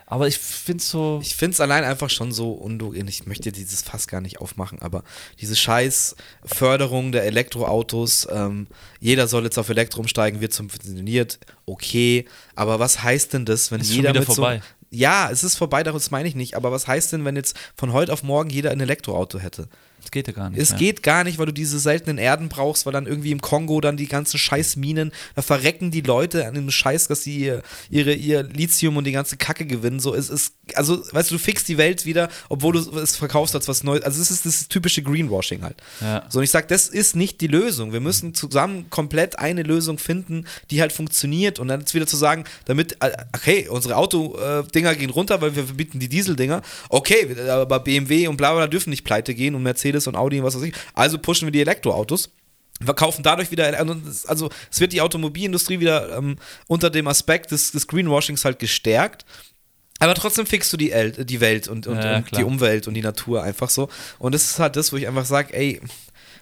aber ich finde es so,
Ich finde es allein einfach schon so unlogisch. Ich möchte dieses Fass gar nicht aufmachen, aber diese scheiß Förderung der Elektroautos, ähm, jeder soll jetzt auf Elektro umsteigen, wird subventioniert, okay. Aber was heißt denn das, wenn
Ist schon
jeder
wieder vorbei.
so. Ja, es ist vorbei, das meine ich nicht. Aber was heißt denn, wenn jetzt von heute auf morgen jeder ein Elektroauto hätte?
Das geht ja gar nicht
Es
mehr.
geht gar nicht, weil du diese seltenen Erden brauchst, weil dann irgendwie im Kongo dann die ganzen Scheißminen, da verrecken die Leute an dem Scheiß, dass sie ihr, ihre, ihr Lithium und die ganze Kacke gewinnen. So, es ist, also, weißt du, du fixst die Welt wieder, obwohl du es verkaufst als was Neues. Also, es ist das typische Greenwashing halt.
Ja.
So, und ich sag, das ist nicht die Lösung. Wir müssen zusammen komplett eine Lösung finden, die halt funktioniert. Und dann jetzt wieder zu sagen, damit, äh, okay, unsere Autodinger gehen runter, weil wir verbieten die Dieseldinger. Okay, aber BMW und bla bla dürfen nicht pleite gehen und Mercedes und Audi und was weiß ich. Also pushen wir die Elektroautos. Verkaufen dadurch wieder, also es wird die Automobilindustrie wieder ähm, unter dem Aspekt des, des Greenwashings halt gestärkt. Aber trotzdem fixst du die, El die Welt und, und,
Ja,
und die Umwelt und die Natur einfach so. Und das ist halt das, wo ich einfach sage, ey,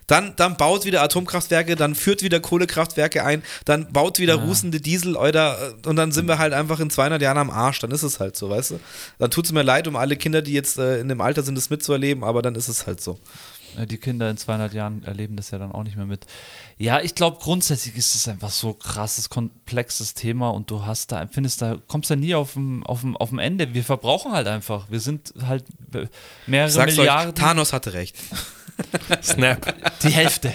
dann, dann baut wieder Atomkraftwerke, dann führt wieder Kohlekraftwerke ein, dann baut wieder rußende Diesel oder, und dann sind wir halt einfach in 200 Jahren am Arsch. Dann ist es halt so, weißt du? Dann tut es mir leid um alle Kinder, die jetzt äh, in dem Alter sind, das mitzuerleben, aber dann ist es halt so.
Ja, Die Kinder in 200 Jahren erleben das ja dann auch nicht mehr mit. Ja, ich glaube, grundsätzlich ist es einfach so krasses, komplexes Thema und du hast da, findest da, kommst da nie auf dem, auf dem, auf dem Ende. Wir verbrauchen halt einfach. Wir sind halt mehrere
Sag's
Milliarden.
euch, Thanos hatte recht. *laughs*
Snap.
die Hälfte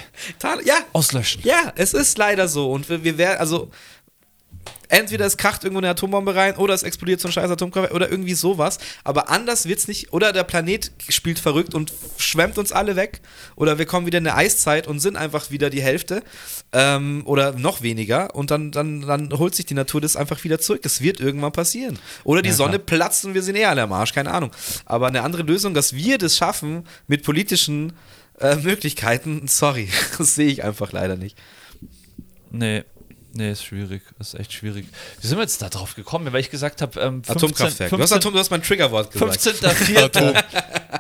ja,
auslöschen.
ja, es ist leider so. Und wir, wir werden, also, entweder es kracht irgendwo eine Atombombe rein oder es explodiert so ein scheiß Atomkraftwerk oder irgendwie sowas. Aber anders wird's nicht. Oder der Planet spielt verrückt und schwemmt uns alle weg. Oder wir kommen wieder in eine Eiszeit und sind einfach wieder die Hälfte. Ähm, oder noch weniger. Und dann, dann, dann holt sich die Natur das einfach wieder zurück. Es wird irgendwann passieren. Oder die
Ja,
Sonne platzt und wir sind eh alle am Arsch. Keine Ahnung. Aber eine andere Lösung, dass wir das schaffen mit politischen äh, Möglichkeiten, *laughs* sorry, *laughs* das sehe ich einfach leider nicht.
Nee. Nee, ist schwierig. Ist echt schwierig. Wie sind wir jetzt da drauf gekommen? Weil ich gesagt habe, ähm, 15,
Atomkraftwerk.
15,
du, hast Atom, du hast mein Triggerwort gesagt.
15. 4.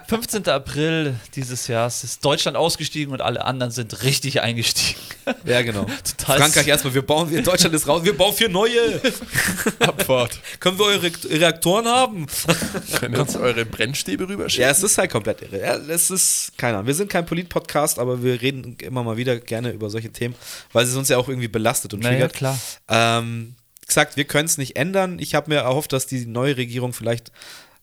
15. April dieses Jahres ist Deutschland ausgestiegen und alle anderen sind richtig eingestiegen.
Ja, genau. *laughs*
Total
Frankreich erstmal, wir bauen, wir, Deutschland ist raus, wir bauen vier neue. *laughs*
Abfahrt.
Können wir eure Reaktoren haben?
Könnt ihr uns eure Brennstäbe rüberschicken?
Ja, es ist halt komplett irre. Ja, es ist, keine Ahnung, wir sind kein Polit-Podcast, aber wir reden immer mal wieder gerne über solche Themen, weil es uns ja auch irgendwie belastet und
Naja,
triggert.
Klar.
Ähm, gesagt, wir können es nicht ändern. Ich habe mir erhofft, dass die neue Regierung vielleicht,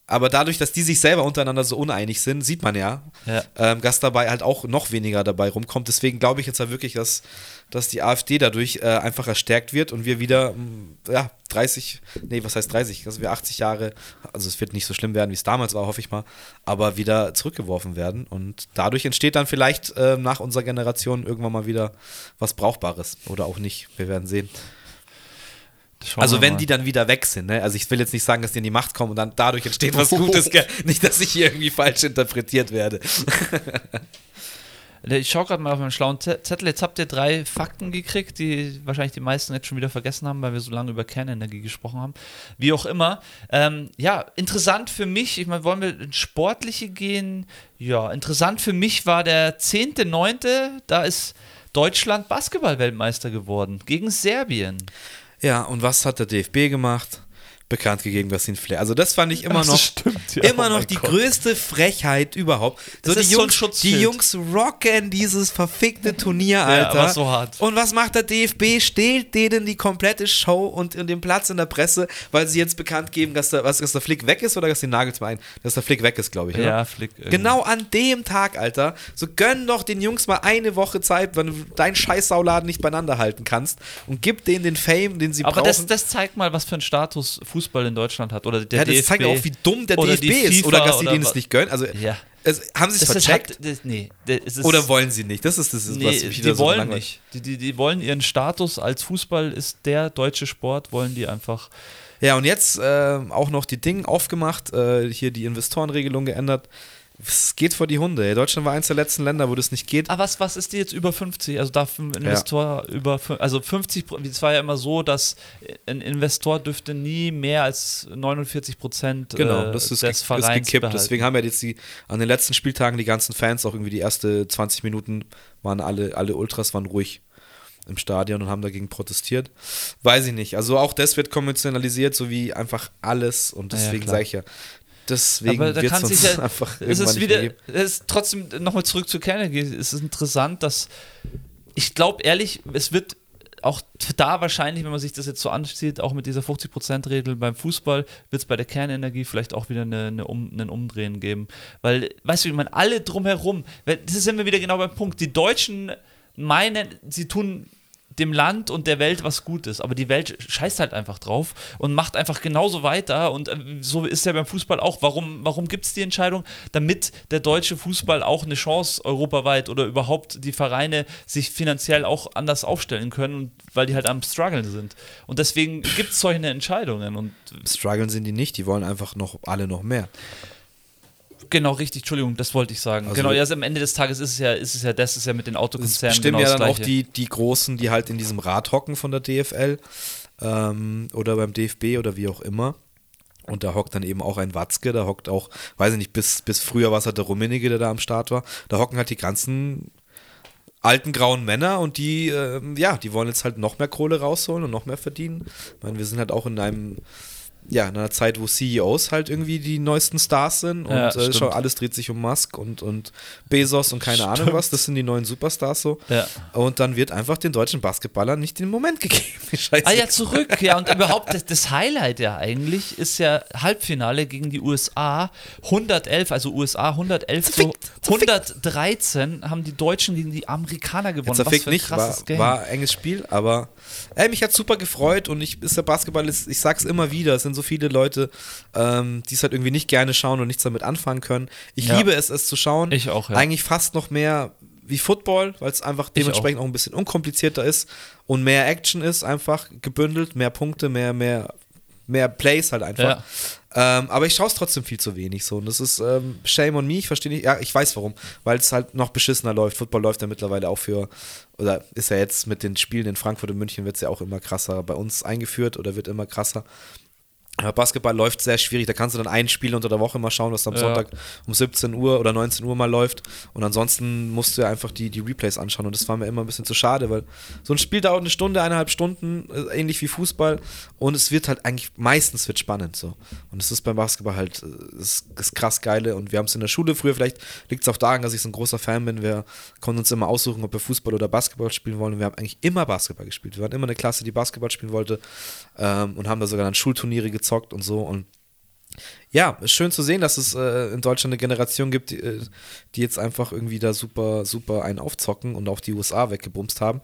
aber dadurch, dass die sich selber untereinander so uneinig sind, sieht man ja,
Ja.
ähm, dass dabei halt auch noch weniger dabei rumkommt. Deswegen glaube ich jetzt halt wirklich, dass, dass die AfD dadurch äh, einfach erstärkt wird und wir wieder, mh, ja, 30, nee, was heißt 30, dass wir 80 Jahre, also es wird nicht so schlimm werden, wie es damals war, hoffe ich mal, aber wieder zurückgeworfen werden. Und dadurch entsteht dann vielleicht äh, nach unserer Generation irgendwann mal wieder was Brauchbares oder auch nicht. Wir werden sehen.
Schauen
Also wenn die dann wieder weg sind, ne? Also ich will jetzt nicht sagen, dass die in die Macht kommen und dann dadurch entsteht was *laughs* Gutes, gell? Nicht, dass ich hier irgendwie falsch interpretiert werde. *laughs*
Ich schaue gerade mal auf meinen schlauen Ze- Zettel. Jetzt habt ihr drei Fakten gekriegt, die wahrscheinlich die meisten jetzt schon wieder vergessen haben, weil wir so lange über Kernenergie gesprochen haben. Wie auch immer. Ähm, ja, interessant für mich, ich meine, wollen wir ins Sportliche gehen? Ja, interessant für mich war der 10.9., da ist Deutschland Basketball-Weltmeister geworden gegen Serbien.
Ja, und was hat der DFB gemacht? Bekannt gegeben, dass sie ein Flair. Also das fand ich immer
Das
noch,
stimmt, ja.
immer
Oh
noch die
Gott.
größte Frechheit überhaupt. Die,
so ein
Jungs,
Schutzschild.
die Jungs rocken dieses verfickte Turnier,
Ja,
Alter.
aber so hart.
Und was macht der DFB? Stehlt denen die komplette Show und in den Platz in der Presse, weil sie jetzt bekannt geben, dass der, was, dass der Flick weg ist oder dass die Nagelsmann, dass der Flick weg ist, glaube ich. oder?
Ja, Flick. irgendwie.
Genau an dem Tag, Alter. So gönn doch den Jungs mal eine Woche Zeit, wenn du deinen Scheißsauladen nicht beieinander halten kannst und gib denen den Fame, den sie
Aber
brauchen.
das, das zeigt mal, was für einen Status Fußball in Deutschland hat. Oder der
ja, das
DFB.
zeigt auch, wie dumm der DFB ist oder dass sie denen es nicht gönnen. Also,
Ja.
es, haben sie es vercheckt
halt, das, nee, das ist,
oder wollen sie nicht? Das ist das, ist,
nee,
was mich
die
so
wollen
langweilt.
nicht. Die, die, die wollen ihren Status als Fußball ist der deutsche Sport, wollen die einfach.
Ja, und jetzt äh, auch noch die Dinge aufgemacht, äh, hier die Investorenregelung geändert. Es geht vor die Hunde. Deutschland war eins der letzten Länder, wo das nicht geht.
Ah, was, was ist die jetzt über 50? Also darf ein Investor über, fün- also 50, Pro- es war ja immer so, dass ein Investor dürfte nie mehr als 49 Prozent
Genau,
äh,
das ist,
des
ge- ist
Vereins
gekippt.
behalten.
Deswegen haben ja jetzt die, an den letzten Spieltagen die ganzen Fans, auch irgendwie die erste 20 Minuten, waren alle, alle Ultras waren ruhig im Stadion und haben dagegen protestiert. Weiß ich nicht. Also auch das wird konventionalisiert, so wie einfach alles. Und
Ja, ja,
deswegen
klar.
sage ich ja, deswegen
Aber da
wird es
kann
uns
sich ja, *laughs*
einfach
es ist wieder, es ist trotzdem nochmal zurück zu Kernenergie. Es ist interessant, dass ich glaube ehrlich, es wird auch da wahrscheinlich, wenn man sich das jetzt so ansieht, auch mit dieser 50%-Regel beim Fußball, wird es bei der Kernenergie vielleicht auch wieder eine, eine um, einen Umdrehen geben. Weil, weißt du, ich meine, alle drumherum, das sind wir wieder genau beim Punkt. Die Deutschen meinen, sie tun dem Land und der Welt was Gutes, aber die Welt scheißt halt einfach drauf und macht einfach genauso weiter und äh, so ist ja beim Fußball auch. Warum, warum gibt es die Entscheidung? Damit der deutsche Fußball auch eine Chance europaweit oder überhaupt die Vereine sich finanziell auch anders aufstellen können, weil die halt am struggeln sind. Und deswegen gibt es solche Entscheidungen
Struggeln sind die nicht, die wollen einfach noch alle noch mehr.
Genau richtig, Entschuldigung, das wollte ich sagen.
Also-
genau, ja, also am Ende des Tages ist es ja, ist es ja das ist ja mit den Autokonzernen
bestimmen
genau
ja
das
dann auch die, die Großen, die halt in diesem Rad hocken von der DFL ähm, oder beim DFB oder wie auch immer. Und da hockt dann eben auch ein Watzke, da hockt auch, weiß ich nicht, bis, bis früher war es halt der Rummenigge, der da am Start war. Da hocken halt die ganzen alten grauen Männer und die, ähm, ja, die wollen jetzt halt noch mehr Kohle rausholen und noch mehr verdienen. Ich meine, wir sind halt auch in einem ja, in einer Zeit, wo CEOs halt irgendwie die neuesten Stars sind und
Ja,
äh,
stimmt.
schon alles dreht sich um Musk und, und Bezos und keine Ahnung was, das sind die neuen Superstars so.
Ja.
Und dann wird einfach den deutschen Basketballern nicht den Moment gegeben. *laughs* Scheiße.
Ah ja, zurück. Ja, und überhaupt das, das Highlight ja eigentlich ist ja Halbfinale gegen die USA 111, also USA 111 zu 113 haben die Deutschen gegen die Amerikaner gewonnen.
Zerfickt nicht, war, war ein enges Spiel, aber ey, mich hat super gefreut und ich ist der Basketball ist, ich sag's immer wieder, es sind so viele Leute, ähm, die es halt irgendwie nicht gerne schauen und nichts damit anfangen können. Ich
Ja.
liebe es, es zu schauen.
Ich auch, ja.
Eigentlich fast noch mehr wie Football, weil es einfach dementsprechend auch. ein bisschen unkomplizierter ist und mehr Action ist, einfach gebündelt, mehr Punkte, mehr, mehr, mehr Plays halt einfach.
Ja.
Ähm, aber ich schaue es trotzdem viel zu wenig so. Und das ist ähm, Shame on me, ich verstehe nicht. Ja, ich weiß warum. Weil es halt noch beschissener läuft. Football läuft ja mittlerweile auch für, oder ist ja jetzt mit den Spielen in Frankfurt und München wird es ja auch immer krasser bei uns eingeführt oder wird immer krasser. Basketball läuft sehr schwierig. Da kannst du dann ein Spiel unter der Woche mal schauen, was am
Ja.
Sonntag um 17 Uhr oder 19 Uhr mal läuft. Und ansonsten musst du ja einfach die, die Replays anschauen. Und das war mir immer ein bisschen zu schade, weil so ein Spiel dauert eine Stunde, eineinhalb Stunden, äh, ähnlich wie Fußball. Und es wird halt eigentlich, meistens wird spannend so. Und es ist beim Basketball halt äh, das, das krass Geile. Und wir haben es in der Schule früher, vielleicht liegt es auch daran, dass ich so ein großer Fan bin. Wir konnten uns immer aussuchen, ob wir Fußball oder Basketball spielen wollen. Und wir haben eigentlich immer Basketball gespielt. Wir waren immer eine Klasse, die Basketball spielen wollte. Ähm, und haben da sogar dann Schulturniere gezockt und so. Und ja, ist schön zu sehen, dass es äh, in Deutschland eine Generation gibt, die, äh, die jetzt einfach irgendwie da super, super einen aufzocken und auch die USA weggebumst haben.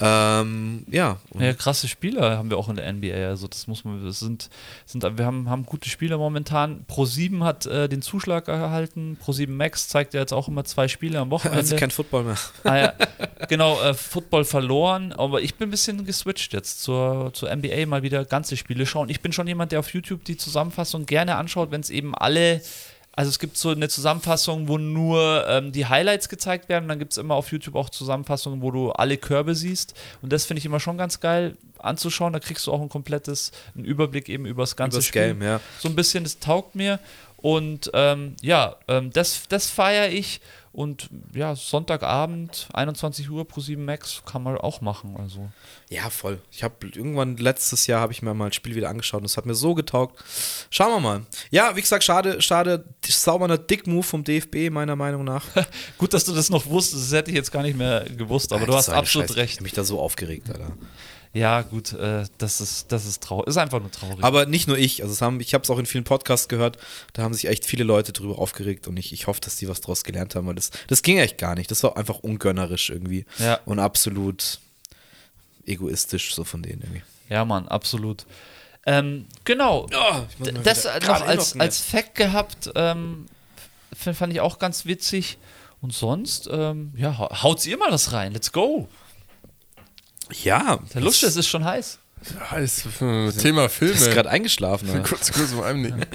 Ähm, ja,
Ja, krasse Spieler haben wir auch in der NBA. Also das muss man, das sind, sind wir haben, haben gute Spieler momentan. Pro7 hat äh, den Zuschlag erhalten. Pro7 Max zeigt ja jetzt auch immer zwei Spiele am
also
Wochenende.
kein Football mehr.
ah, ja. Genau, äh, Football verloren, aber ich bin ein bisschen geswitcht jetzt zur, zur NBA mal wieder ganze Spiele schauen. Ich bin schon jemand, der auf YouTube die Zusammenfassung gerne anschaut, wenn es eben alle. Also es gibt so eine Zusammenfassung, wo nur ähm, die Highlights gezeigt werden. Und dann gibt es immer auf YouTube auch Zusammenfassungen, wo du alle Körbe siehst. Und das finde ich immer schon ganz geil anzuschauen. Da kriegst du auch ein komplettes, einen Überblick eben über das ganze
Übers
Spiel
Game, ja.
so ein bisschen, das taugt mir. Und ähm, ja, ähm, das, das feiere ich. Und ja, Sonntagabend, 21 Uhr pro 7 Max kann man auch machen. Also.
Ja, voll. Ich habe irgendwann letztes Jahr habe ich mir mal ein Spiel wieder angeschaut und es hat mir so getaugt. Schauen wir mal. Ja, wie gesagt, schade, schade, sauberer Dick-Move vom DFB, meiner Meinung nach. *laughs*
Gut, dass du das noch wusstest, das hätte ich jetzt gar nicht mehr gewusst, aber du
Das
hast absolut
Scheiße. Ich
recht.
habe mich da so aufgeregt, Alter.
Ja, gut, äh, das ist, das ist traurig. Ist einfach nur traurig.
Aber nicht nur ich, also haben, ich habe es auch in vielen Podcasts gehört, da haben sich echt viele Leute drüber aufgeregt und ich, ich hoffe, dass die was draus gelernt haben, weil das, das ging echt gar nicht. Das war einfach ungönnerisch irgendwie
Ja.
und absolut egoistisch so von denen irgendwie.
ja, Mann, absolut. Ähm, genau.
mal
das noch als, als Fact gehabt, ähm, fand ich auch ganz witzig. Und sonst, ähm, ja, hau- haut's ihr mal was rein. Let's go.
Ja,
Der Lust, es ist schon heiß.
Heiß, äh, Thema Filme.
ist gerade eingeschlafen. Alter.
kurz, kurz um Einnicken.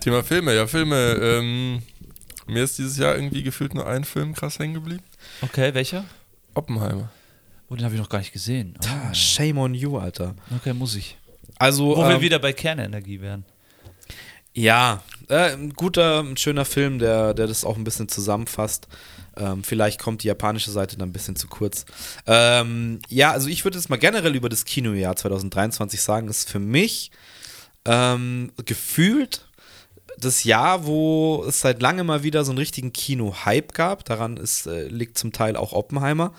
Thema Filme, ja, Filme. Ähm, mir ist dieses Jahr irgendwie gefühlt nur ein Film krass hängen geblieben.
Okay, welcher?
Oppenheimer.
Oh, den habe ich noch gar nicht gesehen.
Ah, Shame on you, Alter.
Oh, okay, muss ich.
Also,
Wo wir
ähm,
wieder bei Kernenergie wären.
Ja, äh, ein guter, ein schöner Film, der, der das auch ein bisschen zusammenfasst. Ähm, vielleicht kommt die japanische Seite dann ein bisschen zu kurz. Ähm, ja, also ich würde jetzt mal generell über das Kinojahr 2023 sagen, ist für mich ähm, gefühlt das Jahr, wo es seit langem mal wieder so einen richtigen Kino-Hype gab. Daran ist, äh, liegt zum Teil auch Oppenheimer.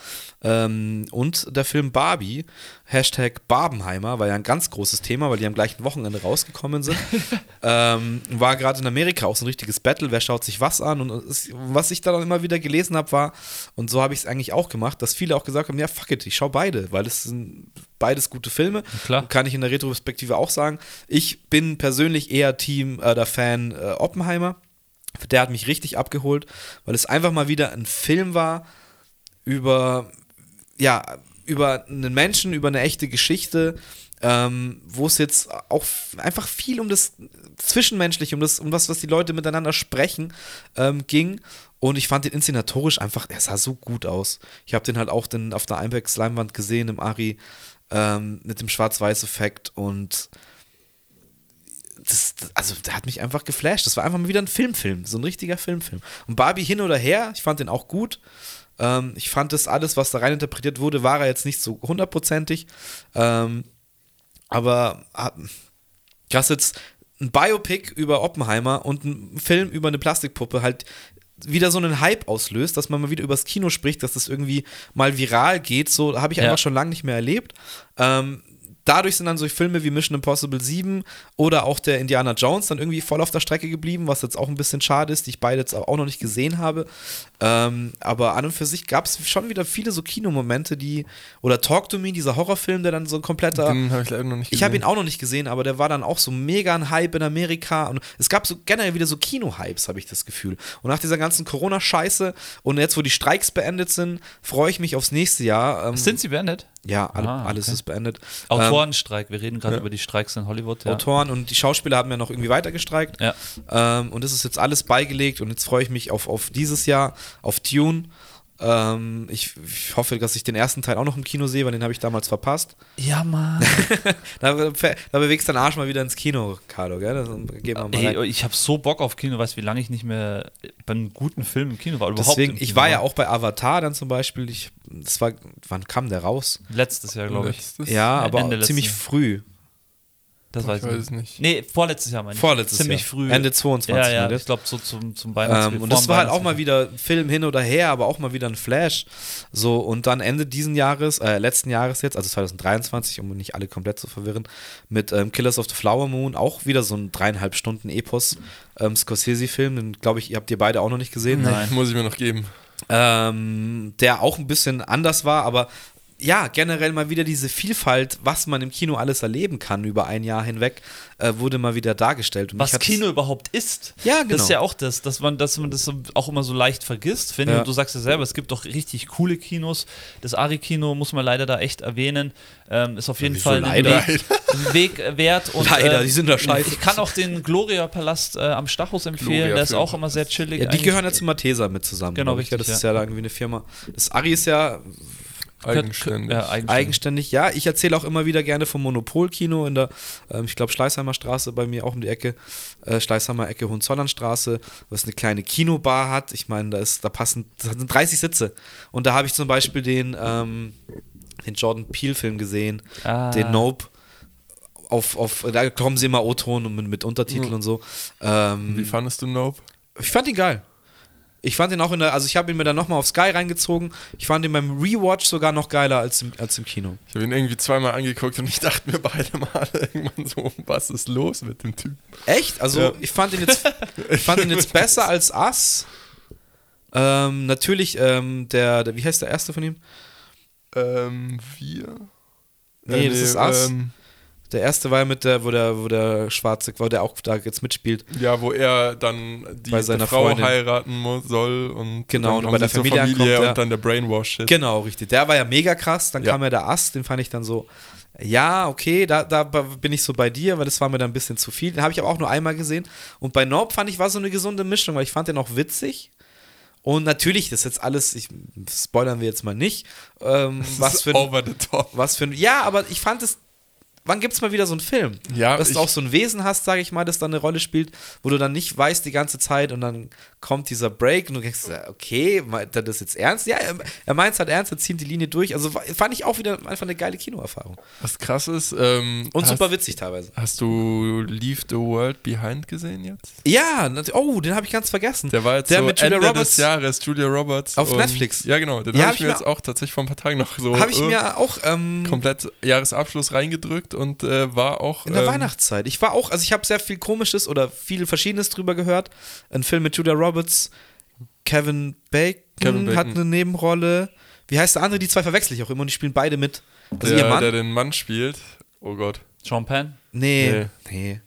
Ähm, und der Film Barbie, Hashtag Barbenheimer, war ja ein ganz großes Thema, weil die am gleichen Wochenende rausgekommen sind. *laughs* ähm, war gerade in Amerika auch so ein richtiges Battle, wer schaut sich was an. Und es, was ich da dann immer wieder gelesen habe, war, und so habe ich es eigentlich auch gemacht, dass viele auch gesagt haben, ja, fuck it, ich schaue beide, weil es sind beides gute Filme.
klar.
Kann ich in der Retrospektive auch sagen. Ich bin persönlich eher Team äh, der Fan äh, Oppenheimer. Der hat mich richtig abgeholt, weil es einfach mal wieder ein Film war über, ja, über einen Menschen, über eine echte Geschichte, ähm, wo es jetzt auch einfach viel um das Zwischenmenschliche, um das, um das, was die Leute miteinander sprechen, ähm, ging. Und ich fand den inszenatorisch einfach, er sah so gut aus. Ich habe den halt auch den, auf der IMAX-Leinwand gesehen im Ari ähm, mit dem Schwarz-Weiß-Effekt und das, also der hat mich einfach geflasht. Das war einfach mal wieder ein Filmfilm, so ein richtiger Filmfilm. Und Barbie hin oder her, ich fand den auch gut. Ähm, ich fand das alles, was da rein interpretiert wurde, war er jetzt nicht so hundertprozentig. Ähm, aber hat, krass jetzt ein Biopic über Oppenheimer und ein Film über eine Plastikpuppe halt wieder so einen Hype auslöst, dass man mal wieder übers Kino spricht, dass das irgendwie mal viral geht. So habe ich
Ja.
einfach schon lange nicht mehr erlebt. Ähm, dadurch sind dann so Filme wie Mission Impossible 7 oder auch der Indiana Jones dann irgendwie voll auf der Strecke geblieben, was jetzt auch ein bisschen schade ist, die ich beide jetzt auch noch nicht gesehen habe. Ähm, aber an und für sich gab es schon wieder viele so Kinomomente, die, oder Talk to Me, dieser Horrorfilm, der dann so ein kompletter.
Den habe ich leider noch nicht
Ich habe ihn auch noch nicht gesehen, aber der war dann auch so mega ein Hype in Amerika. Und es gab so generell wieder so Kino-Hypes, habe ich das Gefühl. Und nach dieser ganzen Corona-Scheiße und jetzt, wo die Streiks beendet sind, freue ich mich aufs nächste Jahr. Ähm,
Sind sie beendet?
Ja, alle,
Ah,
alles
okay.
ist beendet. Ähm,
Autorenstreik, wir reden gerade über die Streiks in Hollywood. Ja.
Autoren und die Schauspieler haben ja noch irgendwie weiter gestreikt.
Ja.
Ähm, und das ist jetzt alles beigelegt und jetzt freue ich mich auf, auf dieses Jahr, auf Dune. Ähm, ich, ich hoffe, dass ich den ersten Teil auch noch im Kino sehe, weil den habe ich damals verpasst.
ja, Mann. *laughs*
Da, da bewegst du deinen Arsch mal wieder ins Kino, Carlo, gell? Das, gehen wir mal rein.
Ey, ich habe so Bock auf Kino, weißt du, wie lange ich nicht mehr bei einem guten Film im Kino war. Überhaupt
Deswegen, ich war ja auch bei Avatar dann zum Beispiel. Ich, das war, wann kam der raus?
Letztes Jahr, glaube ich.
Letztes-
Ja,
Ende
aber
letzten
ziemlich
Jahr.
früh.
Das
Ich
weiß
weiß
ich
es nicht.
Nee, vorletztes Jahr meine ich.
Vorletztes
Ziemlich
Jahr.
früh.
Ende 22.
Ja, ja,
ne?
ich glaube so zum, zum Weihnachts
Ähm, und das war halt auch mal wieder Film hin oder her, aber auch mal wieder ein Flash. So, und dann Ende diesen Jahres, äh, letzten Jahres jetzt, also 2023, um nicht alle komplett zu verwirren, mit ähm, Killers of the Flower Moon, auch wieder so ein dreieinhalb Stunden Epos ähm, Scorsese-Film, den glaube ich, ihr habt ihr beide auch noch nicht gesehen.
Nein.
Muss ich mir noch geben.
ähm, der auch ein bisschen anders war, aber ja, generell mal wieder diese Vielfalt, was man im Kino alles erleben kann über ein Jahr hinweg, äh, wurde mal wieder dargestellt. Und
was Kino überhaupt ist.
Ja,
Das
genau.
ist ja auch das, dass man, dass man das auch immer so leicht vergisst, finde ich.
Ja.
Und du sagst ja selber, es gibt doch richtig coole Kinos. Das Ari-Kino muss man leider da echt erwähnen. Ähm, ist auf jeden
wieso
Fall
leider?
Weg, Weg äh, wert. Und,
Leider,
äh,
die sind da scheiße.
Ich kann auch den Gloria-Palast äh, am Stachus empfehlen.
Gloria
der ist auch immer sehr chillig.
Ja, die
eigentlich.
gehören ja zu Mathesa mit zusammen.
Genau.
Ja,
richtig,
das ist
ja.
ja da irgendwie eine Firma. Das Ari ist ja
Eigenständig.
Ja, eigenständig.
eigenständig. Ja, ich erzähle auch immer wieder gerne vom Monopolkino in der, ähm, ich glaube, Schleißheimer Straße bei mir auch um die Ecke. Äh, Schleißheimer Ecke, Hohenzollernstraße, was eine kleine Kinobar hat. Ich meine, da, ist, da passen da sind 30 Sitze. Und da habe ich zum Beispiel den, ähm, den Jordan Peele-Film gesehen,
Ah.
den Nope. Auf, auf, da kommen sie immer O-Ton und mit, mit Untertiteln und so. Ähm,
Wie fandest du Nope?
ich fand ihn geil. Ich fand ihn auch in der, also ich habe ihn mir dann nochmal auf Sky reingezogen. Ich fand ihn beim Rewatch sogar noch geiler als im, als im Kino.
Ich habe ihn irgendwie zweimal angeguckt und ich dachte mir beide Mal irgendwann so, was ist los mit dem Typ?
Echt? Also
Ja.
ich fand ihn jetzt, ich fand ihn jetzt *laughs* besser als Us. Ähm, natürlich, ähm, der, der, wie heißt der erste von ihm?
Ähm, wir?
Nee, das ist Us.
ähm,
Der erste war ja mit der, wo der, wo der Schwarze, wo der auch da jetzt mitspielt.
ja, wo er dann die,
Bei seiner
Frau
Freundin.
heiraten muss, soll und
Genau, und bei der Familie ankommt, ja.
und dann der Brainwash-Shit.
Genau, richtig. Der war ja mega krass. Dann
Ja.
kam ja der Ast, den fand ich dann so, ja, okay, da, da bin ich so bei dir, weil das war mir dann ein bisschen zu viel. Den habe ich aber auch nur einmal gesehen. Und bei Norb fand ich, war so eine gesunde Mischung, weil ich fand den auch witzig. Und natürlich, das ist jetzt alles, ich, spoilern wir jetzt mal nicht, ähm, was,
ist
für ein,
over the top.
was für ein, ja, aber ich fand es, wann gibt es mal wieder so einen Film?
Ja,
Dass du auch so ein Wesen hast, sage ich mal, das dann eine Rolle spielt, wo du dann nicht weißt die ganze Zeit und dann kommt dieser Break und du denkst, ja, okay, meint er das jetzt ernst? Ja, er, meint es halt ernst, er zieht die Linie durch. Also fand ich auch wieder einfach eine geile Kinoerfahrung.
Was krass ist, ähm,
Und
hast,
super witzig teilweise.
hast du Leave the World Behind gesehen jetzt?
Ja, oh, den habe ich ganz vergessen.
Der war jetzt
Der
so
mit Julia
Ende
Roberts.
des Jahres, Julia Roberts.
Auf
und-
Netflix.
Ja, genau. Den
Ja,
habe
hab
ich mir- jetzt auch tatsächlich vor ein paar Tagen noch so
Habe ich
äh,
mir auch ähm,
komplett Jahresabschluss reingedrückt und äh, war auch
in der
ähm,
Weihnachtszeit. Ich war auch, also ich habe sehr viel Komisches oder viel Verschiedenes drüber gehört. Ein Film mit Julia Roberts, Kevin Bacon,
Kevin Bacon.
hat eine Nebenrolle. Wie heißt der andere? Die zwei verwechsel ich auch immer und die spielen beide mit. Also ihr
der,
Mann?
der den Mann spielt. Oh Gott.
Sean Penn?
nee, nee.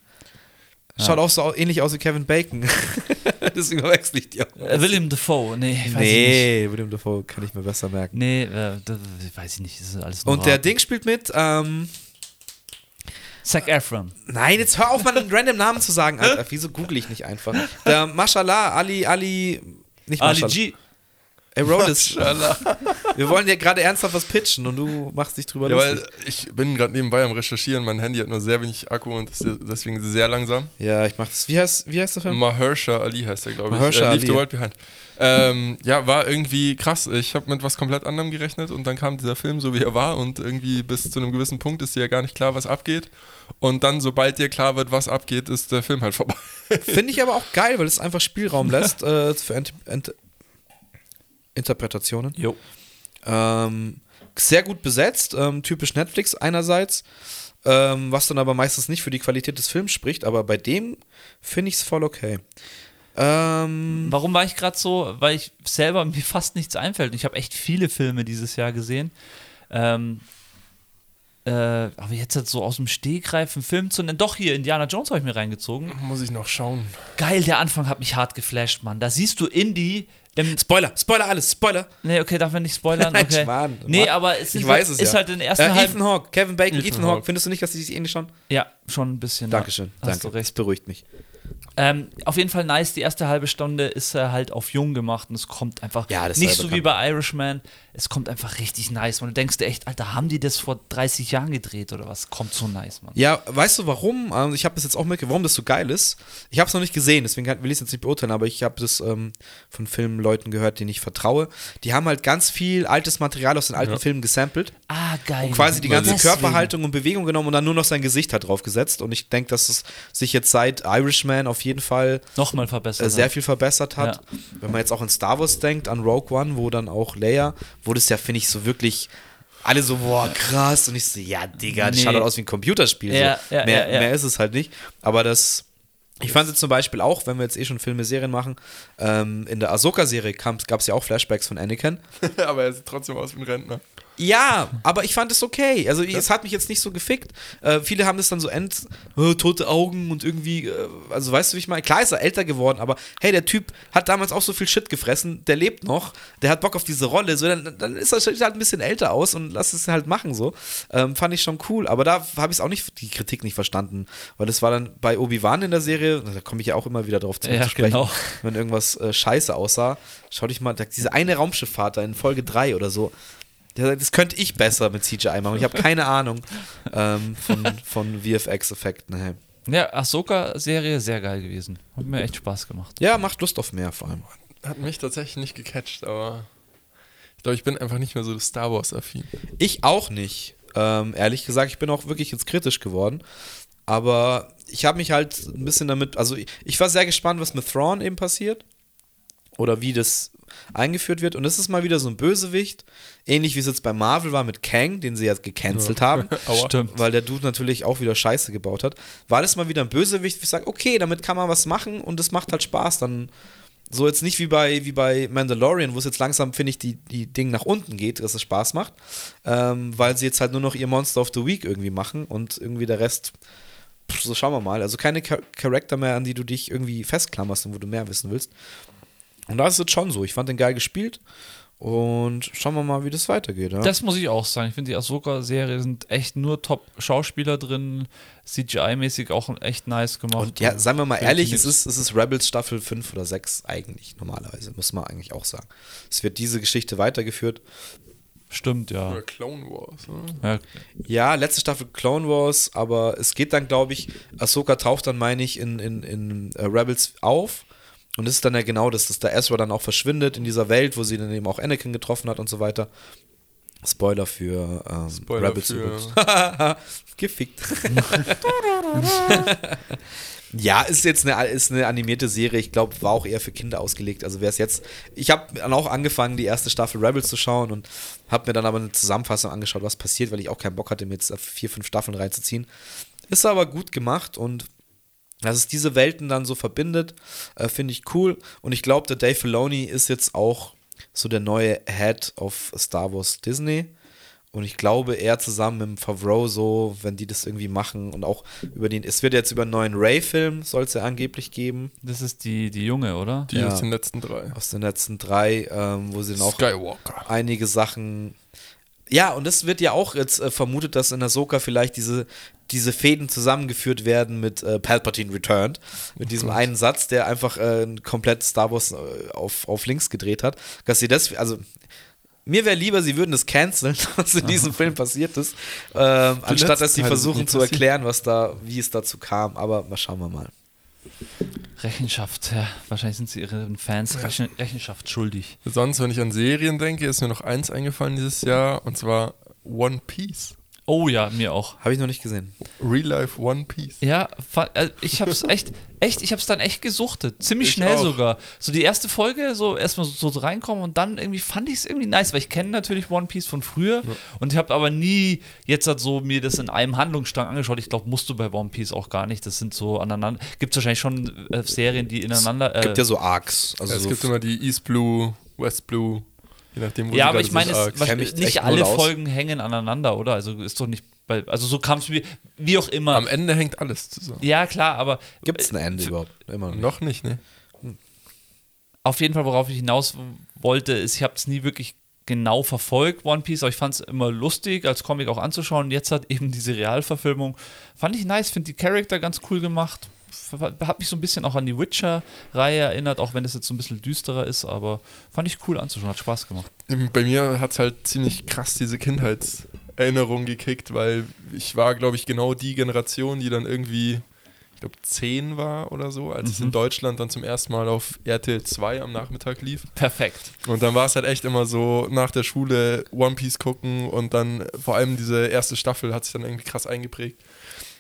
Schaut auch so ähnlich aus wie Kevin Bacon. *laughs* Deswegen verwechsel ich die auch.
Äh, William Defoe? Nee, weiß ich nicht.
Nee, William Dafoe kann ich mir besser merken.
Nee, äh, das, weiß ich nicht. Das ist alles
Und der. Ding spielt mit, ähm,
Zac Efron.
nein, jetzt hör auf, mal einen random Namen zu sagen, Alter. *laughs* Wieso google ich nicht einfach? Der Mashallah, Ali, Ali, nicht
Ali
Mashallah.
G.
Ey, Rolis, *laughs* wir wollen dir gerade ernsthaft was pitchen und du machst dich drüber
Ja,
lustig.
weil ich bin gerade nebenbei am Recherchieren. Mein Handy hat nur sehr wenig Akku und ist deswegen sehr langsam.
Ja, ich mach das. Wie heißt, wie heißt der Film?
Mahershala Ali heißt er, glaube ich.
Mahershala
äh, Leave the
Ali.
World Behind. Ähm, ja, war irgendwie krass. Ich habe mit was komplett anderem gerechnet und dann kam dieser Film so, wie er war und irgendwie bis zu einem gewissen Punkt ist dir ja gar nicht klar, was abgeht. Und dann, sobald dir klar wird, was abgeht, ist der Film halt vorbei. *laughs*
Finde ich aber auch geil, weil es einfach Spielraum lässt äh, für Ent Ent Interpretationen.
Jo.
Ähm, sehr gut besetzt, ähm, typisch Netflix einerseits, ähm, was dann aber meistens nicht für die Qualität des Films spricht, aber bei dem finde ich es voll okay. Ähm,
Warum war ich gerade so? Weil ich selber *laughs* mir fast nichts einfällt. Und Ich habe echt viele Filme dieses Jahr gesehen. Ähm, äh, aber jetzt halt so aus dem Stegreif einen Film zu nennen. Doch, hier, Indiana Jones habe ich mir reingezogen.
Muss ich noch schauen.
Geil, der Anfang hat mich hart geflasht, Mann. Da siehst du Indy im.
Spoiler, Spoiler alles, Spoiler.
Nee, okay, darf man nicht spoilern? *laughs*
Nein,
Okay.
Schmarrn.
Nee, aber es
Ich
ist,
weiß es
ist
ja.
halt in den ersten
Äh. Ethan Hawke, Kevin Bacon,
Ethan
Ethan, Hawke.
Hawke.
Findest du nicht, dass die sich ähnlich schon?
Ja, schon ein bisschen.
Dankeschön,
ja. Hast
danke.
du recht.
Das beruhigt mich.
Ähm, auf jeden Fall nice. Die erste halbe Stunde ist er halt auf jung gemacht und es kommt einfach
Ja,
nicht
ja
so
bekannt.
wie bei Irishman. Es kommt einfach richtig nice. Und du denkst dir echt, Alter, haben die das vor 30 Jahren gedreht oder was? Kommt so nice, Mann.
Ja, weißt du warum? Ähm, Ich habe das jetzt auch mitgekriegt, warum das so geil ist. Ich habe es noch nicht gesehen, deswegen will ich es jetzt nicht beurteilen, aber ich habe das ähm, von Filmleuten gehört, denen ich vertraue. Die haben halt ganz viel altes Material aus den alten Filmen gesampelt
Ah, geil.
und quasi die ganze
Deswegen.
Körperhaltung und Bewegung genommen und dann nur noch sein Gesicht halt drauf gesetzt. Und ich denke, dass es sich jetzt seit Irishman auf jeden Fall
Nochmal verbessert.
äh, sehr viel verbessert hat. Wenn man jetzt auch an Star Wars denkt, an Rogue One, wo dann auch Leia, wo das ja, finde ich, so wirklich alle so, boah, krass. Und ich so, ja, Digga, das
Nee.
schaut halt aus wie ein Computerspiel.
Ja,
so.
ja,
mehr,
ja, ja.
mehr ist es halt nicht. Aber das. Ich fand es zum Beispiel auch, wenn wir jetzt eh schon Filme, Serien machen, ähm, in der Ahsoka-Serie gab es ja auch Flashbacks von Anakin. *laughs*
Aber er sieht trotzdem aus wie ein Rentner.
Ja, aber ich fand es okay. Also es hat mich jetzt nicht so gefickt. Äh, viele haben das dann so end, äh, tote Augen und irgendwie, äh, also weißt du, wie ich meine? Klar ist er älter geworden, aber hey, der Typ hat damals auch so viel Shit gefressen, der lebt noch, der hat Bock auf diese Rolle, so dann, dann ist er halt ein bisschen älter aus und lass es halt machen so. Ähm, fand ich schon cool, aber da habe ich es auch nicht, die Kritik nicht verstanden, weil das war dann bei Obi-Wan in der Serie, da komme ich ja auch immer wieder drauf zu,
Ja,
zu sprechen,
genau.
wenn irgendwas äh, scheiße aussah. Schau dich mal, diese eine Raumschifffahrt da in Folge 3 oder so, ja, das könnte ich besser mit CGI machen. Ich habe keine Ahnung ähm, von, von VFX-Effekten. Hey.
Ja, Ahsoka-Serie, sehr geil gewesen. Hat mir echt Spaß gemacht.
Ja, macht Lust auf mehr vor allem.
Hat mich tatsächlich nicht gecatcht, aber ich glaube, ich bin einfach nicht mehr so Star Wars-affin.
Ich auch nicht. Ähm, ehrlich gesagt, ich bin auch wirklich jetzt kritisch geworden. Aber ich habe mich halt ein bisschen damit, also ich, ich war sehr gespannt, was mit Thrawn eben passiert. Oder wie das eingeführt wird. Und es ist mal wieder so ein Bösewicht. Ähnlich wie es jetzt bei Marvel war mit Kang, den sie jetzt gecancelt haben. *laughs*
Aua.
Stimmt.
weil der Dude natürlich auch wieder Scheiße gebaut hat. War das mal wieder ein Bösewicht, wo ich sage, okay, damit kann man was machen und es macht halt Spaß. Dann so jetzt nicht wie bei, wie bei Mandalorian, wo es jetzt langsam, finde ich, die, die Ding nach unten geht, dass es Spaß macht, ähm, weil sie jetzt halt nur noch ihr Monster of the Week irgendwie machen und irgendwie der Rest, pff, so schauen wir mal. Also keine Char Charakter mehr, an die du dich irgendwie festklammerst und wo du mehr wissen willst. Und da ist es schon so. Ich fand den geil gespielt und schauen wir mal, wie das weitergeht. Ja?
Das muss ich auch sagen. Ich finde, die Ahsoka-Serie sind echt nur Top-Schauspieler drin. CGI-mäßig auch echt nice gemacht.
Und ja, seien wir mal ehrlich,
ich
es ist, es ist Rebels Staffel 5 oder 6 eigentlich, normalerweise, muss man eigentlich auch sagen. Es wird diese Geschichte weitergeführt.
Stimmt, ja.
Oder Clone Wars, ne?
ja.
Ja, letzte Staffel Clone Wars, aber es geht dann, glaube ich, Ahsoka taucht dann, meine ich, in, in, in äh, Rebels auf. Und das ist dann ja genau das, dass der Ezra dann auch verschwindet in dieser Welt, wo sie dann eben auch Anakin getroffen hat und so weiter. Spoiler für ähm,
Spoiler
Rebels
für-
übrigens. *laughs* Gefickt. *laughs* ja, ist jetzt eine, ist eine animierte Serie. Ich glaube, war auch eher für Kinder ausgelegt. Also wer es jetzt. Ich habe dann auch angefangen, die erste Staffel Rebels zu schauen und habe mir dann aber eine Zusammenfassung angeschaut, was passiert, weil ich auch keinen Bock hatte, mir jetzt vier, fünf Staffeln reinzuziehen. Ist aber gut gemacht und dass es diese Welten dann so verbindet, äh, finde ich cool. Und ich glaube, der Dave Filoni ist jetzt auch so der neue Head of Star Wars Disney. Und ich glaube, er zusammen mit dem Favreau so, wenn die das irgendwie machen und auch über den, es wird jetzt über einen neuen Ray-Film, soll es ja angeblich geben,
Das ist die, die Junge, oder?
Die
Ja.
aus den letzten drei.
aus den letzten drei, ähm, wo sie dann auch
Skywalker.
einige Sachen Ja, und es wird ja auch jetzt äh, vermutet, dass in Ahsoka vielleicht diese, diese Fäden zusammengeführt werden mit äh, Palpatine Returned. Mit diesem einen Satz, der einfach äh, komplett Star Wars äh, auf, auf links gedreht hat. Dass sie das, also mir wäre lieber, sie würden das canceln, *laughs* was in diesem *laughs* Film passiert ist, ähm, anstatt dass sie versuchen zu erklären, was da, wie es dazu kam. Aber mal schauen wir mal.
Rechenschaft, ja. Wahrscheinlich sind sie ihren Fans Rechen Rechenschaft schuldig.
Sonst, wenn ich an Serien denke, ist mir noch eins eingefallen dieses Jahr und zwar One Piece.
Oh ja, mir auch.
Habe ich noch nicht gesehen.
Real Life One Piece.
Ja, äh, ich hab's echt, echt, ich hab's dann echt gesuchtet. Ziemlich
Ich
schnell
auch.
sogar. So die erste Folge, so erstmal so, so reinkommen und dann irgendwie fand ich es irgendwie nice, weil ich kenne natürlich One Piece von früher und ich habe aber nie jetzt halt so mir das in einem Handlungsstrang angeschaut. Ich glaube, musst du bei One Piece auch gar nicht. Das sind so aneinander. Gibt es wahrscheinlich schon äh, Serien, die ineinander. Äh,
Gibt ja so Arcs. Also
es
so
gibt immer die East Blue, West Blue, je nachdem, wo
ja, aber
gerade
ich meine,
mich
nicht alle. Folgen hängen aneinander, oder? Also ist doch nicht bei, also so kam es mir, wie auch immer.
Am Ende hängt alles zusammen.
ja, klar, aber
Gibt es ein Ende überhaupt? Immer noch nicht.
Noch nicht, ne?
auf jeden Fall, worauf ich hinaus wollte, ist, ich habe es nie wirklich genau verfolgt, One Piece, aber ich fand es immer lustig, als Comic auch anzuschauen. Jetzt hat eben diese Realverfilmung, fand ich nice, finde die Charakter ganz cool gemacht. Hat mich so ein bisschen auch an die Witcher-Reihe erinnert, auch wenn es jetzt so ein bisschen düsterer ist, aber fand ich cool anzuschauen, hat Spaß gemacht.
Bei mir hat es halt ziemlich krass diese Kindheitserinnerung gekickt, weil ich war, glaube ich, genau die Generation, die dann irgendwie, ich glaube, 10 war oder so, als es in Deutschland dann zum ersten Mal auf RTL 2 am Nachmittag lief.
Perfekt.
Und dann war es halt echt immer so, nach der Schule One Piece gucken und dann vor allem diese erste Staffel hat sich dann irgendwie krass eingeprägt.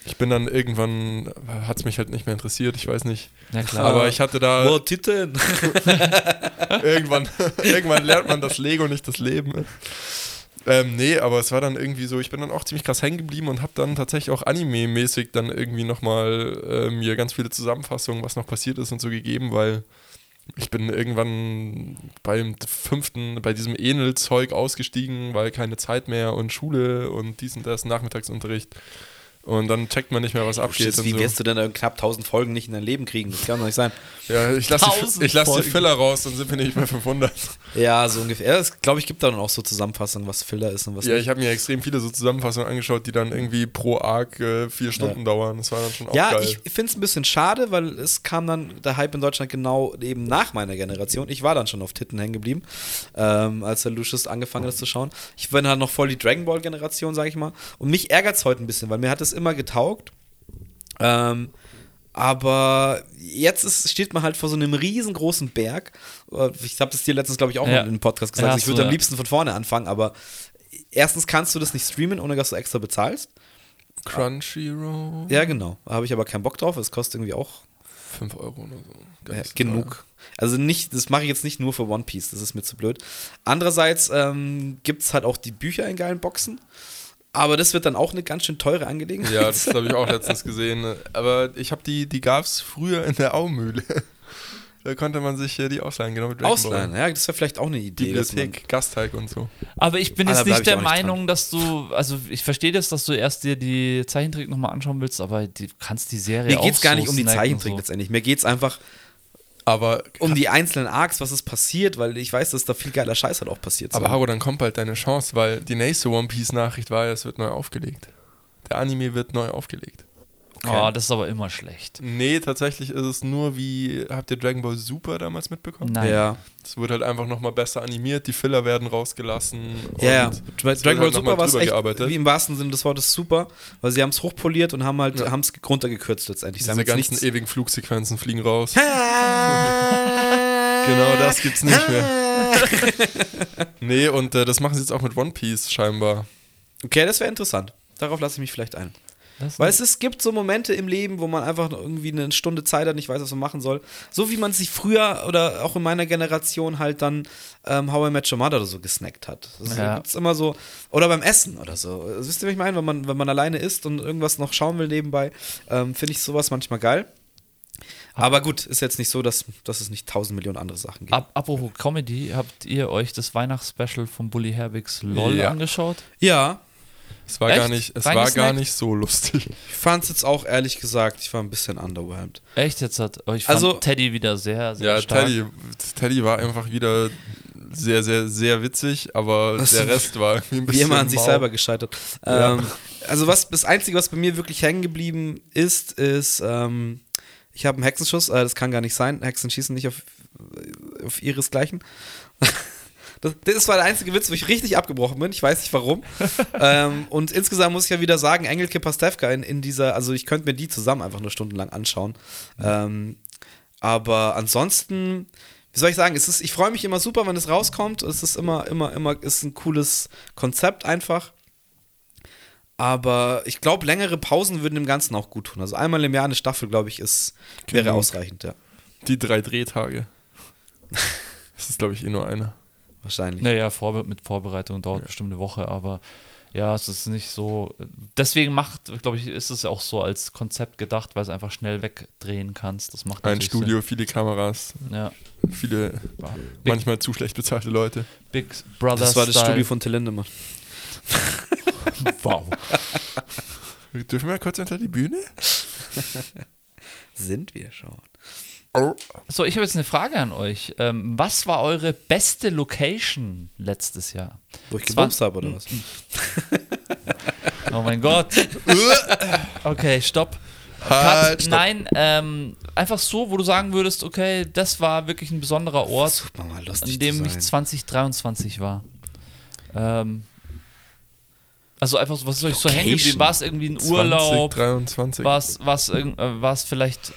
Ich bin dann irgendwann, hat es mich halt nicht mehr interessiert, ich weiß nicht.
Ja, klar.
Aber ich hatte da
Wo Titeln? *laughs*
irgendwann, irgendwann lernt man das Lego, nicht das Leben. Ähm, nee, aber es war dann irgendwie so, ich bin dann auch ziemlich krass hängen geblieben und habe dann tatsächlich auch Anime-mäßig dann irgendwie nochmal äh, mir ganz viele Zusammenfassungen, was noch passiert ist und so gegeben, weil ich bin irgendwann beim fünften, bei diesem Enel-Zeug ausgestiegen, weil keine Zeit mehr und Schule und dies und das, Nachmittagsunterricht. Und dann checkt man nicht mehr, was abgeht. und
Wie
so.
wirst du denn knapp 1000 Folgen nicht in dein Leben kriegen? Das kann doch nicht sein. *laughs*
Ja, ich lasse die, ich lass die. Filler raus, dann sind wir nicht bei 500.
Ja, so ungefähr. Ja, das glaube ich, gibt da dann auch so Zusammenfassungen, was Filler ist und was
Ja,
nicht.
ich habe mir extrem viele so Zusammenfassungen angeschaut, die dann irgendwie pro Arc äh, vier Stunden dauern. Das war dann schon auch
Ja,
geil.
ich finde es ein bisschen schade, weil es kam dann der Hype in Deutschland genau eben nach meiner Generation. Ich war dann schon auf Titten hängen geblieben, ähm, als der Lucius angefangen hat das zu schauen. Ich bin halt noch voll die Dragon Ball Generation, sage ich mal. Und mich ärgert es heute ein bisschen, weil mir hat es immer getaugt. Ähm, aber jetzt ist, steht man halt vor so einem riesengroßen Berg. Äh, Ich habe das dir letztens, glaube ich, auch
Ja.
mal in einem Podcast gesagt.
Ja,
ich würde
du,
am
ja.
liebsten von vorne anfangen, aber erstens kannst du das nicht streamen, ohne dass du extra bezahlst.
Crunchyroll.
Ja, genau. Da habe ich aber keinen Bock drauf. Es kostet irgendwie auch
5 Euro oder so.
Ja,
so
genug. Also nicht, das mache ich jetzt nicht nur für One Piece, das ist mir zu blöd. Andererseits ähm, gibt es halt auch die Bücher in geilen Boxen. Aber das wird dann auch eine ganz schön teure Angelegenheit.
Ja, das habe ich auch letztens gesehen. Aber ich habe die, die gab es früher in der Aumühle. Da konnte man sich äh, die ausleihen, genau mit Dragon
Ausleihen,
Ball.
ja, das wäre vielleicht auch eine Idee.
Bibliothek, Gasteig und so.
Aber ich bin
Ah,
jetzt nicht
ich
der
nicht dran.
Meinung, dass du, also ich verstehe das, dass du erst dir die Zeichentrick nochmal anschauen willst, aber du kannst die Serie
Mir
auch
geht es gar
so
nicht um die Zeichentrick
so.
letztendlich. Mir geht es einfach
Aber,
um die einzelnen Arcs, was ist passiert, weil ich weiß, dass da viel geiler Scheiß halt auch passiert.
aber Haro, dann kommt bald deine Chance, weil die nächste One Piece Nachricht war, es wird neu aufgelegt. Der Anime wird neu aufgelegt.
Oh, das ist aber immer schlecht.
Nee, tatsächlich ist es nur wie, habt ihr Dragon Ball Super damals mitbekommen?
Nein.
ja.
Es wird halt einfach nochmal besser animiert, die Filler werden rausgelassen.
Ja, Bei Dragon
wird
Ball
halt
Super war es echt,
gearbeitet.
wie im wahrsten Sinne des Wortes super, weil sie haben es hochpoliert und haben halt,
Ja.
haben es runtergekürzt letztendlich.
Diese ganzen
nichts-
ewigen Flugsequenzen fliegen raus. *laughs* genau das gibt's nicht mehr. *laughs* Nee, und äh, das machen sie jetzt auch mit One Piece scheinbar.
Okay, das wäre interessant. Darauf lasse ich mich vielleicht ein. Weil es, es gibt so Momente im Leben, wo man einfach irgendwie eine Stunde Zeit hat, nicht weiß, was man machen soll. So wie man sich früher oder auch in meiner Generation halt dann ähm, How I Met Your Mother oder so gesnackt hat. Das
Ja.
gibt's immer so. Oder beim Essen oder so. Wisst ihr, was ich meine? Wenn man, wenn man alleine isst und irgendwas noch schauen will nebenbei, ähm, finde ich sowas manchmal geil. Aber gut, ist jetzt nicht so, dass, dass es nicht tausend Millionen andere Sachen gibt.
Ab, apropos Comedy, habt ihr euch das Weihnachtsspecial von Bully Herbigs LOL
Ja.
angeschaut?
Ja,
Es war
Echt?
gar nicht, es war gar nicht so lustig.
ich fand es jetzt auch ehrlich gesagt, ich war ein bisschen underwhelmed.
Echt jetzt hat, oh, ich fand
Also-
Teddy wieder sehr, sehr
Ja,
stark.
Teddy, Teddy war einfach wieder sehr, sehr, sehr witzig, aber
Das-
der Rest war irgendwie ein bisschen.
Wie immer an sich selber gescheitert.
Ja.
Ähm, also was das Einzige, was bei mir wirklich hängen geblieben ist, ist, ähm, ich habe einen Hexenschuss, äh, das kann gar nicht sein. Hexen schießen nicht auf, auf ihresgleichen. Das, das war der einzige Witz, wo ich richtig abgebrochen bin. Ich weiß nicht warum. *laughs* ähm, und insgesamt muss ich ja wieder sagen, Engelke Pastewka in, in dieser, also ich könnte mir die zusammen einfach nur stundenlang anschauen. Ähm, aber ansonsten, wie soll ich sagen, es ist, ich freue mich immer super, wenn es rauskommt. Es ist immer, immer, immer, ist ein cooles Konzept einfach. Aber ich glaube, längere Pausen würden dem Ganzen auch gut tun. Also einmal im Jahr eine Staffel, glaube ich, ist, wäre
Genau.
ausreichend, ja.
Die drei Drehtage. *laughs* Das ist, glaube ich, eh nur einer.
Wahrscheinlich.
Naja, Vorbe mit Vorbereitung dauert bestimmt eine Woche, aber ja, es ist nicht so. Deswegen macht, glaube ich, ist es auch so als Konzept gedacht, weil es einfach schnell wegdrehen kannst. Das macht
Ein Studio, viele Kameras,
Sinn. Ja.
viele manchmal zu schlecht bezahlte Leute.
Big Brother
das war das
Style.
Studio von Till Lindemann.
Wow. *laughs*
Dürfen wir kurz hinter die Bühne? *laughs*
Sind wir schon.
So, ich habe jetzt eine Frage an euch. Ähm, was war eure beste Location letztes Jahr?
Wo ich gebumst habe, oder was?
Oh mein Gott. *laughs* Okay, stopp.
Halt, stopp.
Nein, ähm, einfach so, wo du sagen würdest, okay, das war wirklich ein besonderer Ort, an dem ich
sein.
2023 war. Ähm, also einfach so, was ist euch so hängen geblieben? War es irgendwie ein Urlaub?
2023.
War es äh, vielleicht,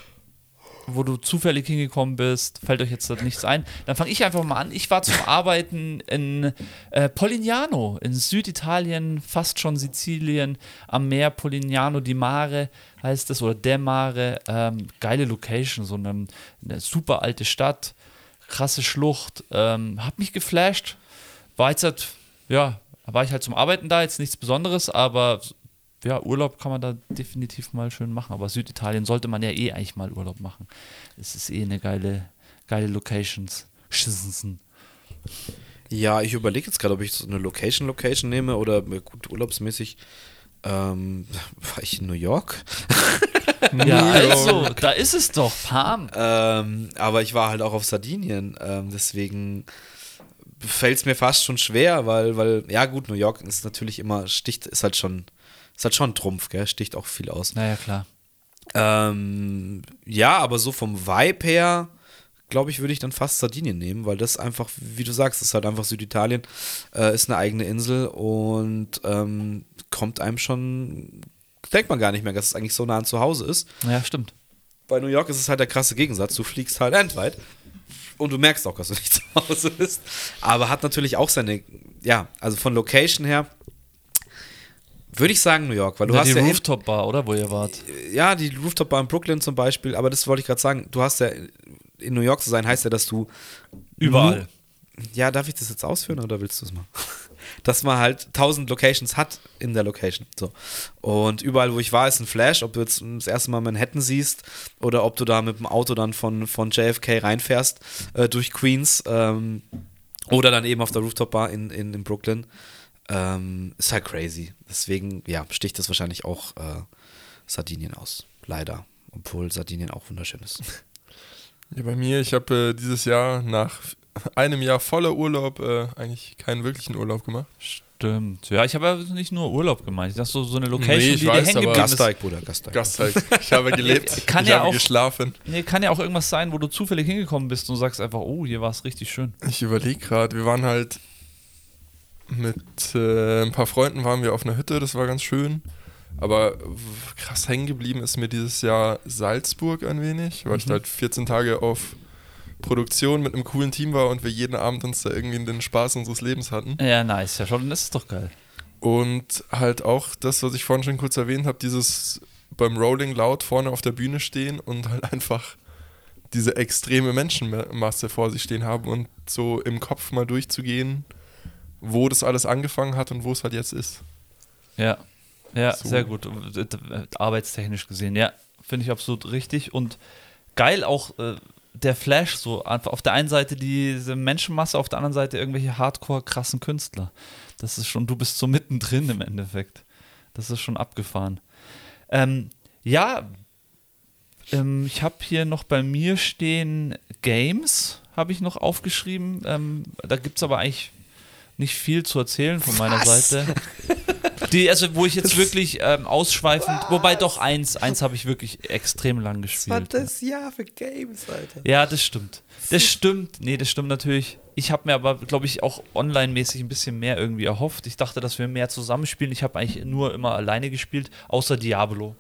wo du zufällig hingekommen bist? Fällt euch jetzt nichts ein? Dann fange ich einfach mal an. Ich war zum Arbeiten in äh, Polignano, in Süditalien, fast schon Sizilien, am Meer. Polignano di Mare heißt es, oder De Mare. Ähm, geile Location, so eine, eine super alte Stadt, krasse Schlucht. Ähm, hab mich geflasht. War jetzt halt, ja, war ich halt zum Arbeiten da, jetzt nichts Besonderes, aber ja, Urlaub kann man da definitiv mal schön machen. Aber Süditalien sollte man ja eh eigentlich mal Urlaub machen. Es ist eh eine geile, geile Locations. Schissensen.
Ja, ich überlege jetzt gerade, ob ich so eine Location-Location nehme oder gut urlaubsmäßig. Ähm, *laughs* war ich in New York? *laughs*
Ja, also, da ist es doch, Palm.
Ähm, aber ich war halt auch auf Sardinien, ähm, deswegen fällt es mir fast schon schwer, weil, weil, ja gut, New York ist natürlich immer, sticht, ist halt schon, ist halt schon ein Trumpf, gell? Sticht auch viel aus.
Naja, klar.
Ähm, ja, aber so vom Vibe her, glaube ich, würde ich dann fast Sardinien nehmen, weil das einfach, wie du sagst, ist halt einfach Süditalien, äh, ist eine eigene Insel und ähm, kommt einem schon, denkt man gar nicht mehr, dass es eigentlich so nah an zu Hause ist.
Ja, stimmt.
Bei New York ist es halt der krasse Gegensatz. Du fliegst halt endweit und du merkst auch, dass du nicht *laughs* zu Hause bist. Aber hat natürlich auch seine, ja, also von Location her würde ich sagen New York, weil du
ja,
hast
die
ja in-
Rooftop-Bar, oder? Wo ihr wart.
ja, die Rooftop Bar in Brooklyn zum Beispiel, aber das wollte ich gerade sagen. Du hast ja in New York zu sein, heißt ja, dass du
Überall.
Ja, darf ich das jetzt ausführen oder willst du es mal? *laughs* Dass man halt tausend Locations hat in der Location. So. Und überall, wo ich war, ist ein Flash, ob du jetzt das erste Mal Manhattan siehst oder ob du da mit dem Auto dann von, von JFK reinfährst äh, durch Queens ähm, oder dann eben auf der Rooftop Bar in, in, in Brooklyn. Ähm, ist halt crazy. Deswegen, ja, sticht das wahrscheinlich auch äh, Sardinien aus. Leider. Obwohl Sardinien auch wunderschön ist. *laughs*
Ja, bei mir, ich habe äh, dieses Jahr nach einem Jahr voller Urlaub äh, eigentlich keinen wirklichen Urlaub gemacht.
Stimmt. Ja, ich habe ja nicht nur Urlaub gemeint. Ich dachte, so, so eine Location,
Nee, ich
die dir
weiß,
hängen
aber-
geblieben ist.
Gasteig, Bruder, Gasteig.
Gasteig. Ich habe gelebt. *laughs*
Kann
ich
ja
habe
auch-
geschlafen.
Nee, kann ja auch irgendwas sein, wo du zufällig hingekommen bist und sagst einfach, oh, hier war es richtig schön.
Ich überlege gerade, wir waren halt mit äh, ein paar Freunden waren wir auf einer Hütte, das war ganz schön. Aber krass hängen geblieben ist mir dieses Jahr Salzburg ein wenig, weil ich da halt 14 Tage auf Produktion mit einem coolen Team war und wir jeden Abend uns da irgendwie den Spaß unseres Lebens hatten.
Ja, nice. Ja, schon, das ist doch geil.
Und halt auch das, was ich vorhin schon kurz erwähnt habe, dieses beim Rolling laut vorne auf der Bühne stehen und halt *laughs* einfach diese extreme Menschenmasse vor sich stehen haben und so im Kopf mal durchzugehen, wo das alles angefangen hat und wo es halt jetzt ist.
Ja, ja,
So.
sehr gut. Arbeitstechnisch gesehen, ja, finde ich absolut richtig. Und geil auch äh, der Flash, so einfach auf der einen Seite diese Menschenmasse, auf der anderen Seite irgendwelche hardcore krassen Künstler. Das ist schon, du bist so mittendrin im Endeffekt. Das ist schon abgefahren. Ähm, ja, ähm, ich habe hier noch bei mir stehen Games. habe ich noch aufgeschrieben. Ähm, da gibt es aber eigentlich nicht viel zu erzählen von meiner
Was?
Seite. Die, also wo ich jetzt wirklich ähm, ausschweifend, wobei doch eins, eins habe ich wirklich extrem lang
Was war
gespielt.
das Jahr für Games, Alter?
Ja, das stimmt. Das stimmt. Nee, das stimmt natürlich. Ich habe mir aber, glaube ich, auch online-mäßig ein bisschen mehr irgendwie erhofft. Ich dachte, dass wir mehr zusammenspielen. Ich habe eigentlich nur immer alleine gespielt, außer Diablo.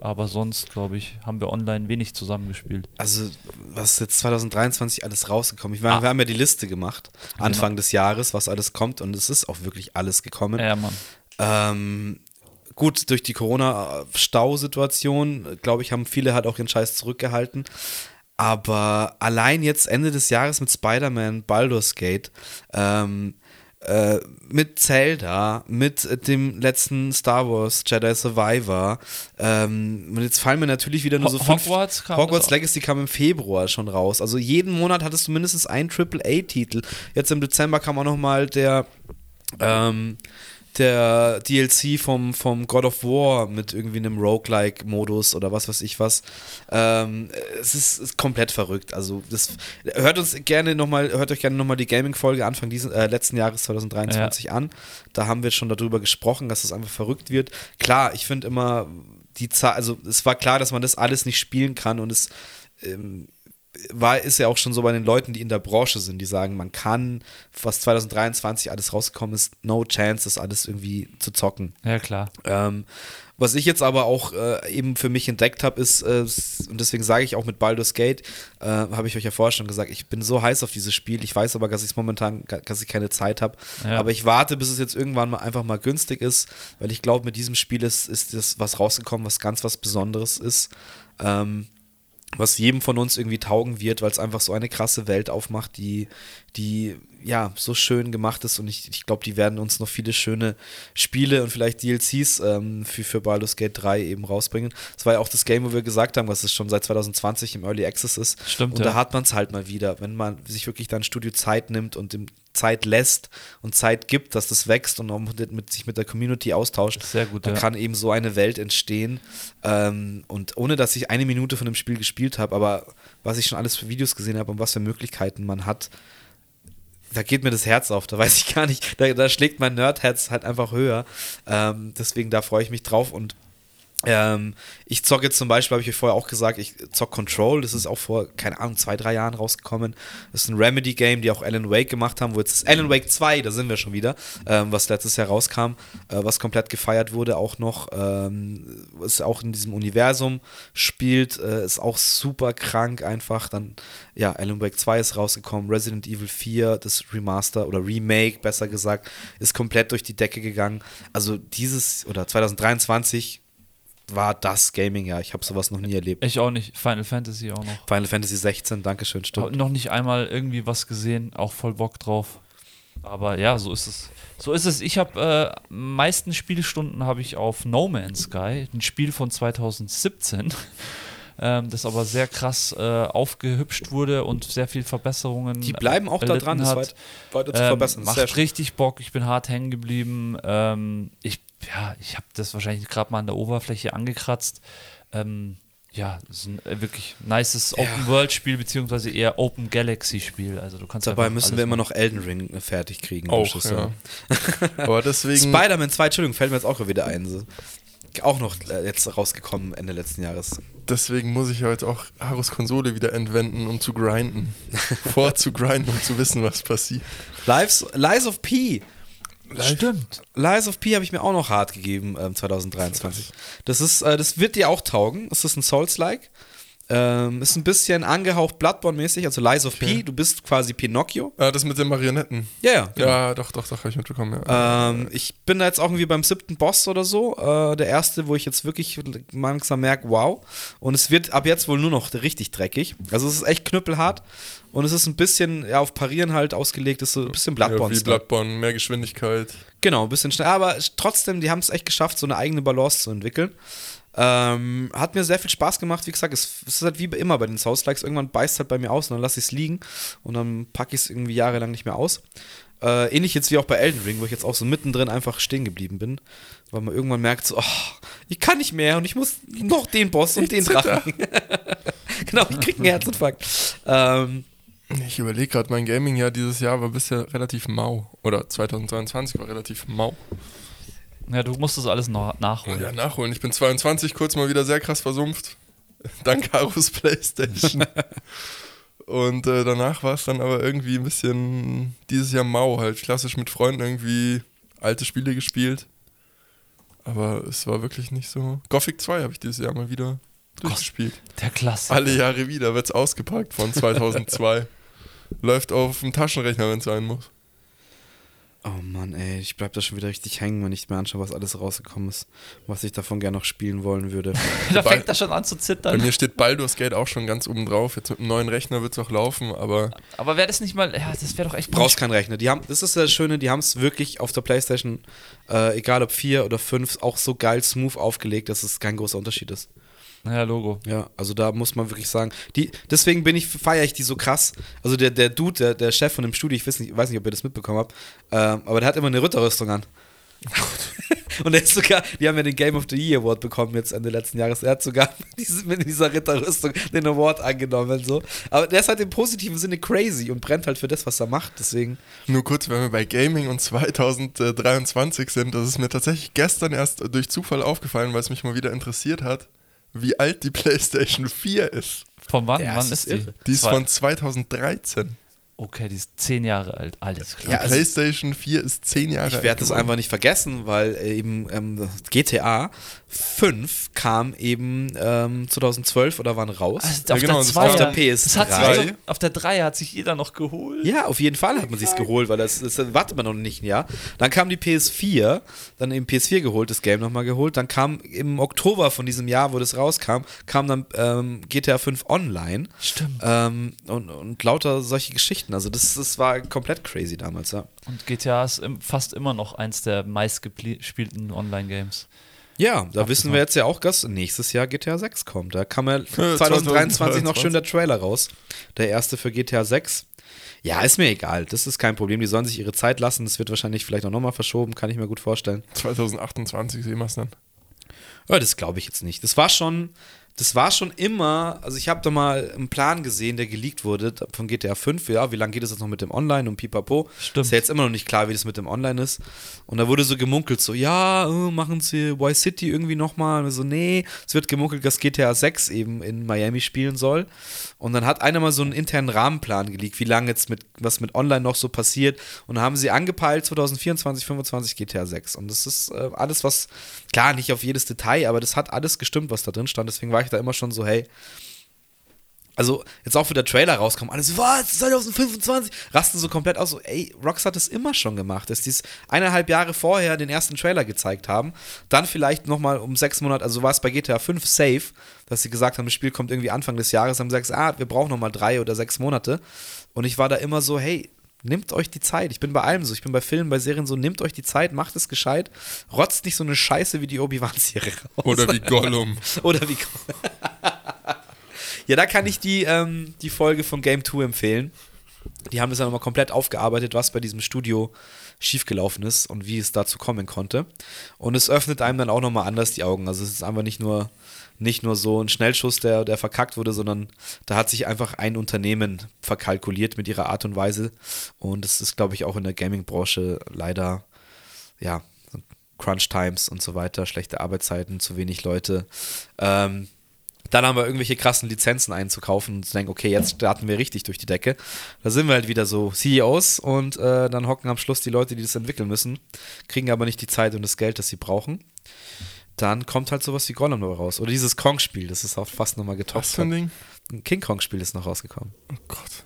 Aber sonst, glaube ich, haben wir online wenig zusammengespielt.
Also, was ist jetzt 2023 alles rausgekommen? Ich meine,
Ah.
wir haben ja die Liste gemacht, Anfang des Jahres, was alles kommt und es ist auch wirklich alles gekommen.
Ja, Mann.
Ähm, gut, durch die Corona-Stausituation, glaube ich, haben viele halt auch ihren Scheiß zurückgehalten. Aber allein jetzt Ende des Jahres mit Spider-Man, Baldur's Gate, ähm, äh, mit Zelda, mit dem letzten Star Wars Jedi Survivor. Ähm, und jetzt fallen mir natürlich wieder nur so
Ho-
fünf.
Hogwarts kam
Hogwarts. Legacy kam im Februar schon raus. Also jeden Monat hattest du mindestens einen AAA-Titel. Jetzt im Dezember kam auch noch mal der ähm, der DLC vom, vom God of War mit irgendwie einem Roguelike-Modus oder was weiß ich was. Ähm, es ist, ist komplett verrückt. Also das hört uns gerne noch mal, hört euch gerne nochmal die Gaming-Folge Anfang diesen, äh, letzten Jahres 2023 an. Da haben wir schon darüber gesprochen, dass es einfach verrückt wird. Klar, ich finde immer die Zahl, also es war klar, dass man das alles nicht spielen kann und es ähm, war, ist ja auch schon so bei den Leuten, die in der Branche sind, die sagen, man kann, was 2023 alles rausgekommen ist, no chance, das alles irgendwie zu zocken.
Ja, klar.
Ähm, was ich jetzt aber auch äh, eben für mich entdeckt habe, ist, äh, und deswegen sage ich auch mit Baldur's Gate, äh, habe ich euch ja vorher schon gesagt, ich bin so heiß auf dieses Spiel. Ich weiß aber, dass ich es momentan, dass ich keine Zeit habe.
Ja.
Aber ich warte, bis es jetzt irgendwann mal einfach mal günstig ist, weil ich glaube, mit diesem Spiel ist, ist das was rausgekommen, was ganz was Besonderes ist. Ähm, was jedem von uns irgendwie taugen wird, weil es einfach so eine krasse Welt aufmacht, die, die ja so schön gemacht ist und ich, ich glaube, die werden uns noch viele schöne Spiele und vielleicht DLCs ähm, für, für Baldur's Gate 3 eben rausbringen. Das war ja auch das Game, wo wir gesagt haben, dass es schon seit 2020 im Early Access ist.
Stimmt,
Und
ja.
da hat man es halt mal wieder, wenn man sich wirklich dann Studio Zeit nimmt und dem Zeit lässt und Zeit gibt, dass das wächst und mit, sich mit der Community austauscht,
Sehr gut,
dann
ja.
kann eben so eine Welt entstehen. Ähm, und ohne dass ich eine Minute von dem Spiel gespielt habe, aber was ich schon alles für Videos gesehen habe und was für Möglichkeiten man hat, da geht mir das Herz auf. Da weiß ich gar nicht, da, da schlägt mein Nerdherz halt einfach höher. Ähm, deswegen, da freue ich mich drauf und ähm, ich zocke jetzt zum Beispiel, habe ich euch vorher auch gesagt, ich zock Control, das ist auch vor, keine Ahnung, zwei, drei Jahren rausgekommen. Das ist ein Remedy-Game, die auch Alan Wake gemacht haben, wo jetzt ist Alan Wake 2, da sind wir schon wieder, ähm, was letztes Jahr rauskam, äh, was komplett gefeiert wurde, auch noch, ähm, ist auch in diesem Universum spielt, äh, ist auch super krank einfach. Dann, ja, Alan Wake 2 ist rausgekommen, Resident Evil 4, das Remaster oder Remake, besser gesagt, ist komplett durch die Decke gegangen. Also dieses, oder 2023 war das Gaming-Jahr. Ich habe sowas noch nie erlebt.
Ich auch nicht. Final Fantasy auch noch.
Final Fantasy 16, Dankeschön,
Hab
stimmt.
noch nicht einmal irgendwie was gesehen, auch voll Bock drauf. Aber ja, so ist es. So ist es. Ich habe äh, meisten Spielstunden habe ich auf No Man's Sky, ein Spiel von 2017, *laughs* ähm, das aber sehr krass äh, aufgehübscht wurde und sehr viel Verbesserungen.
Die bleiben auch da dran, das weit, weiter zu
Ähm,
verbessern.
macht
Sehr schön.
richtig Bock. Ich bin hart hängen geblieben. Ähm, ich ja, ich habe das wahrscheinlich gerade mal an der Oberfläche angekratzt. Ähm, ja, das ist ein äh, wirklich nices Open-World-Spiel, beziehungsweise eher Open-Galaxy-Spiel. Also du kannst
Dabei müssen wir immer noch Elden Ring äh, fertig kriegen.
Auch, ja. Aber deswegen.
Spider-Man 2, Entschuldigung, fällt mir jetzt auch wieder ein. So. Auch noch äh, jetzt rausgekommen Ende letzten Jahres.
Deswegen muss ich heute auch Harus Konsole wieder entwenden, um zu grinden. *laughs* Vor zu grinden, um zu wissen, was passiert.
Lives, Lies of P.
Stimmt.
Lies of P habe ich mir auch noch hart gegeben ähm, 2023. Das ist, äh, das wird dir auch taugen. Es ist ein Souls-like. Ähm, ist ein bisschen angehaucht Bloodborne-mäßig, also Lies of P. Du bist quasi Pinocchio.
Ah, das mit den Marionetten.
Ja, ja. genau.
Ja, doch, doch, doch, habe ich mitbekommen. Ja.
Ähm, ich bin da jetzt auch irgendwie beim siebten Boss oder so. Äh, der erste, wo ich jetzt wirklich langsam merke, wow. Und es wird ab jetzt wohl nur noch richtig dreckig. Also es ist echt knüppelhart. Und es ist ein bisschen ja, auf Parieren halt ausgelegt. ist so ein bisschen
ja,
Bloodborne.
wie Bloodborne, mehr Geschwindigkeit.
Genau, ein bisschen schnell. Aber trotzdem, die haben es echt geschafft, so eine eigene Balance zu entwickeln. Ähm, hat mir sehr viel Spaß gemacht. Wie gesagt, es, es ist halt wie immer bei den Souls-Likes. Irgendwann beißt halt bei mir aus und dann lasse ich es liegen. Und dann packe ich es irgendwie jahrelang nicht mehr aus. Äh, ähnlich jetzt wie auch bei Elden Ring, wo ich jetzt auch so mittendrin einfach stehen geblieben bin. Weil man irgendwann merkt, so, oh, ich kann nicht mehr und ich muss noch den Boss und den Drachen. *laughs* genau, ich krieg einen Herzinfarkt. Ähm,
Ich überlege gerade, mein Gaming-Jahr dieses Jahr war bisher relativ mau. Oder 2022 war relativ mau.
Ja, du musst das alles noch nachholen.
Ja, nachholen. Ich bin 22, kurz mal wieder sehr krass versumpft. *laughs* Dank Karus Playstation. *laughs* Und äh, danach war es dann aber irgendwie ein bisschen dieses Jahr mau, halt klassisch mit Freunden irgendwie alte Spiele gespielt. Aber es war wirklich nicht so. Gothic 2 habe ich dieses Jahr mal wieder durchgespielt.
Der Klassiker.
Alle Jahre wieder wird's ausgepackt von 2002. *laughs* Läuft auf dem Taschenrechner, wenn es sein muss.
Oh Mann, ey, ich bleib da schon wieder richtig hängen, wenn ich mir anschaue, was alles rausgekommen ist, was ich davon gerne noch spielen wollen würde. *laughs*
da fängt er schon an zu
Bei
zittern.
mir steht Baldur's Gate auch schon ganz oben drauf. Jetzt mit einem neuen Rechner wird's auch laufen, aber
Aber wäre das nicht mal, ja, das wäre doch echt
brauchst keinen Rechner. Die haben, das ist das Schöne, die haben es wirklich auf der Playstation, äh, egal ob 4 oder 5, auch so geil smooth aufgelegt, dass es kein großer Unterschied ist.
Ja, Logo.
Ja, also da muss man wirklich sagen, die, deswegen bin ich, feiere ich die so krass. Also der, der Dude, der, der Chef von dem Studio, ich weiß nicht, weiß nicht, ob ihr das mitbekommen habt, ähm, aber der hat immer eine Ritterrüstung an. *laughs* Und er ist sogar, die haben ja den Game of the Year Award bekommen jetzt Ende letzten Jahres. Er hat sogar *laughs* mit dieser Ritterrüstung den Award angenommen. So. Aber der ist halt im positiven Sinne crazy und brennt halt für das, was er macht. Deswegen.
nur kurz, wenn wir bei Gaming und 2023 sind, das ist mir tatsächlich gestern erst durch Zufall aufgefallen, weil es mich mal wieder interessiert hat, wie alt die PlayStation 4 ist.
Von wann?
Ja,
wann
es
ist
ist
die?
Die ist
Zwei-
von 2013.
Okay, die ist zehn Jahre alt. Alles klar.
Ja,
Die
also-
PlayStation 4 ist 10 Jahre alt.
Ich werde das einfach nicht vergessen, weil äh, eben ähm, GTA 5 kam eben ähm, 2012 oder wann raus.
Also
Ja,
auf,
genau,
der
das
zwei,
auf der
das
PS3.
hat sich so, auf der 3 hat sich jeder noch geholt.
Ja, auf jeden Fall hat man sich's geholt, weil das, das wartet man noch nicht ein Jahr. Dann kam die PS4, dann eben PS4 geholt, das Game nochmal geholt. Dann kam im Oktober von diesem Jahr, wo das rauskam, kam dann ähm, GTA 5 Online.
Stimmt.
Ähm, und, und lauter solche Geschichten. Also das, das war komplett crazy damals, ja.
Und GTA ist fast immer noch eins der meistgespielten Online-Games.
Ja, da wissen wir jetzt ja auch, dass nächstes Jahr GTA 6 kommt. Da kam ja *laughs*
Ja,
2023 noch
2023.
schön der Trailer raus. Der erste für GTA 6. Ja, ist mir egal. Das ist kein Problem. Die sollen sich ihre Zeit lassen. Das wird wahrscheinlich vielleicht auch nochmal verschoben, kann ich mir gut vorstellen.
2028 sehen wir es dann.
Ja, das glaube ich jetzt nicht. Das war schon, das war schon immer, also ich habe da mal einen Plan gesehen, der geleakt wurde von GTA 5. Ja, wie lange geht es jetzt noch mit dem Online und pipapo?
Stimmt.
Ist ja jetzt immer noch nicht klar, wie das mit dem Online ist. Und da wurde so gemunkelt, so, ja, äh, machen sie Y City irgendwie nochmal. Und so, nee, es wird gemunkelt, dass GTA 6 eben in Miami spielen soll. Und dann hat einer mal so einen internen Rahmenplan geleakt, wie lange jetzt mit, was mit Online noch so passiert. Und dann haben sie angepeilt, 2024, 25 GTA 6. Und das ist äh, alles, was, klar, nicht auf jedes Detail, aber das hat alles gestimmt, was da drin stand. Deswegen war ich da immer schon so, hey, also jetzt auch, wo der Trailer rauskommt, alles, was, 2025, rasten so komplett aus, so, ey, Rockstar hat das immer schon gemacht, dass die es eineinhalb Jahre vorher den ersten Trailer gezeigt haben, dann vielleicht nochmal um sechs Monate, also war es bei GTA 5 safe, dass sie gesagt haben, das Spiel kommt irgendwie Anfang des Jahres, haben gesagt, ah, wir brauchen nochmal drei oder sechs Monate und ich war da immer so, hey, Nehmt euch die Zeit. Ich bin bei allem so. Ich bin bei Filmen, bei Serien so. Nehmt euch die Zeit, macht es gescheit. Rotzt nicht so eine Scheiße wie die Obi-Wan-Serie raus.
Oder wie *laughs* Gollum.
Oder wie. *laughs* ja, da kann ich die, ähm, die Folge von Game 2 empfehlen. Die haben das ja nochmal komplett aufgearbeitet, was bei diesem Studio schiefgelaufen ist und wie es dazu kommen konnte. Und es öffnet einem dann auch nochmal anders die Augen. Also es ist einfach nicht nur, nicht nur so ein Schnellschuss, der, der verkackt wurde, sondern da hat sich einfach ein Unternehmen verkalkuliert mit ihrer Art und Weise. Und das ist, glaube ich, auch in der Gaming-Branche leider, ja, Crunch Times und so weiter, schlechte Arbeitszeiten, zu wenig Leute. Ähm, dann haben wir irgendwelche krassen Lizenzen einzukaufen und zu denken, okay, jetzt starten wir richtig durch die Decke. Da sind wir halt wieder so CEOs und äh, dann hocken am Schluss die Leute, die das entwickeln müssen, kriegen aber nicht die Zeit und das Geld, das sie brauchen. Dann kommt halt sowas wie Gollum raus. Oder dieses Kong-Spiel, das ist auch fast nochmal
Was
getoppt.
für ein Ding?
Ein King Kong-Spiel ist noch rausgekommen.
Oh Gott.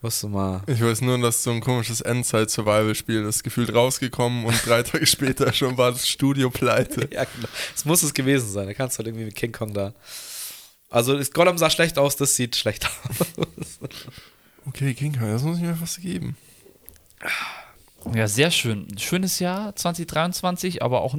Was du mal.
Ich weiß nur, dass so ein komisches Endzeit-Survival-Spiel ist gefühlt rausgekommen und drei *laughs* Tage später schon war das Studio pleite. *laughs*
Ja, genau. Es muss es gewesen sein. Da kannst du halt irgendwie mit King Kong da. Also, das Gollum sah schlecht aus, das sieht schlecht aus.
Okay, King Kong, das muss ich mir fast geben.
Ja, sehr schön. Schönes Jahr 2023, aber auch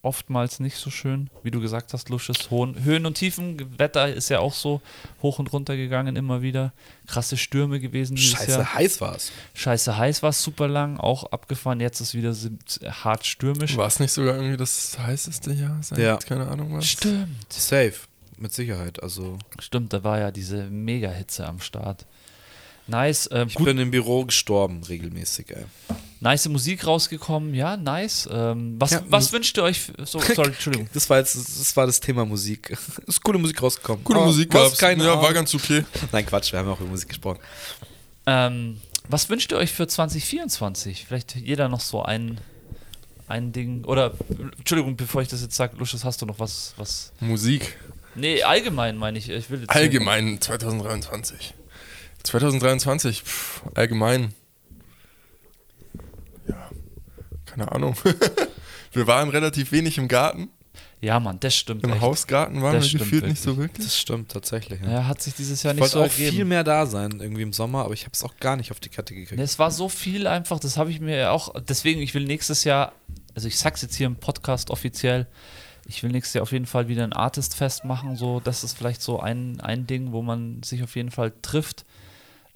oftmals nicht so schön. Wie du gesagt hast, Lusches, Hohen, Höhen und Tiefen. Wetter ist ja auch so hoch und runter gegangen immer wieder. Krasse Stürme gewesen dieses
Scheiße,
Jahr.
heiß war es.
Scheiße heiß war es super lang, auch abgefahren. Jetzt ist wieder sim- hart stürmisch.
War es nicht sogar irgendwie das heißeste Jahr seit,
Ja.
keine Ahnung was?
Safe. Mit Sicherheit. Also.
Stimmt, da war ja diese Mega-Hitze am Start. Nice. Ähm,
Ich
gut,
bin im Büro gestorben, regelmäßig, ey.
nice Musik rausgekommen. Ja, nice. Ähm, was,
Ja,
was wünscht ihr euch? für- So, sorry, *laughs* Entschuldigung.
Das war jetzt, das war das Thema Musik. *laughs* Ist coole Musik rausgekommen.
Gute
Aber
Musik gab's.
Keine
ja,
Ahnung.
war ganz okay. *laughs*
Nein, Quatsch, wir haben ja auch über Musik gesprochen.
Ähm, was wünscht ihr euch für 2024? Vielleicht jeder noch so ein, ein Ding. Oder, Entschuldigung, bevor ich das jetzt sage, Lucius, hast du noch was, was.
Musik.
Nee, allgemein meine ich. Ich will jetzt
Allgemein 2023. 2023, pff, allgemein. Ja, keine Ahnung. *laughs* wir waren relativ wenig im Garten.
Ja, Mann, das stimmt.
Im
echt.
Hausgarten waren
Das
wir
stimmt
gefühlt nicht so
wirklich.
wirklich.
Das stimmt tatsächlich. Ja.
Ja, hat sich dieses Jahr
Ich
nicht so
auch
ergeben.
viel mehr da sein, irgendwie im Sommer, aber ich habe es auch gar nicht auf die Kette gekriegt.
Nee, Es war so viel einfach, das habe ich mir auch, deswegen, ich will nächstes Jahr, also ich sag's jetzt hier im Podcast offiziell, ich will nächstes Jahr auf jeden Fall wieder ein Artist-Fest machen, so, das ist vielleicht so ein, ein Ding, wo man sich auf jeden Fall trifft.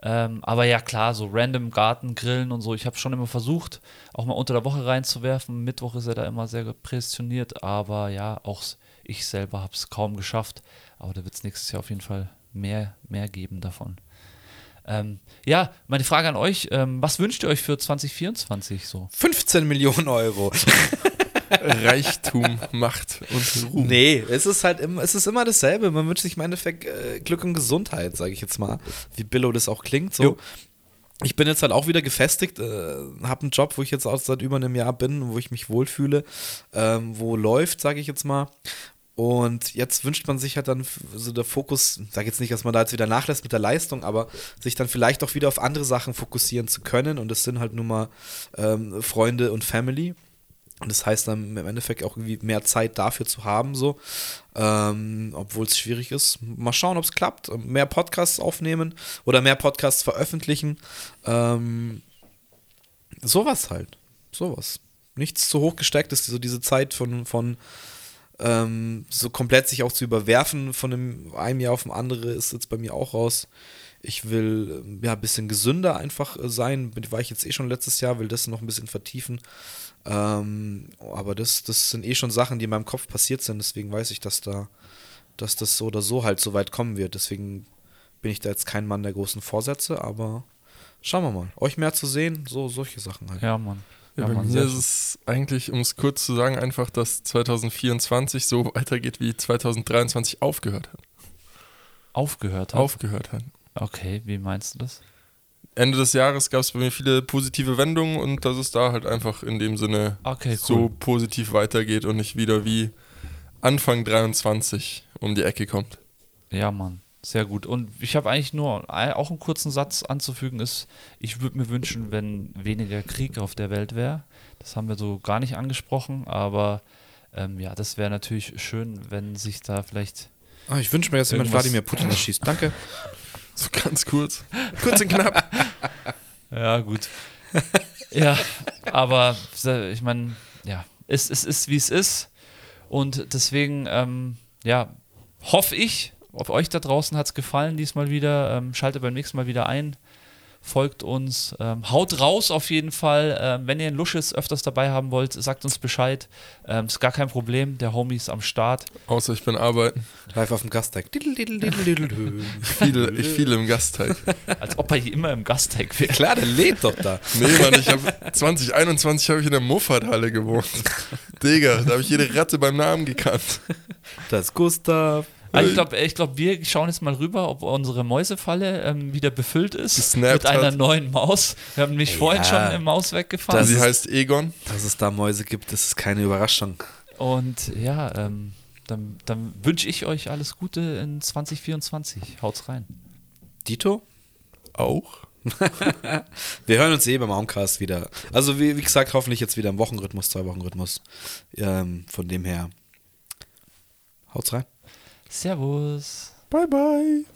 Ähm, aber ja, klar, so random Garten, Grillen und so, ich habe schon immer versucht, auch mal unter der Woche reinzuwerfen. Mittwoch ist er da immer sehr prädestiniert, aber ja, auch ich selber habe es kaum geschafft. Aber da wird es nächstes Jahr auf jeden Fall mehr, mehr geben davon. Ähm, ja, meine Frage an euch: ähm, Was wünscht ihr euch für 2024 so?
15 Millionen Euro. *laughs*
Reichtum, Macht und Ruhm.
Nee, es ist halt immer, es ist immer dasselbe. Man wünscht sich im Endeffekt äh, Glück und Gesundheit, sage ich jetzt mal. Wie Billow das auch klingt. So.
Jo.
Ich bin jetzt halt auch wieder gefestigt, äh, habe einen Job, wo ich jetzt auch seit über einem Jahr bin, wo ich mich wohlfühle, ähm, wo läuft, sage ich jetzt mal. Und jetzt wünscht man sich halt dann so der Fokus, sage jetzt nicht, dass man da jetzt wieder nachlässt mit der Leistung, aber sich dann vielleicht auch wieder auf andere Sachen fokussieren zu können. Und das sind halt nun mal ähm, Freunde und Family. Und das heißt dann im Endeffekt auch irgendwie mehr Zeit dafür zu haben, so. Ähm, Obwohl es schwierig ist. Mal schauen, ob es klappt. Mehr Podcasts aufnehmen oder mehr Podcasts veröffentlichen. Ähm, sowas halt. Sowas. Nichts zu hoch gesteckt ist, so diese Zeit von, von ähm, so komplett sich auch zu überwerfen von einem, einem Jahr auf dem andere ist jetzt bei mir auch raus. Ich will ähm, ja ein bisschen gesünder einfach äh, sein. War ich jetzt eh schon letztes Jahr, will das noch ein bisschen vertiefen. Ähm, aber das, das sind eh schon Sachen, die in meinem Kopf passiert sind. Deswegen weiß ich, dass da, dass das so oder so halt so weit kommen wird. Deswegen bin ich da jetzt kein Mann der großen Vorsätze, aber schauen wir mal. Euch mehr zu sehen, so solche Sachen halt.
Ja, Mann.
Ja,
Ja,
bei
Mann,
mir ist es eigentlich, um es kurz zu sagen, einfach, dass 2024 so *laughs* weitergeht, wie 2023 aufgehört hat.
Aufgehört hat.
Aufgehört hat.
Okay, wie meinst du das?
Ende des Jahres gab es bei mir viele positive Wendungen und dass es da halt einfach in dem Sinne
Okay, cool.
so positiv weitergeht und nicht wieder wie Anfang 23 um die Ecke kommt.
Ja, Mann. Sehr gut. Und ich habe eigentlich nur ein- auch einen kurzen Satz anzufügen, ist, ich würde mir wünschen, wenn weniger Krieg auf der Welt wäre. Das haben wir so gar nicht angesprochen, aber ähm, ja, das wäre natürlich schön, wenn sich da vielleicht.
Ah, ich wünsche mir, dass jemand Wladimir Putin erschießt. Danke. *laughs* *laughs*
So ganz kurz. Kurz und knapp. *laughs*
Ja, gut. ja, aber ich meine, ja, es, es ist, wie es ist. Und deswegen, ähm, ja, hoffe ich, auf euch da draußen hat es gefallen diesmal wieder. Ähm, schaltet beim nächsten Mal wieder ein. Folgt uns. Ähm, haut raus auf jeden Fall. Ähm, wenn ihr einen Lusches öfters dabei haben wollt, sagt uns Bescheid. Ähm, ist gar kein Problem. Der Homie ist am Start.
Außer ich bin arbeiten.
Live auf dem Gasteig.
Ich fiele im Gastteig. *laughs*
Als ob er hier immer im Gastteig wäre.
Klar, der lebt doch da.
Nee, Mann, ich habe 2021 habe ich in der Moffathalle gewohnt. Digga, da habe ich jede Ratte beim Namen gekannt.
Das ist Gustav.
Also ich glaube, ich glaub, wir schauen jetzt mal rüber, ob unsere Mäusefalle ähm, wieder befüllt ist mit einer
hat.
neuen Maus. Wir haben nämlich
Ja.
vorhin schon eine Maus weggefahren.
Sie heißt Egon.
Dass es da Mäuse gibt, das ist keine Überraschung.
Und ja, ähm, dann, dann wünsche ich euch alles Gute in 2024. Haut's rein.
Dito?
Auch. *laughs*
Wir hören uns eh beim Armcast wieder. Also wie, wie gesagt, hoffentlich jetzt wieder im Wochenrhythmus, zwei Wochenrhythmus. Ähm, von dem her. Haut's rein.
Servus.
Bye, bye.